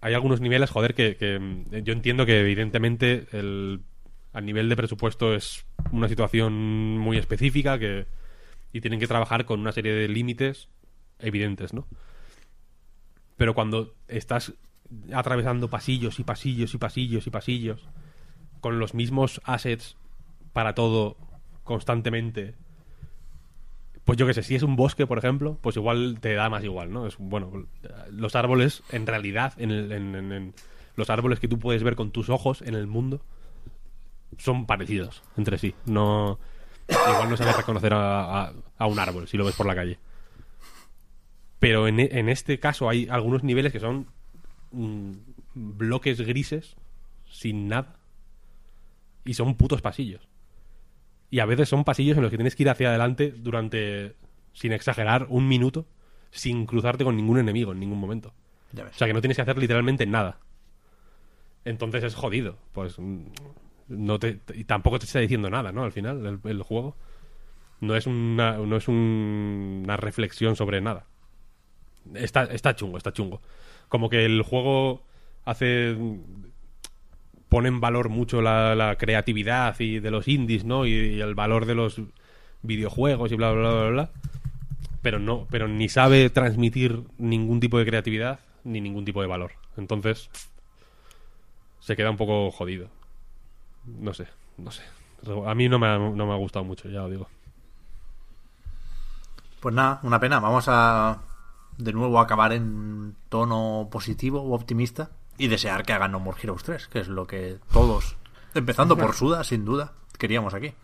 hay algunos niveles, joder, que, mm, yo entiendo que evidentemente el, a nivel de presupuesto es una situación muy específica que, y tienen que trabajar con una serie de límites evidentes, ¿no? Pero cuando estás atravesando pasillos y pasillos y pasillos y pasillos con los mismos assets para todo constantemente pues yo qué sé, si es un bosque, por ejemplo, pues igual te da más igual, ¿no? Es bueno, los árboles, en realidad, en, el- en- los árboles que tú puedes ver con tus ojos en el mundo son parecidos entre sí. No, igual no sabes reconocer a, a- a un árbol si lo ves por la calle. Pero en, en este caso hay algunos niveles que son mm, bloques grises sin nada y son putos pasillos. Y a veces son pasillos en los que tienes que ir hacia adelante durante, sin exagerar, un minuto, sin cruzarte con ningún enemigo en ningún momento. Ya O sea que no tienes que hacer literalmente nada. Entonces es jodido. Pues mm, no te, te- y tampoco te está diciendo nada, ¿no? Al final, el, el juego. No es una, no es un- una reflexión sobre nada. Está, está chungo, está chungo. Como que el juego hace pone en valor mucho la, creatividad y de los indies, ¿no? Y, y el valor de los videojuegos y bla bla bla bla bla. Pero no, pero ni sabe transmitir ningún tipo de creatividad ni ningún tipo de valor. Entonces se queda un poco jodido. No sé, no sé. A mí no me ha, no me ha gustado mucho, ya lo digo. Pues nada, una pena. Vamos a de nuevo acabar en tono positivo o optimista y desear que hagan No More Heroes 3, que es lo que todos, empezando por Suda, sin duda, queríamos aquí.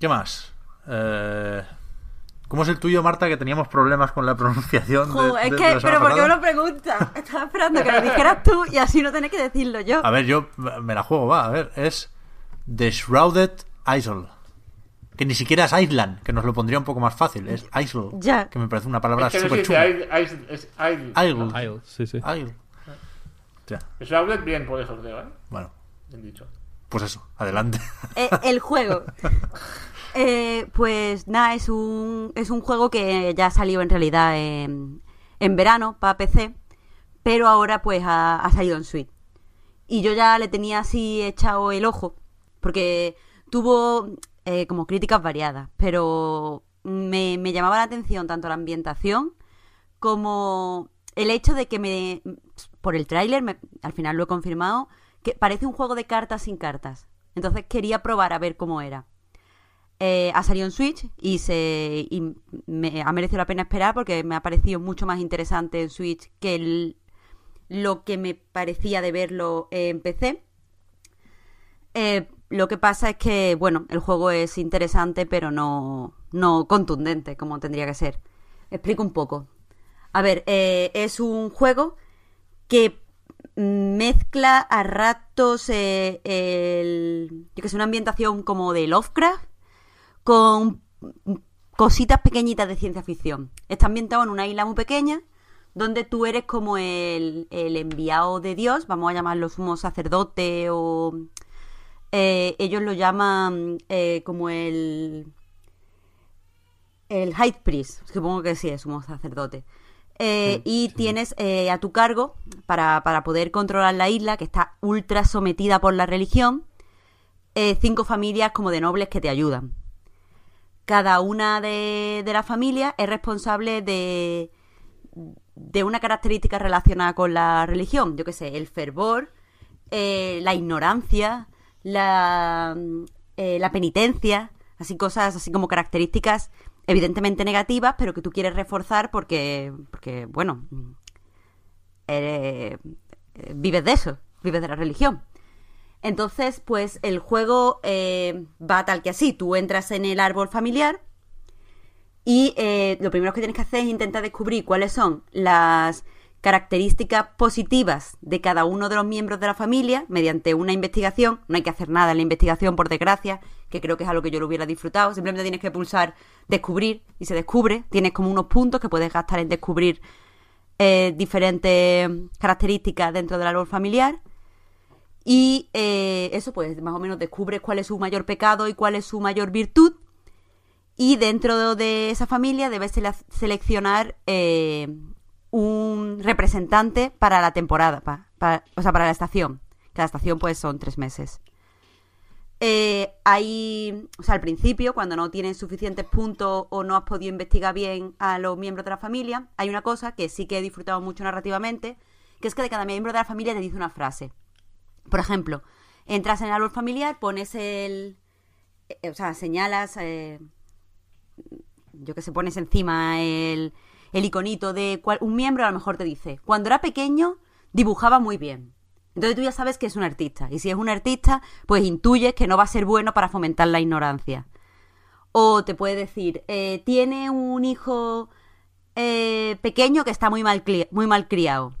¿Qué más? Eh, ¿Cómo es el tuyo, Marta, que teníamos problemas con la pronunciación? de- de- es que, pero ¿por qué me lo preguntas? Estaba esperando que lo dijeras tú y así no tenés que decirlo yo. A ver, yo me la juego, va, a ver, es The Shrouded Isle. Que ni siquiera es Island, que nos lo pondría un poco más fácil, es Isle. Ya. Que me parece una palabra Es que no súper chula. Isle- Isle- es Isle. Isle. Isle, sí, sí. Isle. Es outlet bien, por eso creo, ¿eh? bueno, Bien dicho. pues eso, adelante. Eh, el juego. Eh, pues nada, es un, es un juego que ya salió en realidad en, en verano para PC, pero ahora pues ha, ha salido en Switch. Y yo ya le tenía así echado el ojo, porque tuvo eh, como críticas variadas, pero me, llamaba la atención tanto la ambientación como el hecho de que me, por el tráiler, al final lo he confirmado, que parece un juego de cartas sin cartas. Entonces quería probar a ver cómo era. Eh, ha salido en Switch y, se, y me ha merecido la pena esperar porque me ha parecido mucho más interesante en Switch que lo que me parecía de verlo en PC. Eh, lo que pasa es que, bueno, el juego es interesante, pero no, no contundente, como tendría que ser. Explico un poco. A ver, eh, es un juego que mezcla a ratos eh, el, yo que sé, una ambientación como de Lovecraft con cositas pequeñitas de ciencia ficción. Está ambientado en una isla muy pequeña donde tú eres como el, el enviado de Dios, vamos a llamarlo sumo sacerdote o eh, ellos lo llaman eh, como el el High Priest, supongo que sí es sumo sacerdote. Eh, y tienes eh, a tu cargo, para, para poder controlar la isla, que está ultra sometida por la religión, eh, cinco familias como de nobles que te ayudan. Cada una de, de las familias es responsable de, de una característica relacionada con la religión. Yo qué sé, el fervor, la ignorancia, la, eh, la penitencia, así cosas así como características evidentemente negativas, pero que tú quieres reforzar porque, porque bueno, eres- eh, vives de eso, vives de la religión. Entonces, pues el juego eh, va tal que así. Tú entras en el árbol familiar y lo primero que tienes que hacer es intentar descubrir cuáles son las características positivas de cada uno de los miembros de la familia mediante una investigación. No hay que hacer nada en la investigación, por desgracia, que creo que es algo que yo lo hubiera disfrutado. Simplemente tienes que pulsar descubrir y se descubre. Tienes como unos puntos que puedes gastar en descubrir eh, diferentes características dentro del árbol familiar. Y eh, eso, pues más o menos descubres cuál es su mayor pecado y cuál es su mayor virtud. Y dentro de esa familia debes sele- seleccionar eh, un representante para la temporada, o sea, para la estación. Cada estación, pues, son tres meses. Eh, hay, o sea, al principio, cuando no tienes suficientes puntos o no has podido investigar bien a los miembros de la familia, hay una cosa que sí que he disfrutado mucho narrativamente, que es que de cada miembro de la familia te dice una frase. Por ejemplo, entras en el árbol familiar, pones el... eh, o sea, señalas... eh, yo que sé, pones encima el, el iconito de cual- un miembro, a lo mejor te dice, cuando era pequeño dibujaba muy bien. Entonces tú ya sabes que es un artista. Y si es un artista, pues intuyes que no va a ser bueno para fomentar la ignorancia. O te puede decir, eh, tiene un hijo eh, pequeño que está muy mal, muy mal criado.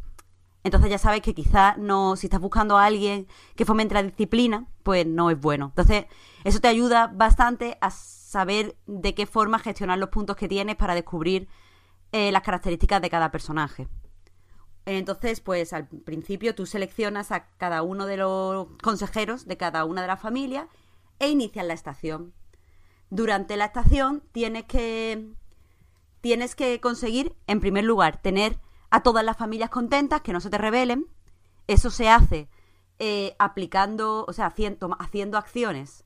Entonces ya sabes que quizás no, si estás buscando a alguien que fomente la disciplina, pues no es bueno. Entonces, eso te ayuda bastante a saber de qué forma gestionar los puntos que tienes para descubrir eh, las características de cada personaje. Entonces, pues al principio tú seleccionas a cada uno de los consejeros de cada una de las familias e inicias la estación. Durante la estación tienes que tienes que conseguir, en primer lugar, tener a todas las familias contentas, que no se te rebelen. Eso se hace eh, aplicando, o sea, haciendo, haciendo acciones.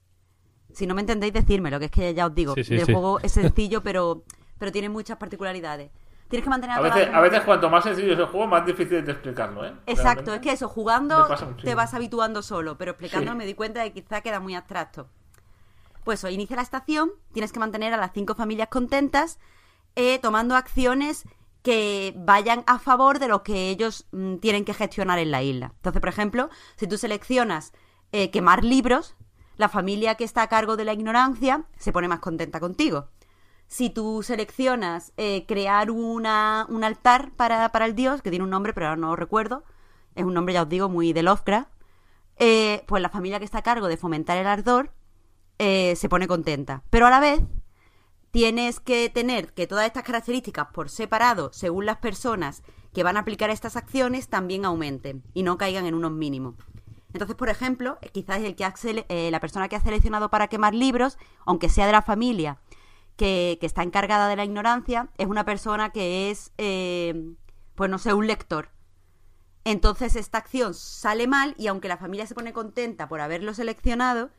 Si no me entendéis, decírmelo, que es que ya os digo, Sí, sí, el sí. juego es sencillo, pero, pero tiene muchas particularidades. Tienes que mantener A todas veces, a veces cuanto más sencillo es el juego, más difícil de explicarlo, ¿eh? Exacto, Realmente. es que eso, jugando te vas habituando solo, pero explicándolo Sí. me di cuenta de que quizá queda muy abstracto. Pues eso, inicia la estación, tienes que mantener a las cinco familias contentas, eh, tomando acciones que vayan a favor de lo que ellos mm, tienen que gestionar en la isla. Entonces, por ejemplo, si tú seleccionas eh, quemar libros, la familia que está a cargo de la ignorancia se pone más contenta contigo. Si tú seleccionas eh, crear una, un altar para, el dios, que tiene un nombre, pero ahora no lo recuerdo, es un nombre, ya os digo, muy de Lovecraft, eh, pues la familia que está a cargo de fomentar el ardor eh, se pone contenta. Pero a la vez tienes que tener que todas estas características por separado, según las personas que van a aplicar estas acciones, también aumenten y no caigan en unos mínimos. Entonces, por ejemplo, quizás el que la persona que ha seleccionado para quemar libros, aunque sea de la familia, que, está encargada de la ignorancia, es una persona que es, eh, pues no sé, un lector. Entonces esta acción sale mal y aunque la familia se pone contenta por haberlo seleccionado,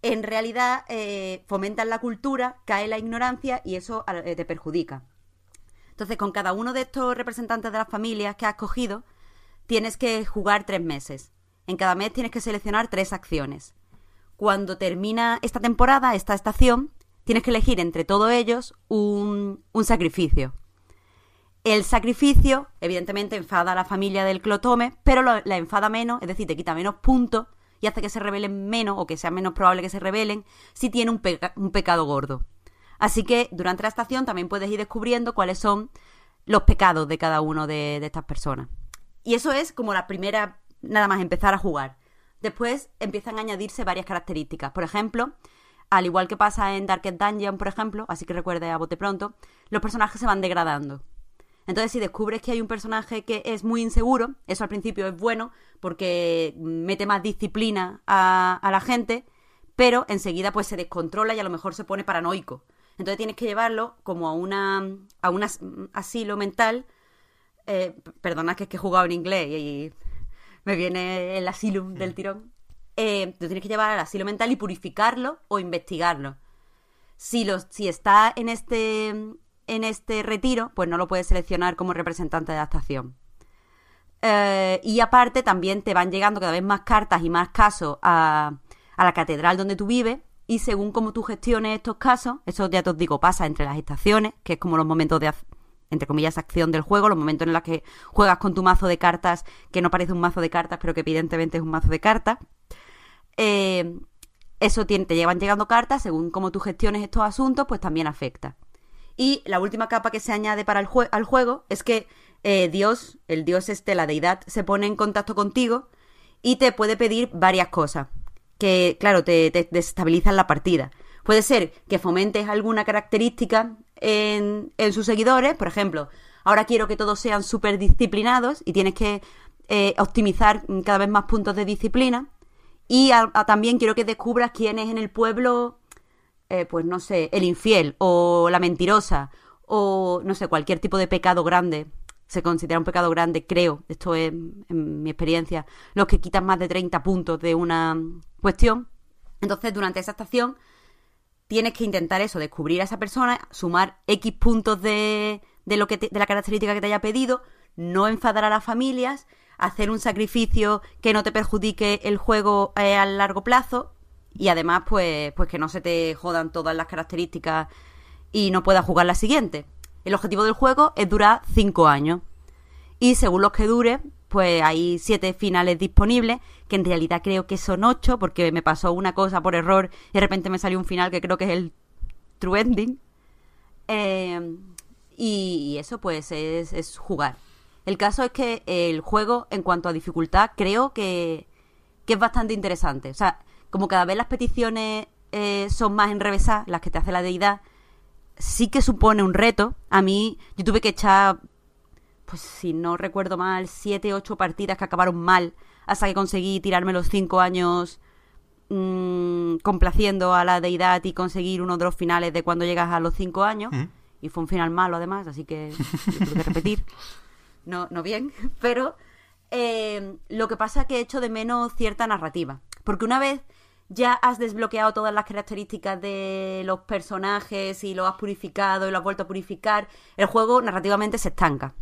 en realidad eh, fomentan la cultura, cae la ignorancia y eso eh, te perjudica. Entonces, con cada uno de estos representantes de las familias que has cogido, tienes que jugar tres meses. En cada mes tienes que seleccionar tres acciones. Cuando termina esta temporada, esta estación, tienes que elegir entre todos ellos un, un sacrificio. El sacrificio, evidentemente, enfada a la familia del clotome, pero la enfada menos, es decir, te quita menos puntos y hace que se rebelen menos o que sea menos probable que se rebelen si tiene un pecado gordo. Así que durante la estación también puedes ir descubriendo cuáles son los pecados de cada uno de, de estas personas. Y eso es como la primera, nada más empezar a jugar. Después empiezan a añadirse varias características. Por ejemplo, al igual que pasa en Darkest Dungeon, por ejemplo, así que recuerde a bote pronto, los personajes se van degradando. Entonces, si descubres que hay un personaje que es muy inseguro, eso al principio es bueno porque mete más disciplina a, la gente, pero enseguida pues se descontrola y a lo mejor se pone paranoico. Entonces tienes que llevarlo como a una a un as- asilo mental. Eh, perdona que es que he jugado en inglés y, me viene el asylum del tirón. Eh, tienes que llevar al asilo mental y purificarlo o investigarlo si, los, si está en este, en este retiro, pues no lo puedes seleccionar como representante de la estación. Eh, y aparte también te van llegando cada vez más cartas y más casos a, a la catedral donde tú vives y según cómo tú gestiones estos casos, eso ya te os digo, pasa entre las estaciones, que es como los momentos de, entre comillas, acción del juego, los momentos en los que juegas con tu mazo de cartas, que no parece un mazo de cartas, pero que evidentemente es un mazo de cartas. Eh, eso te llevan llegando cartas, según cómo tú gestiones estos asuntos, pues también afecta. Y la última capa que se añade para el al juego es que eh, Dios, el Dios este, la deidad, se pone en contacto contigo y te puede pedir varias cosas que, claro, te, te desestabilizan la partida. Puede ser que fomentes alguna característica en, en sus seguidores, por ejemplo, ahora quiero que todos sean súper disciplinados y tienes que eh, optimizar cada vez más puntos de disciplina. Y a- también quiero que descubras quién es en el pueblo eh, pues no sé, el infiel o la mentirosa o no sé, cualquier tipo de pecado grande. Se considera un pecado grande, creo, esto es en mi experiencia, los que quitan más de 30 puntos de una cuestión. Entonces, durante esa estación, tienes que intentar eso, descubrir a esa persona, sumar X puntos de, de lo que te- de la característica que te haya pedido, no enfadar a las familias, hacer un sacrificio que no te perjudique el juego eh, a largo plazo y además pues, pues que no se te jodan todas las características y no puedas jugar la siguiente. El objetivo del juego es durar 5 años. Y según los que dure, pues hay 7 finales disponibles, que en realidad creo que son 8, porque me pasó una cosa por error y de repente me salió un final que creo que es el True Ending. Eh, y, y eso pues es, es jugar. El caso es que el juego, en cuanto a dificultad, creo que, que es bastante interesante. O sea, como cada vez las peticiones eh, son más enrevesadas, las que te hace la deidad, sí que supone un reto. A mí, yo tuve que echar, pues si no recuerdo mal, siete, ocho partidas que acabaron mal, hasta que conseguí tirarme los cinco años mm, complaciendo a la deidad y conseguir uno de los finales de cuando llegas a los cinco años. Y fue un final malo además, así que lo tuve que repetir. No, no bien, pero eh, lo que pasa es que he hecho de menos cierta narrativa. Porque una vez ya has desbloqueado todas las características de los personajes y lo has purificado y lo has vuelto a purificar, el juego narrativamente se estanca.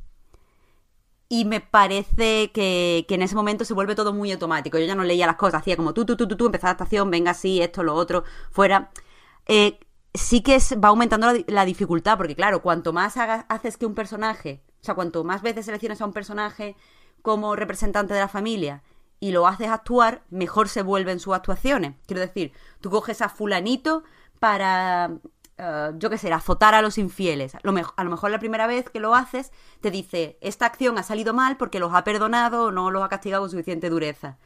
Y me parece que, que en ese momento se vuelve todo muy automático. Yo ya no leía las cosas, hacía como tú, tú, tú, tú, tú, empezaba la estación, venga así, esto, lo otro, fuera. Eh, sí que es- va aumentando la, la dificultad, porque claro, cuanto más hagas- haces que un personaje, o sea, cuanto más veces selecciones a un personaje como representante de la familia y lo haces actuar, mejor se vuelven sus actuaciones. Quiero decir, tú coges a fulanito para, eh, yo qué sé, azotar a los infieles. A lo mejor la primera vez que lo haces te dice, esta acción ha salido mal porque los ha perdonado o no los ha castigado con suficiente dureza.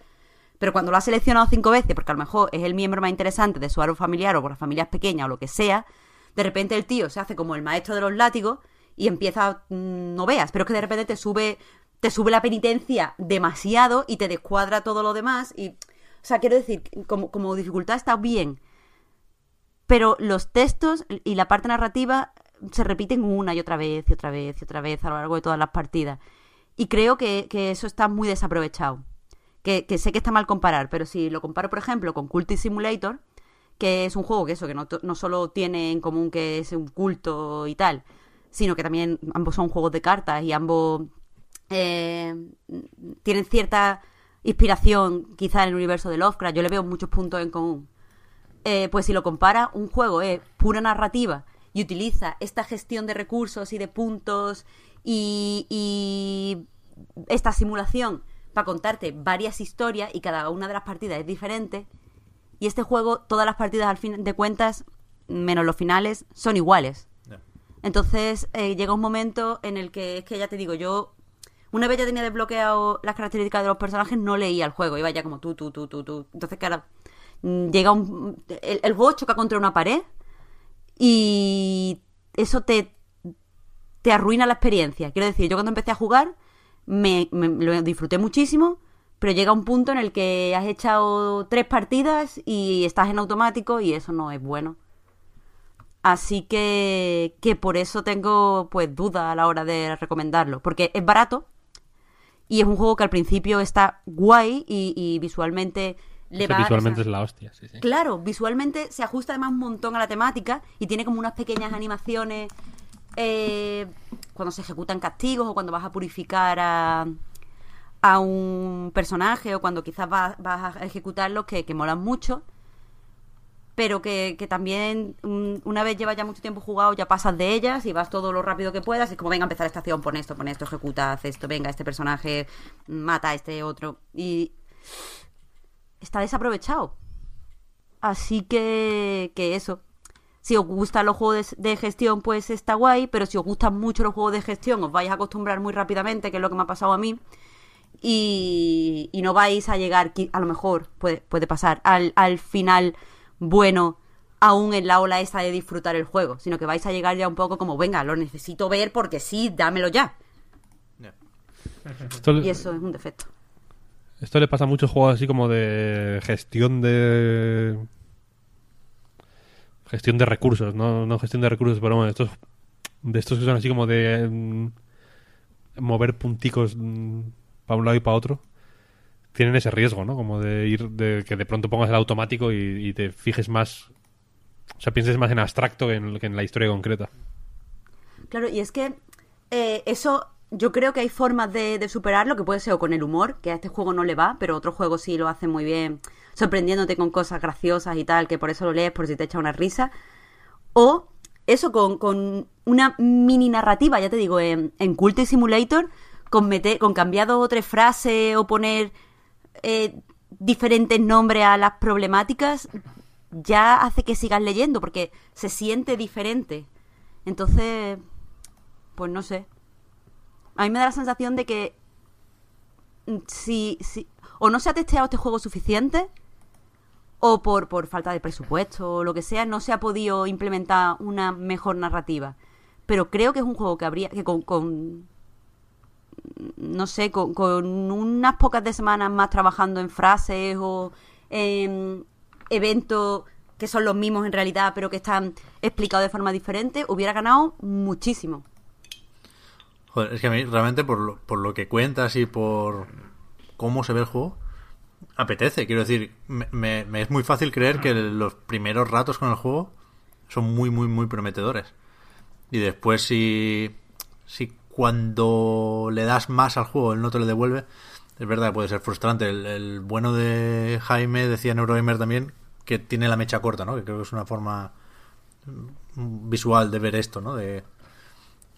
Pero cuando lo has seleccionado cinco veces, porque a lo mejor es el miembro más interesante de su árbol familiar o por las familias pequeñas o lo que sea, de repente el tío se hace como el maestro de los látigos y empieza, mm, no veas, pero es que de repente te sube, te sube la penitencia demasiado y te descuadra todo lo demás. Y, o sea, quiero decir, como, como dificultad está bien, pero los textos y la parte narrativa se repiten una y otra vez y otra vez y otra vez a lo largo de todas las partidas. Y creo que, que eso está muy desaprovechado. Que, sé que está mal comparar, pero si lo comparo, por ejemplo, con Cultist Simulator, que es un juego que eso, que no solo tiene en común que es un culto y tal, sino que también ambos son juegos de cartas y ambos eh, tienen cierta inspiración quizá en el universo de Lovecraft. Yo le veo muchos puntos en común. Eh, pues si lo compara, un juego es pura narrativa y utiliza esta gestión de recursos y de puntos y, y esta simulación para contarte varias historias y cada una de las partidas es diferente. Y este juego, todas las partidas al fin de cuentas, menos los finales, son iguales. Entonces eh, llega un momento en el que es que ya te digo, yo una vez ya tenía desbloqueado las características de los personajes, no leía el juego, iba ya como tú, tú, tú, tú, tú. Entonces, claro, mm, llega un. El, juego choca contra una pared y eso te, te arruina la experiencia. Quiero decir, yo cuando empecé a jugar me, me, lo disfruté muchísimo, pero llega un punto en el que has echado tres partidas y estás en automático y eso no es bueno. Así que, que por eso tengo pues duda a la hora de recomendarlo, porque es barato y es un juego que al principio está guay y, y visualmente le va visualmente o sea, es la hostia, sí, sí. Claro, visualmente se ajusta además un montón a la temática y tiene como unas pequeñas animaciones eh, cuando se ejecutan castigos o cuando vas a purificar a, a un personaje o cuando quizás vas, vas a ejecutarlos que, que molan mucho. Pero que, también mm, una vez llevas ya mucho tiempo jugado ya pasas de ellas y vas todo lo rápido que puedas. Y como, venga, empezar esta acción, pon esto, pon esto, ejecuta, haz esto, venga, este personaje mata a este otro. Y está desaprovechado. Así que, que eso. Si os gustan los juegos de, de, gestión, pues está guay. Pero si os gustan mucho los juegos de gestión, os vais a acostumbrar muy rápidamente, que es lo que me ha pasado a mí. Y, y no vais a llegar, a lo mejor puede, puede pasar, al, al final bueno aún en la ola esa de disfrutar el juego, sino que vais a llegar ya un poco como, venga, lo necesito ver porque sí, dámelo ya. Esto le- Y eso es un defecto. Esto le pasa a muchos juegos así como de gestión de. Gestión de recursos, no, no gestión de recursos, pero bueno, estos. De estos que son así como de. mm, mover punticos para un lado y para otro. Tienen ese riesgo, ¿no? Como de ir. de que de pronto pongas el automático y, y te fijes más. O sea, pienses más en abstracto que en, que en la historia concreta. Claro, y es que eh, eso yo creo que hay formas de, de, superarlo, que puede ser o con el humor, que a este juego no le va, pero otros juegos sí lo hacen muy bien, sorprendiéndote con cosas graciosas y tal, que por eso lo lees, por si te echa una risa. O eso con, una mini narrativa, ya te digo, en, en Cult Simulator, con, meter, con cambiar dos o tres frases o poner eh, diferentes nombres a las problemáticas, ya hace que sigas leyendo, porque se siente diferente. Entonces, pues no sé. A mí me da la sensación de que si, si o no se ha testeado este juego suficiente o por, por falta de presupuesto o lo que sea, no se ha podido implementar una mejor narrativa. Pero creo que es un juego que habría que con, con no sé, con, unas pocas de semanas más trabajando en frases o en eventos que son los mismos en realidad, pero que están explicados de forma diferente, hubiera ganado muchísimo. Joder, es que a mí realmente por lo, por lo que cuentas y por cómo se ve el juego, apetece. Quiero decir, me, es muy fácil creer que los primeros ratos con el juego son muy, muy, muy prometedores. Y después si, si cuando le das más al juego él no te lo devuelve, es verdad puede ser frustrante. El, bueno de Jaime decía en Eurogamer también que tiene la mecha corta, ¿no? Que creo que es una forma visual de ver esto, ¿no? De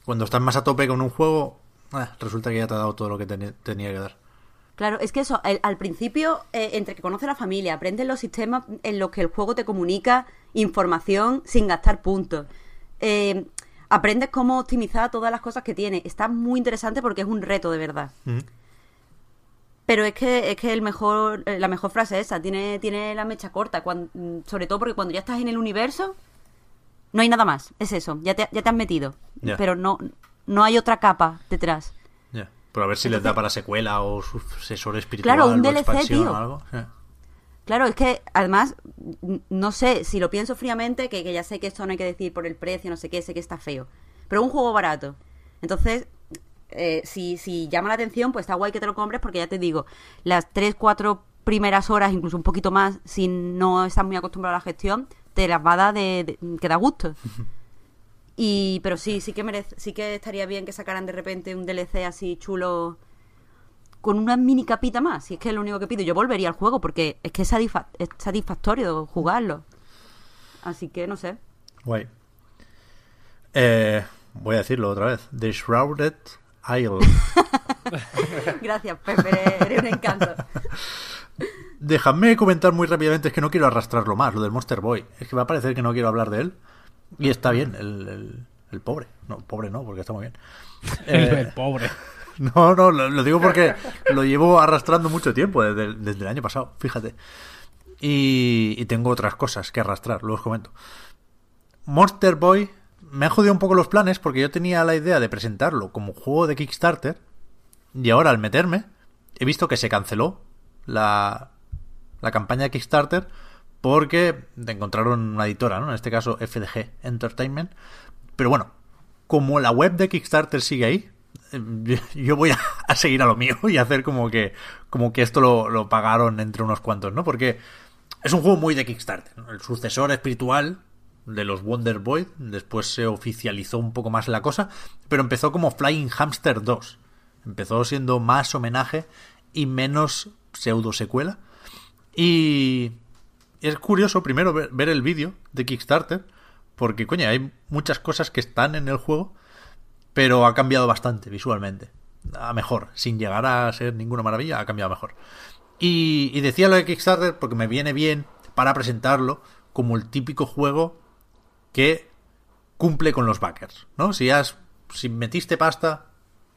cuando estás más a tope con un juego, eh, resulta que ya te ha dado todo lo que ten tenía que dar. Claro, es que eso, al principio, eh, entre que conoces la familia, aprendes los sistemas en los que el juego te comunica información sin gastar puntos. Eh, aprendes cómo optimizar todas las cosas que tiene. Está muy interesante porque es un reto de verdad. Mm. Pero es que es que el mejor la mejor frase es esa, tiene tiene la mecha corta, cuando, sobre todo porque cuando ya estás en el universo no hay nada más, es eso, ya te, ya te has metido, yeah. pero no no hay otra capa detrás. Pero a ver si les da para secuela o sucesor espiritual Claro, un o expansión tío. o algo. Claro, es que además, no sé, si lo pienso fríamente, que, que ya sé que esto no hay que decir por el precio, no sé qué, sé que está feo. Pero un juego barato. Entonces, eh, si, si llama la atención, pues está guay que te lo compres, porque ya te digo, las 3, 4 primeras horas, incluso un poquito más, si no estás muy acostumbrado a la gestión, te las va a dar de, de- que da gusto. Y, pero sí, sí que merece, sí que estaría bien que sacaran de repente un DLC así chulo con una mini capita más, si es que es lo único que pido. Yo volvería al juego porque es que es, satisfa- es satisfactorio jugarlo. Así que no sé. Guay. Eh, voy a decirlo otra vez. The Shrouded Isle. Gracias, Pepe, eres un encanto. Dejadme comentar muy rápidamente, es que no quiero arrastrarlo más, lo del Monster Boy. Es que va a parecer que no quiero hablar de él. Y está bien, el, el- el pobre. No, pobre no, porque está muy bien. El, Eh, el pobre. No, no, lo, lo digo porque lo llevo arrastrando mucho tiempo, desde, el- año pasado, fíjate. Y, y tengo otras cosas que arrastrar, luego os comento. Monster Boy me ha jodido un poco los planes porque yo tenía la idea de presentarlo como juego de Kickstarter y ahora al meterme he visto que se canceló la, la campaña de Kickstarter porque encontraron una editora, ¿no? En este caso FDG Entertainment. Pero bueno, como la web de Kickstarter sigue ahí, yo voy a, seguir a lo mío y hacer como que como que esto lo, lo pagaron entre unos cuantos, ¿no? Porque es un juego muy de Kickstarter, el sucesor espiritual de los Wonder Boy, después se oficializó un poco más la cosa, pero empezó como Flying Hamster 2. Empezó siendo más homenaje y menos pseudo secuela. Y es curioso primero ver, ver el vídeo de Kickstarter, porque coño, hay muchas cosas que están en el juego, pero ha cambiado bastante visualmente. A mejor, sin llegar a ser ninguna maravilla, ha cambiado mejor. Y, y decía lo de Kickstarter porque me viene bien para presentarlo como el típico juego que cumple con los backers, ¿no? Si has si metiste pasta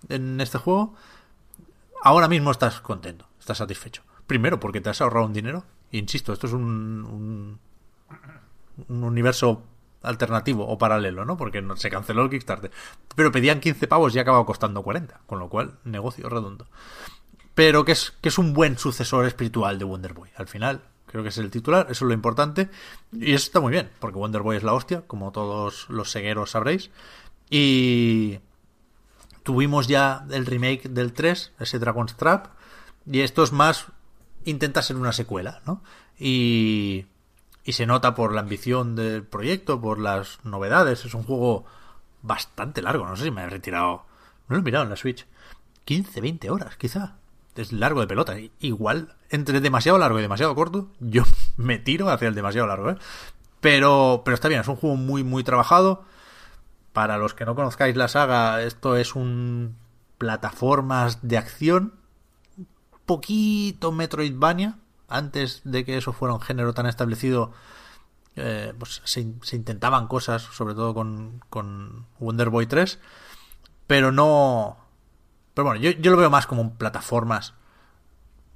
en este juego, ahora mismo estás contento, estás satisfecho. Primero porque te has ahorrado un dinero, insisto, esto es un, un universo alternativo o paralelo, ¿no? Porque no, se canceló el Kickstarter. Pero pedían 15 pavos y ha acabado costando 40, con lo cual negocio redondo. Pero que es, que es un buen sucesor espiritual de Wonder Boy. Al final, creo que es el titular, eso es lo importante. Y eso está muy bien, porque Wonder Boy es la hostia, como todos los cegueros sabréis. Y tuvimos ya el remake del 3, ese Dragon's Trap. Y esto es más, intenta ser una secuela, ¿no? Y, y se nota por la ambición del proyecto, por las novedades. Es un juego bastante largo, no sé si me he retirado. No lo he mirado en la Switch. 15, 20 horas, quizá. Es largo de pelota. Igual, entre demasiado largo y demasiado corto, yo me tiro hacia el demasiado largo, ¿eh? Pero, pero está bien, es un juego muy, muy trabajado. Para los que no conozcáis la saga, esto es un plataformas de acción. Poquito Metroidvania. Antes de que eso fuera un género tan establecido, eh, pues se, intentaban cosas, sobre todo con, con Wonder Boy 3. Pero no. Pero bueno, yo, yo lo veo más como plataformas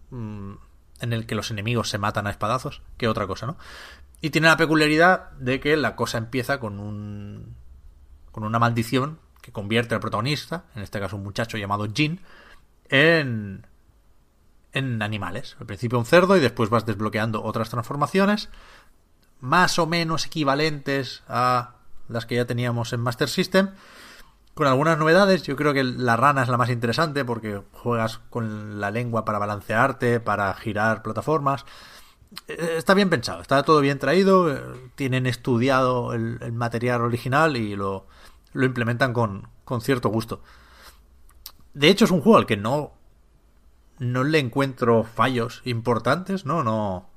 mmm, en el que los enemigos se matan a espadazos que otra cosa, ¿no? Y tiene la peculiaridad de que la cosa empieza con un. con una maldición que convierte al protagonista, en este caso un muchacho llamado Jin, en. En animales. Al principio un cerdo y después vas desbloqueando otras transformaciones, más o menos equivalentes a las que ya teníamos en Master System con algunas novedades. Yo creo que la rana es la más interesante porque juegas con la lengua para balancearte, para girar plataformas. Está bien pensado, está todo bien traído, tienen estudiado el, el material original y lo, lo implementan con, con, cierto gusto. De hecho es un juego al que no, no le encuentro fallos importantes, ¿no? No,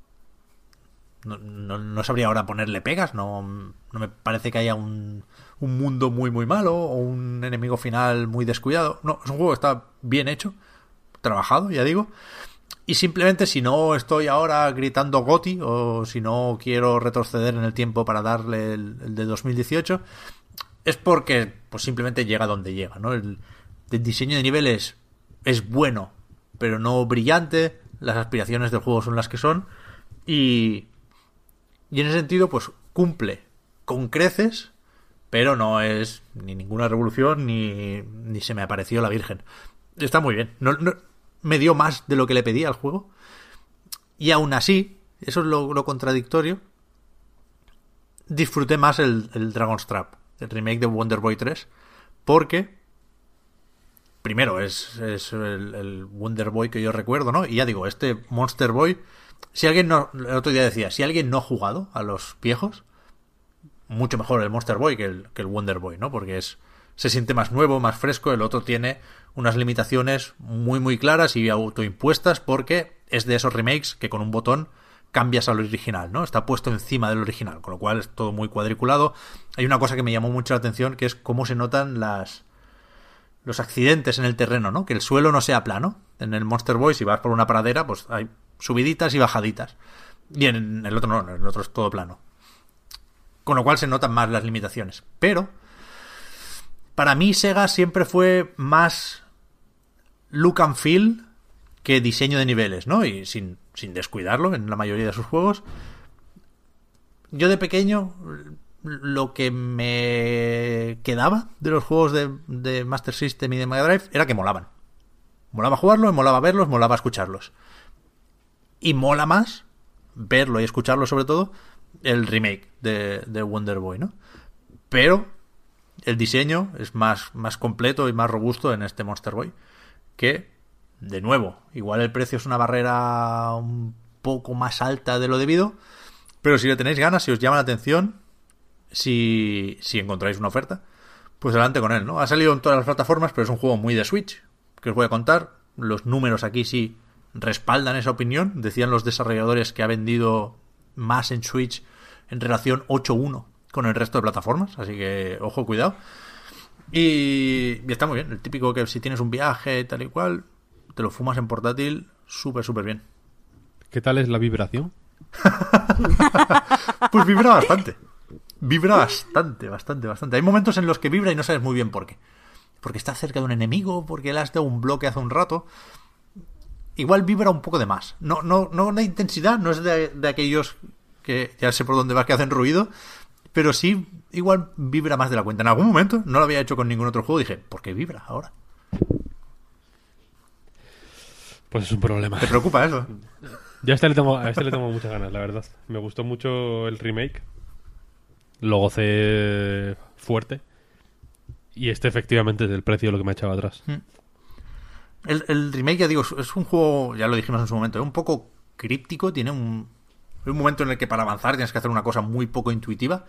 no, no, no sabría ahora ponerle pegas, no, no me parece que haya un, un, mundo muy muy malo o un enemigo final muy descuidado. No, es un juego que está bien hecho, trabajado, ya digo. Y simplemente si no estoy ahora gritando Goti o si no quiero retroceder en el tiempo para darle el, el de 2018, es porque pues simplemente llega donde llega, ¿no? El, el diseño de niveles es bueno, pero no brillante. Las aspiraciones del juego son las que son. Y, y en ese sentido, pues cumple con creces pero no es ni ninguna revolución ni, ni se me apareció la Virgen. Está muy bien. No, me dio más de lo que le pedía al juego. Y aún así, eso es lo, lo contradictorio, disfruté más el, el Dragon's Trap, el remake de Wonder Boy 3, porque primero es, es el, Wonder Boy que yo recuerdo, ¿no? Y ya digo, este Monster Boy, si alguien no, el otro día decía, si alguien no ha jugado a los viejos, mucho mejor el Monster Boy que el, que el Wonder Boy, ¿no? Porque es se siente más nuevo, más fresco, el otro tiene unas limitaciones muy muy claras y autoimpuestas porque es de esos remakes que con un botón cambias al original, ¿no? Está puesto encima del original, con lo cual es todo muy cuadriculado. Hay una cosa que me llamó mucho la atención que es cómo se notan las los accidentes en el terreno, ¿no? Que el suelo no sea plano. En el Monster Boy, si vas por una pradera, pues hay subiditas y bajaditas. Y en el otro no, en el otro es todo plano. Con lo cual se notan más las limitaciones. Pero, para mí Sega siempre fue más look and feel que diseño de niveles, ¿no? Y sin, sin descuidarlo en la mayoría de sus juegos. Yo de pequeño, lo que me quedaba de los juegos de, Master System y de Mega Drive era que molaban. Molaba jugarlos, molaba verlos, molaba escucharlos. Y mola más verlo y escucharlo sobre todo el remake de, de Wonder Boy, ¿no? Pero el diseño es más, más completo y más robusto en este Monster Boy que, de nuevo, igual el precio es una barrera un poco más alta de lo debido, pero si le tenéis ganas, si os llama la atención, si, si encontráis una oferta, pues adelante con él, ¿no? Ha salido en todas las plataformas, pero es un juego muy de Switch, que os voy a contar. Los números aquí sí respaldan esa opinión. Decían los desarrolladores que ha vendido más en Switch en relación 8-1 con el resto de plataformas, así que ojo, cuidado. Y, y está muy bien, el típico que si tienes un viaje tal y cual, te lo fumas en portátil súper, súper bien. ¿Qué tal es la vibración? Pues vibra bastante. Vibra bastante, bastante, bastante. Hay momentos en los que vibra y no sabes muy bien por qué. Porque está cerca de un enemigo, porque le has dado un bloque hace un rato. Igual vibra un poco de más. No, no, no de intensidad, no es de, de aquellos que ya sé por dónde vas que hacen ruido, pero sí igual vibra más de la cuenta. En algún momento no lo había hecho con ningún otro juego, dije, ¿por qué vibra ahora? Pues es un problema. ¿Te preocupa eso? Yo a este le tengo, a este le tengo muchas ganas, la verdad. Me gustó mucho el remake. Lo gocé fuerte. Y este efectivamente es el precio lo que me ha echado atrás. El, el remake, ya digo, es un juego, ya lo dijimos en su momento, es un poco críptico, tiene un, un momento en el que para avanzar tienes que hacer una cosa muy poco intuitiva.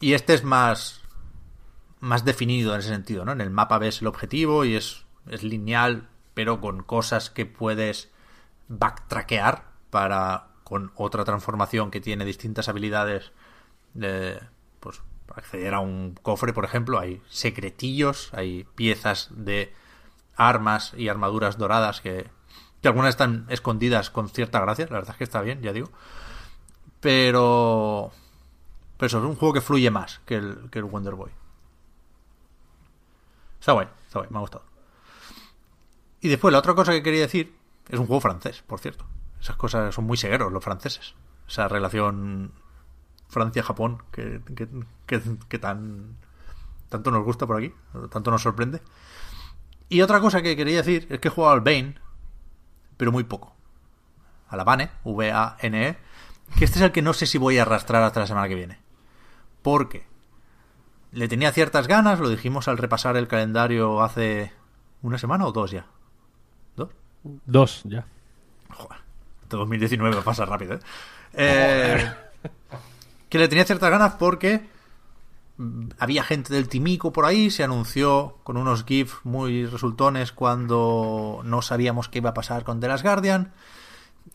Y este es más, más definido en ese sentido, ¿no? En el mapa ves el objetivo y es, es lineal, pero con cosas que puedes backtrackear para con otra transformación que tiene distintas habilidades de, acceder a un cofre, por ejemplo, hay secretillos, hay piezas de armas y armaduras doradas que, que algunas están escondidas con cierta gracia, la verdad es que está bien, ya digo. Pero pero eso es un juego que fluye más que el, que el Wonder Boy. Está guay, está guay, me ha gustado. Y después, la otra cosa que quería decir es un juego francés, por cierto. Esas cosas son muy segueros los franceses. Esa relación Francia-Japón que, que, que, que tan tanto nos gusta por aquí, tanto nos sorprende. Y otra cosa que quería decir es que he jugado al Bane, pero muy poco. A la Bane, V-A-N-E, que este es el que no sé si voy a arrastrar hasta la semana que viene. Porque le tenía ciertas ganas, lo dijimos al repasar el calendario hace una semana o dos ya. ¿Dos? Dos, ya. Joder, este 2019 pasa rápido, ¿eh? eh que le tenía ciertas ganas porque había gente del Timico por ahí, se anunció con unos GIFs muy resultones cuando no sabíamos qué iba a pasar con The Last Guardian.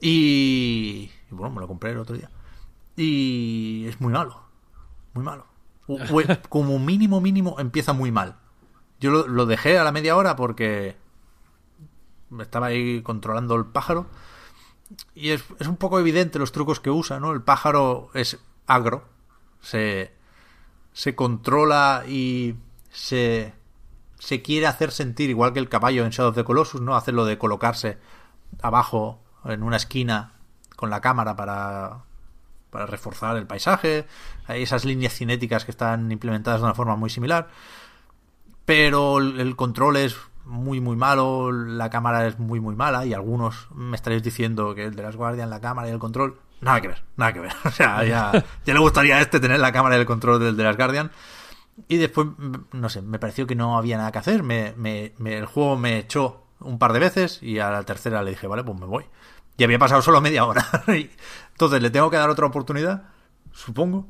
Y, y bueno, me lo compré el otro día. Y es muy malo. Muy malo. Como mínimo, mínimo, empieza muy mal. Yo lo, lo dejé a la media hora porque estaba ahí controlando el pájaro. Y es, es, un poco evidente los trucos que usa, ¿no? El pájaro es agro. Se, se controla y se, se quiere hacer sentir igual que el caballo en Shadow of the Colossus, ¿no? Hacerlo de colocarse abajo en una esquina con la cámara para para reforzar el paisaje, hay esas líneas cinéticas que están implementadas de una forma muy similar, pero el, control es muy muy malo, la cámara es muy muy mala y algunos me estaréis diciendo que el de las guardias, la cámara y el control, nada que ver, nada que ver. O sea, ya, ya le gustaría a este tener la cámara y el control del de las Guardian. Y después, no sé, me pareció que no había nada que hacer. Me, me, me- el juego me echó un par de veces y a la tercera le dije, vale, pues me voy. Y había pasado solo media hora. Entonces, ¿le tengo que dar otra oportunidad? Supongo.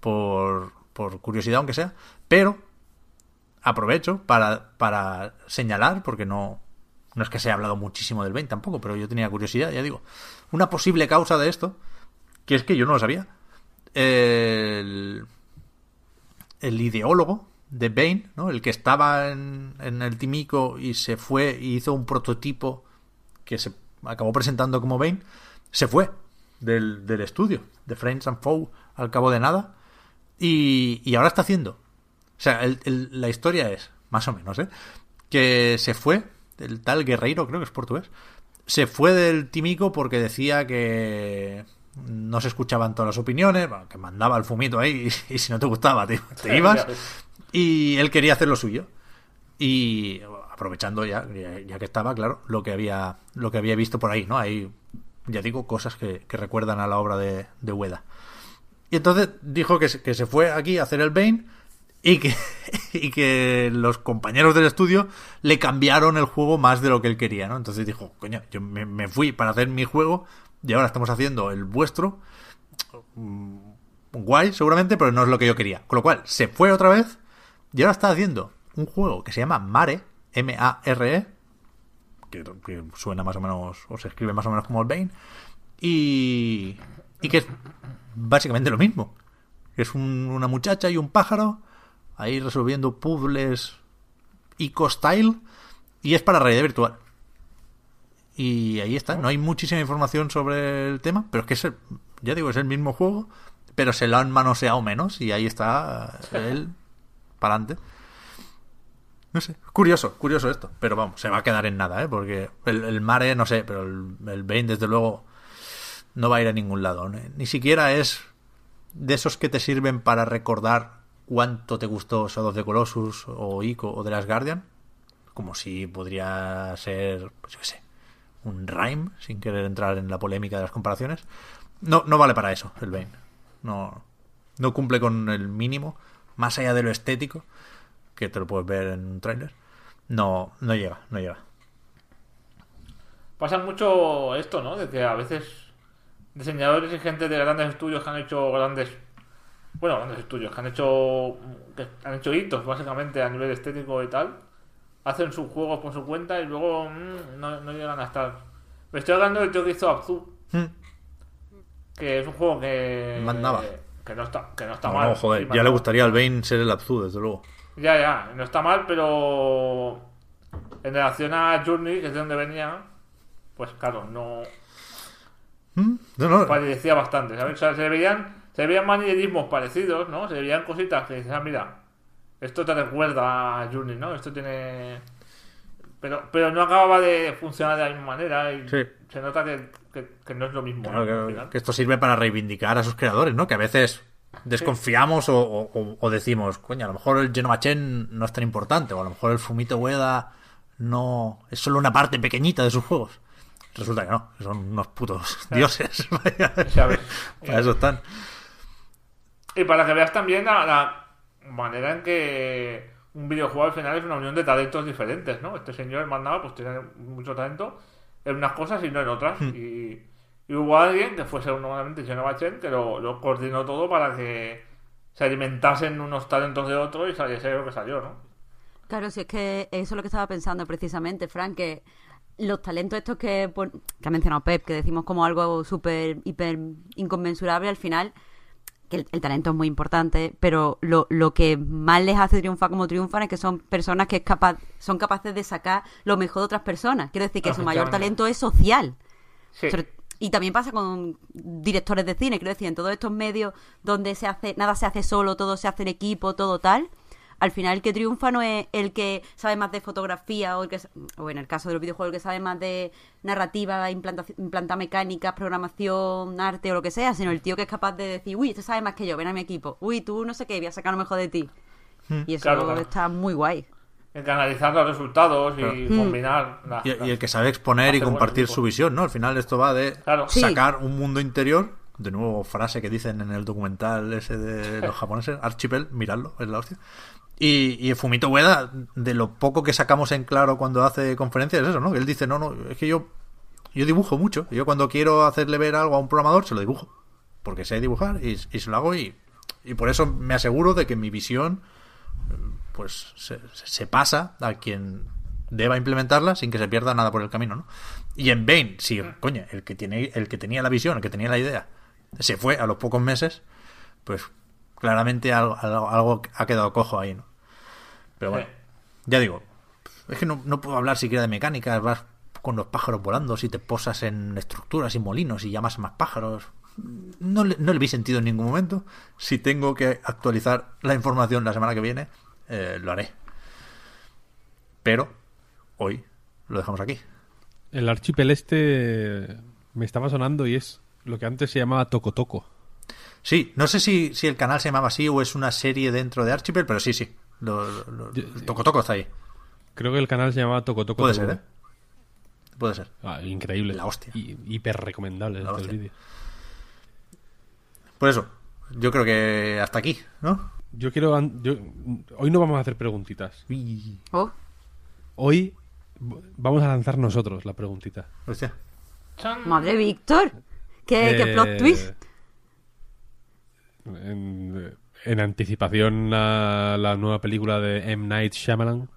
Por, por curiosidad, aunque sea. Pero aprovecho para, para señalar, porque no, no es que se haya hablado muchísimo del Bane tampoco, pero yo tenía curiosidad, ya digo. Una posible causa de esto, que es que yo no lo sabía. El, el ideólogo de Bane, ¿no? el que estaba en, en el Timico y se fue y hizo un prototipo que se acabó presentando como Bane, se fue del, del estudio de Friends and Foe al cabo de nada y, y ahora está haciendo. O sea, el- la historia es, más o menos, ¿eh? que se fue, el tal Guerreiro, creo que es portugués, se fue del Timico porque decía que no se escuchaban todas las opiniones, que mandaba el fumito ahí y, y si no te gustaba te, te ibas. Y él quería hacer lo suyo. Y aprovechando ya, ya, ya que estaba, claro, lo que había, lo que había visto por ahí, ¿no? Hay, ya digo, cosas que, que recuerdan a la obra de, de Ueda. Y entonces dijo que se, que se fue aquí a hacer el Bane y que, y que los compañeros del estudio le cambiaron el juego más de lo que él quería, ¿no? Entonces dijo, coño, yo me, fui para hacer mi juego y ahora estamos haciendo el vuestro. Mm, Guay, seguramente, pero no es lo que yo quería. Con lo cual, se fue otra vez y ahora está haciendo un juego que se llama Mare, M-A-R-E, que, que suena más o menos, o se escribe más o menos como el Bane, y, y que es básicamente lo mismo. Es un- una muchacha y un pájaro ahí resolviendo puzzles eco-style y es para realidad virtual. Y ahí está, no hay muchísima información sobre el tema, pero es que es el- ya digo, es el mismo juego, pero se lo han manoseado menos y ahí está él para adelante. No sé, curioso, curioso esto, pero vamos, se va a quedar en nada, ¿eh? Porque el, el Mare, no sé, pero el, el Bane, desde luego, no va a ir a ningún lado. ¿no? Ni siquiera es de esos que te sirven para recordar cuánto te gustó Shadow of the Colossus o Ico o The Last Guardian, como si podría ser, pues yo qué sé, un rhyme, sin querer entrar en la polémica de las comparaciones. No, no vale para eso el Bane. No, no cumple con el mínimo, más allá de lo estético, que te lo puedes ver en un tráiler. No, no llega, no llega. Pasa mucho esto, ¿no? De que a veces diseñadores y gente de grandes estudios que han hecho grandes. Bueno, grandes estudios que han hecho. que han hecho hitos, básicamente, a nivel estético y tal. Hacen sus juegos por su cuenta y luego mm, no, no llegan a estar. Me estoy hablando del tío que hizo Abzu, que es un juego que. Mandaba. Que no está, que no está No, mal. no, joder, Sí, ya le gustaría al Bane ser el Abzu, desde luego. Ya, ya, no está mal, pero en relación a Journey, que es de donde venía, pues claro, no Hmm, No, no, parecía bastante, ¿sabes? O sea, se veían, se veían manierismos parecidos, ¿no? Se veían cositas que dices, ah, mira, esto te recuerda a Journey, ¿no? Esto tiene... Pero, pero no acababa de funcionar de la misma manera y Sí. se nota que, que- que no es lo mismo. Claro, ¿no? que- esto sirve para reivindicar a sus creadores, ¿no? Que a veces desconfiamos o, o- o decimos, coño, a lo mejor el Genova Chen no es tan importante, o a lo mejor el Fumito Ueda no es solo una parte pequeñita de sus juegos. Resulta que no, son unos putos dioses. Vaya. Ya ves. Para eso están. Y para que veas también la, la manera en que un videojuego al final es una unión de talentos diferentes, ¿no? Este señor, mandaba, pues tiene mucho talento en unas cosas y no en otras. Y, y hubo alguien que fuese normalmente Genova Chen que lo, lo coordinó todo para que se alimentasen unos talentos de otros y saliese lo que salió, ¿no? Claro, si es que eso es lo que estaba pensando precisamente, Frank, que los talentos estos que, que ha mencionado Pep, que decimos como algo súper, hiper inconmensurable, al final, que el, el talento es muy importante, pero lo, lo que más les hace triunfar como triunfan es que son personas que es capaz, son capaces de sacar lo mejor de otras personas. Quiero decir que su mayor talento es social. Sí. Sobre- y también pasa con directores de cine, quiero decir, en todos estos medios donde se hace, nada se hace solo, todo se hace en equipo, todo tal. Al final el que triunfa no es el que sabe más de fotografía o el que o en el caso de los videojuegos el que sabe más de narrativa, implantar mecánicas, programación, arte o lo que sea, sino el tío que es capaz de decir, uy, este sabe más que yo, ven a mi equipo, uy, tú no sé qué, voy a sacar lo mejor de ti. Hmm. Y eso Claro, claro. está muy guay. El que analizar los resultados y combinar. la- Y, y el que sabe exponer y compartir su visión, ¿no? Al final esto va de Claro. Sí. sacar un mundo interior. De nuevo, frase que dicen en el documental ese de los japoneses, Archipel, miradlo, es la hostia. Y, y Fumito Ueda, de lo poco que sacamos en claro cuando hace conferencias, es eso, ¿no? Él dice, no, no, es que yo, yo dibujo mucho. Yo cuando quiero hacerle ver algo a un programador, se lo dibujo. Porque sé dibujar y, y se lo hago y, y por eso me aseguro de que mi visión pues se, se pasa a quien deba implementarla sin que se pierda nada por el camino, ¿no? Y en Bane, si, coño, el que tiene, el que tenía la visión, el que tenía la idea, se fue a los pocos meses, pues claramente algo, algo, algo ha quedado cojo ahí, ¿no? Pero bueno, ya digo, es que no, no puedo hablar siquiera de mecánicas, vas con los pájaros volando, si te posas en estructuras y molinos y llamas a más pájaros. No le, no le vi sentido en ningún momento. Si tengo que actualizar la información la semana que viene, eh, lo haré. Pero hoy lo dejamos aquí. El archipel este me estaba sonando y es lo que antes se llamaba Toco Toco. Sí, no sé si, si el canal se llamaba así o es una serie dentro de Archipel, pero sí, sí. Lo, lo- Toco Toco está ahí. Creo que el canal se llamaba Toco Toco. Puede ser, ¿eh? Puede ser. Ah, increíble. La hostia. Y, hiper recomendable La vídeo. Por eso, yo creo que hasta aquí, ¿no? Yo quiero. yo- hoy no vamos a hacer preguntitas. Oh, Hoy vamos a lanzar nosotros la preguntita. Hostia. Madre Víctor. ¿Qué, qué Eh, plot twist? En, en anticipación a la nueva película de M. Night Shyamalan,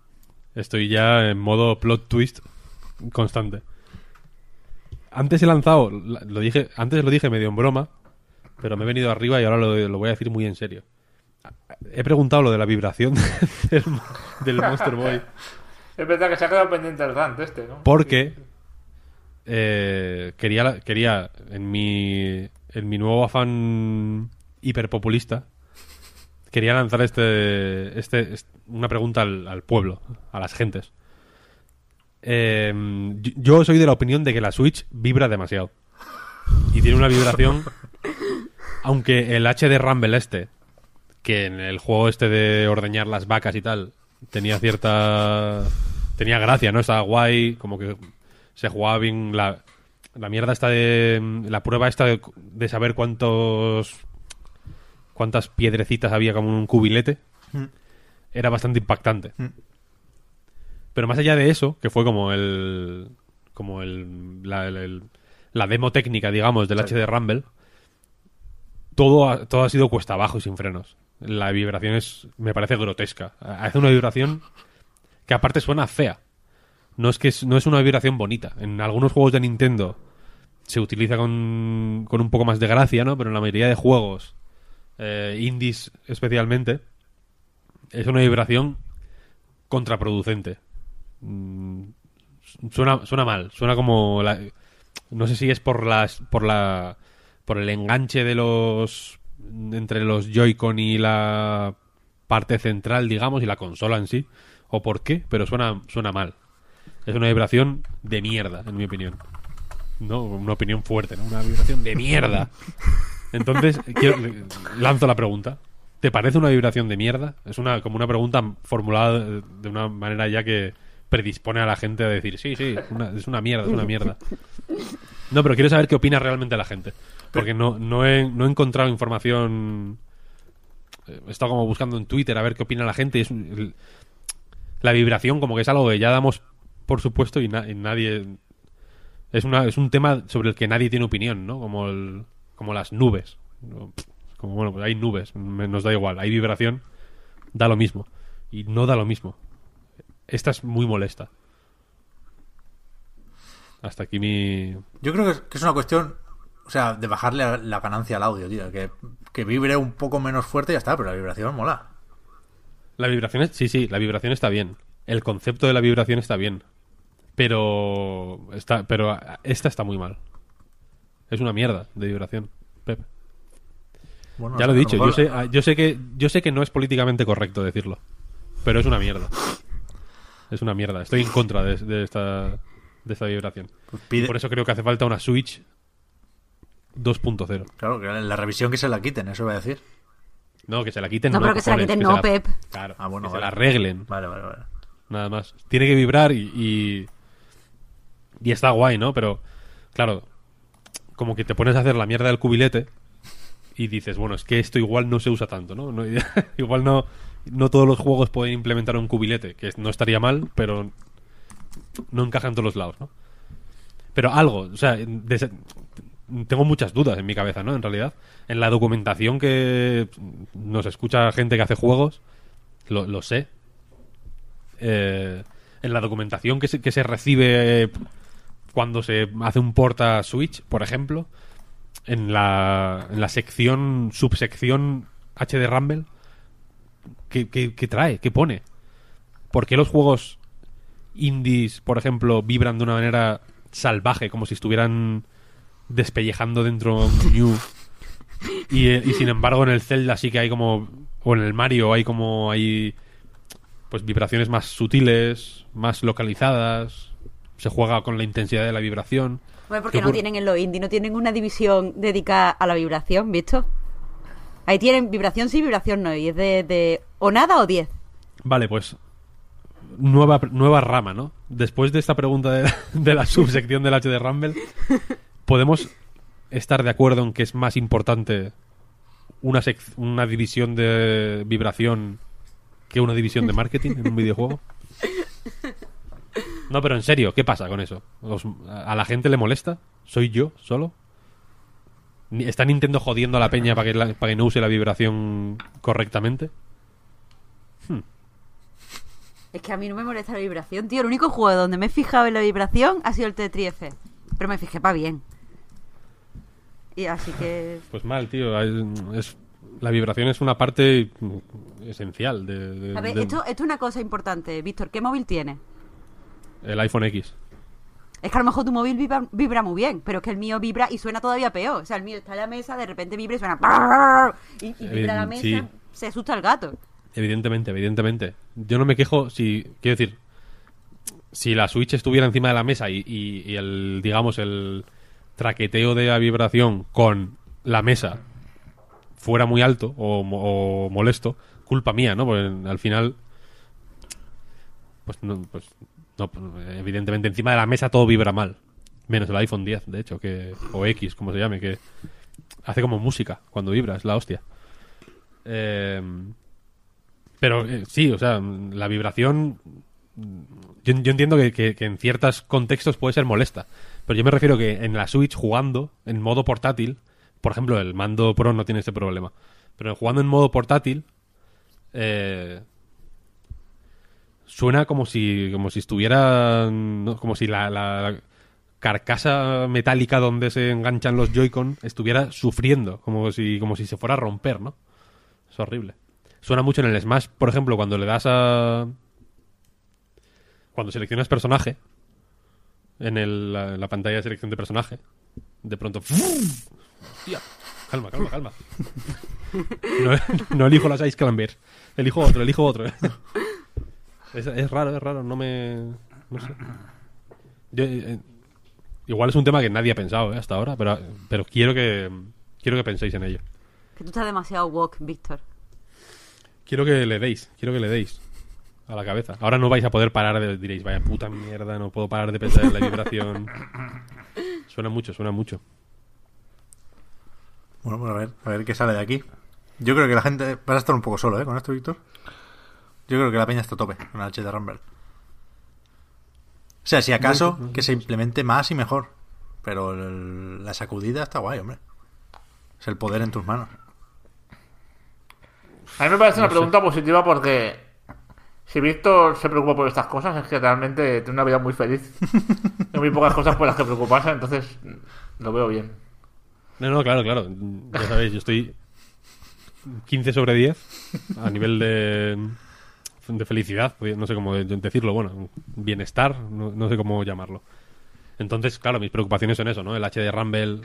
estoy ya en modo plot twist constante. Antes he lanzado, la- lo dije, antes lo dije medio en broma, pero me he venido arriba y ahora lo, lo voy a decir muy en serio. He preguntado lo de la vibración del, del Monster Boy Es verdad que se ha quedado pendiente el rant este, ¿no? porque eh, quería, quería en mi, en mi nuevo afán hiperpopulista, quería lanzar este, este, est- una pregunta al, pueblo, a las gentes. Eh, yo- soy de la opinión de que la Switch vibra demasiado. Y tiene una vibración. aunque el HD Rumble este, que en el juego este de ordeñar las vacas y tal, tenía cierta. tenía gracia, ¿no? Estaba guay, como que se jugaba bien la. La mierda esta de. La prueba esta de saber cuántos. Cuántas piedrecitas había como en un cubilete. Era bastante impactante. Pero más allá de eso, que fue como el. como el. la, el- la demo técnica, digamos, del HD Rumble, todo ha, todo ha sido cuesta abajo y sin frenos. La vibración es. me parece grotesca. Hace una vibración que aparte suena fea. No es que es, no es una vibración bonita. En algunos juegos de Nintendo se utiliza con, con un poco más de gracia, ¿no? Pero en la mayoría de juegos, eh, indies especialmente, es una vibración contraproducente. Mm, suena, suena mal, suena como la- no sé si es por las por la por el enganche de los entre los Joy-Con y la parte central, digamos, y la consola en sí, o por qué, pero suena suena mal. Es una vibración de mierda, en mi opinión. No, una opinión fuerte, ¿no? Una vibración de mierda. Entonces, quiero- lanzo la pregunta. ¿Te parece una vibración de mierda? Es una como una pregunta formulada de de una manera ya que predispone a la gente a decir, sí, sí, es una mierda, es una mierda. No, pero quiero saber qué opina realmente la gente. Porque no, no, he, no encontrado información... eh, He estado como buscando en Twitter a ver qué opina la gente. y es la vibración como que es algo que ya damos por supuesto y, na- y nadie... Es, una, es un tema sobre el que nadie tiene opinión, ¿no? Como, el, como las nubes. Como, bueno, pues hay nubes, me- nos da igual. Hay vibración, da lo mismo. Y no da lo mismo. Esta es muy molesta. Hasta aquí mi... Yo creo que es, que es una cuestión, o sea, de bajarle la ganancia al audio, tío. Que, que vibre un poco menos fuerte y ya está, pero la vibración mola. La vibración, es- sí, sí, la vibración está bien. El concepto de la vibración está bien. Pero está, pero esta está muy mal. Es una mierda de vibración, Pep. Bueno, Ya no lo he dicho, yo sé, ah, yo sé que yo sé que no es políticamente correcto decirlo. pero es una mierda. Es una mierda. Estoy en contra de, de esta, de esta vibración. Pues pide, por eso creo que hace falta una Switch 2.0. claro, que en la revisión que se la quiten, eso voy a decir. No, que se la quiten. No, pero que se la quiten, no, Pep. Claro, Ah, bueno, que vale. se la arreglen. Vale, vale, vale. Nada más. Tiene que vibrar y, y. y está guay, ¿no? Pero, claro, como que te pones a hacer la mierda del cubilete y dices, bueno, es que esto igual no se usa tanto, ¿no? Igual no, no todos los juegos pueden implementar un cubilete, que no estaría mal, pero no encaja en todos los lados, ¿no? Pero algo, o sea, tengo muchas dudas en mi cabeza, ¿no? En realidad, en la documentación que nos escucha gente que hace juegos, lo, lo sé, eh, en la documentación que se, que se recibe cuando se hace un porta Switch, por ejemplo, en la, en la sección, subsección HD Rumble, ¿qué, qué- qué trae? ¿Qué pone? ¿Por qué los juegos indies, por ejemplo, vibran de una manera salvaje, como si estuvieran despellejando dentro New? Y, y sin embargo en el Zelda sí que hay como... O en el Mario hay como... hay pues vibraciones más sutiles, más localizadas. Se juega con la intensidad de la vibración. Bueno, ¿Qué porque no tienen en los indie, no tienen una división dedicada a la vibración, ¿visto? Ahí tienen vibración sí, vibración no, y es de, de o nada o 10. Vale, pues nueva, nueva rama, ¿no? Después de esta pregunta de, de la subsección del HD Rumble, ¿podemos estar de acuerdo en que es más importante una, sec- una división de vibración que una división de marketing en un videojuego? No, pero en serio, ¿qué pasa con eso? ¿Os- ¿A la gente le molesta? ¿Soy yo solo? Ni- ¿Está Nintendo jodiendo a la peña para que, la- para que no use la vibración correctamente? Es que a mí no me molesta la vibración, tío. El único juego donde me he fijado en la vibración ha sido el Tetris F. Pero me fijé para bien. Y así que... Pues mal, tío. Es, es- la vibración es una parte esencial de, de- A ver, de- esto, esto es una cosa importante. Víctor, ¿qué móvil tienes? El iPhone X. Es que a lo mejor tu móvil vibra, vibra muy bien, pero es que el mío vibra y suena todavía peor. O sea, el mío está en la mesa, de repente vibra y suena... Y, y vibra la Eh, mesa, sí. se asusta el gato. Evidentemente, evidentemente. Yo no me quejo si, quiero decir, si la Switch estuviera encima de la mesa y, y- y el, digamos, el traqueteo de la vibración con la mesa fuera muy alto o, o molesto, culpa mía, ¿no? Porque al final, pues no, pues no, pues, evidentemente encima de la mesa todo vibra mal. Menos el iPhone 10, de hecho, que o X, como se llame, que hace como música cuando vibra, es la hostia. Eh, pero sí, o sea, la vibración. Yo, entiendo que, que- que en ciertos contextos puede ser molesta. Pero yo me refiero que en la Switch jugando en modo portátil, por ejemplo, el mando Pro no tiene ese problema. Pero jugando en modo portátil, eh, suena como si, como si estuviera. ¿no? Como si la, la carcasa metálica donde se enganchan los Joy-Con estuviera sufriendo, como si, como si se fuera a romper, ¿no? Es horrible. Suena mucho en el Smash, por ejemplo, cuando le das a. Cuando seleccionas personaje. En el- la, la pantalla de selección de personaje. De pronto. Hostia. Calma, calma, calma. No, no elijo las Ice Climbers. Elijo otro, elijo otro. Es, es raro, es raro. No me. No sé. Yo, eh, igual es un tema que nadie ha pensado eh, hasta ahora, pero, pero quiero que. Quiero que penséis en ello. Que tú estás demasiado woke, Víctor. Quiero que le deis, quiero que le deis a la cabeza. Ahora no vais a poder parar de diréis, vaya puta mierda, no puedo parar de pensar en la vibración. Suena mucho, suena mucho. Bueno, pues a ver, a ver qué sale de aquí. Yo creo que la gente. Vas a estar un poco solo, ¿eh? Con esto, Víctor. Yo creo que la peña está a tope con el HD Rumble. O sea, si acaso, que se implemente más y mejor. Pero el- la sacudida está guay, hombre. Es el poder en tus manos. A mí me parece una pregunta positiva porque si Víctor se preocupa por estas cosas es que realmente tiene una vida muy feliz. Hay muy pocas cosas por las que preocuparse, entonces lo veo bien. No, no, claro, claro. Ya sabéis, yo estoy 15 sobre 10 a nivel de, de felicidad, no sé cómo de- decirlo, bueno, bienestar, no, sé cómo llamarlo. Entonces, claro, mis preocupaciones son eso, ¿no? El HD Rumble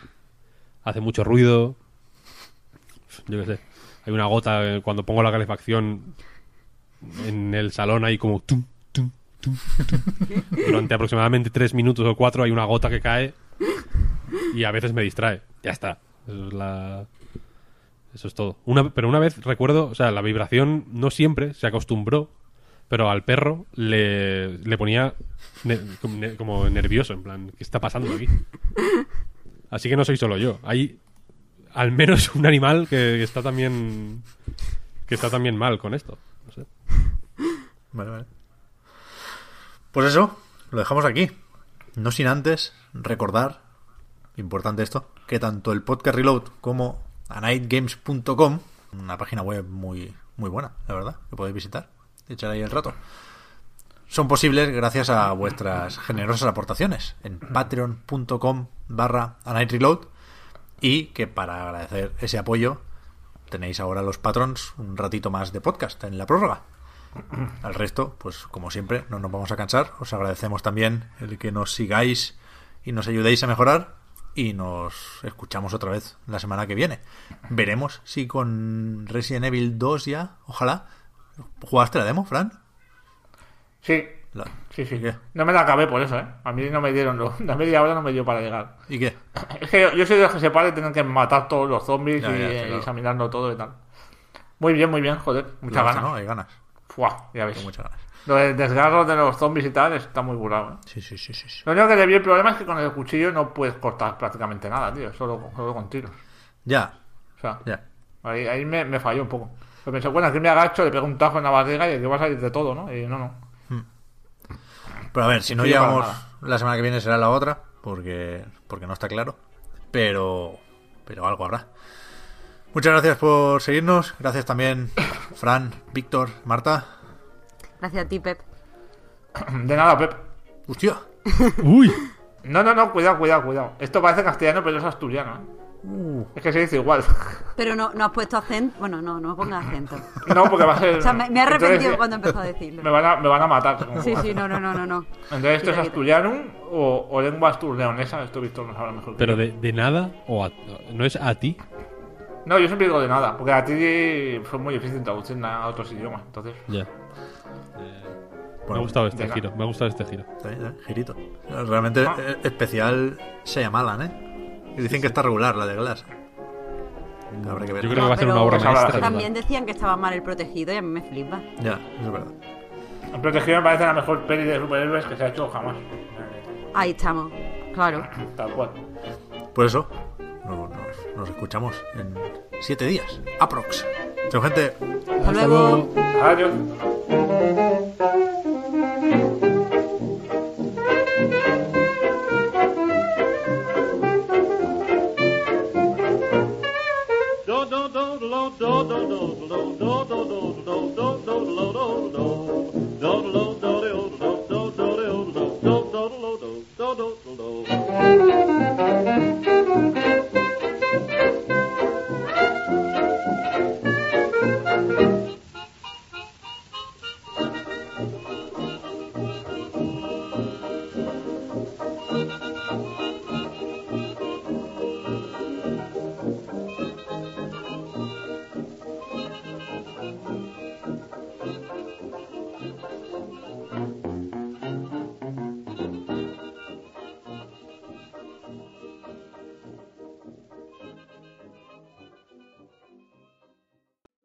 hace mucho ruido. Yo qué sé. Hay una gota eh, cuando pongo la calefacción en el salón hay como... tum, tum, tum. Durante aproximadamente tres minutos o cuatro hay una gota que cae y a veces me distrae. Ya está. Es la... Eso es todo. Una, pero una vez recuerdo, o sea, la vibración no siempre se acostumbró, pero al perro le, le ponía como ne- como nervioso, en plan, ¿qué está pasando aquí? Así que no soy solo yo. Hay al menos un animal que está también que está también mal con esto. No sé. Vale, vale. Pues eso, lo dejamos aquí. No sin antes recordar, importante esto, que tanto el podcast Reload como anightgames.com, una página web muy, muy buena, la verdad, que podéis visitar, echar ahí el rato, son posibles gracias a vuestras generosas aportaciones en patreon.com barra anightreload y que para agradecer ese apoyo tenéis ahora los patrons un ratito más de podcast en la prórroga. Al resto, pues como siempre, no nos vamos a cansar. Os agradecemos también el que nos sigáis y nos ayudéis a mejorar. Y nos escuchamos otra vez la semana que viene. Veremos si con Resident Evil 2 ya, ojalá. ¿Jugaste la demo, Fran? Sí, La- sí, sí. No me la acabé por eso, ¿eh? A mí no me dieron, lo- la media hora no me dio para llegar. ¿Y qué? Es que yo, yo soy de los que se para y tienen que matar todos los zombies Ya, y ya, eh, claro. examinarlo todo y tal. Muy bien, muy bien, joder. Muchas ¿Lo hace, ganas. ¿no? Hay ganas. Fuah, ya ves. Muchas ganas. Lo del desgarro de los zombies y tal está muy burlado, ¿eh? Sí, sí, sí, sí. sí. Lo único que le vi el problema es que con el cuchillo no puedes cortar prácticamente nada, tío. Solo, solo con tiros. Ya, O sea, ya. ahí, ahí me, me falló un poco. Pero pensé, bueno, aquí me agacho, le pego un tajo en la barriga y aquí va a salir de todo, ¿no? Y no, no. Pero a ver, si no Sí, llegamos la semana que viene será la otra, porque, porque no está claro. Pero, pero algo habrá. Muchas gracias por seguirnos. Gracias también, Fran, Víctor, Marta. Gracias a ti, Pep. De nada, Pep. Hostia. ¡Uy! No, no, no, cuidado, cuidado, cuidado. Esto parece castellano, pero es asturiano, ¿eh? Uh. Es que se dice igual. Pero no, no has puesto acento. Bueno, no, no pongas acento. No, porque va a ser. O sea, me, me he arrepentido Entonces, cuando empezó a decirlo. Me van a, me van a matar. Sí, sí, no, no, no, no. no. Entonces, ¿esto es Quita, asturiano o, o lengua asturleonesa? Esto Víctor no sabrá mejor. Pero de, de nada o a- no es a ti. No, yo siempre digo de nada, porque a ti fue muy difícil traducir a otros idiomas. Entonces, Ya. Bueno, ha gustado este de nada. giro. Me ha gustado este giro. bien, ¿eh? Girito. Realmente Ah. eh, especial Shyamalan, ¿eh? Y dicen que está regular la de Glass. Habrá que ver. Yo creo que va a ser una obra Pues maestra. También decían que estaba mal el protegido y a mí me flipa. Ya, eso es verdad. El Protegido me parece la mejor peli de superhéroes que se ha hecho jamás. Ahí estamos. Claro. Tal cual. Por eso, no- nos, nos escuchamos en siete días. Aprox. Chao, gente. Hasta luego. Adiós.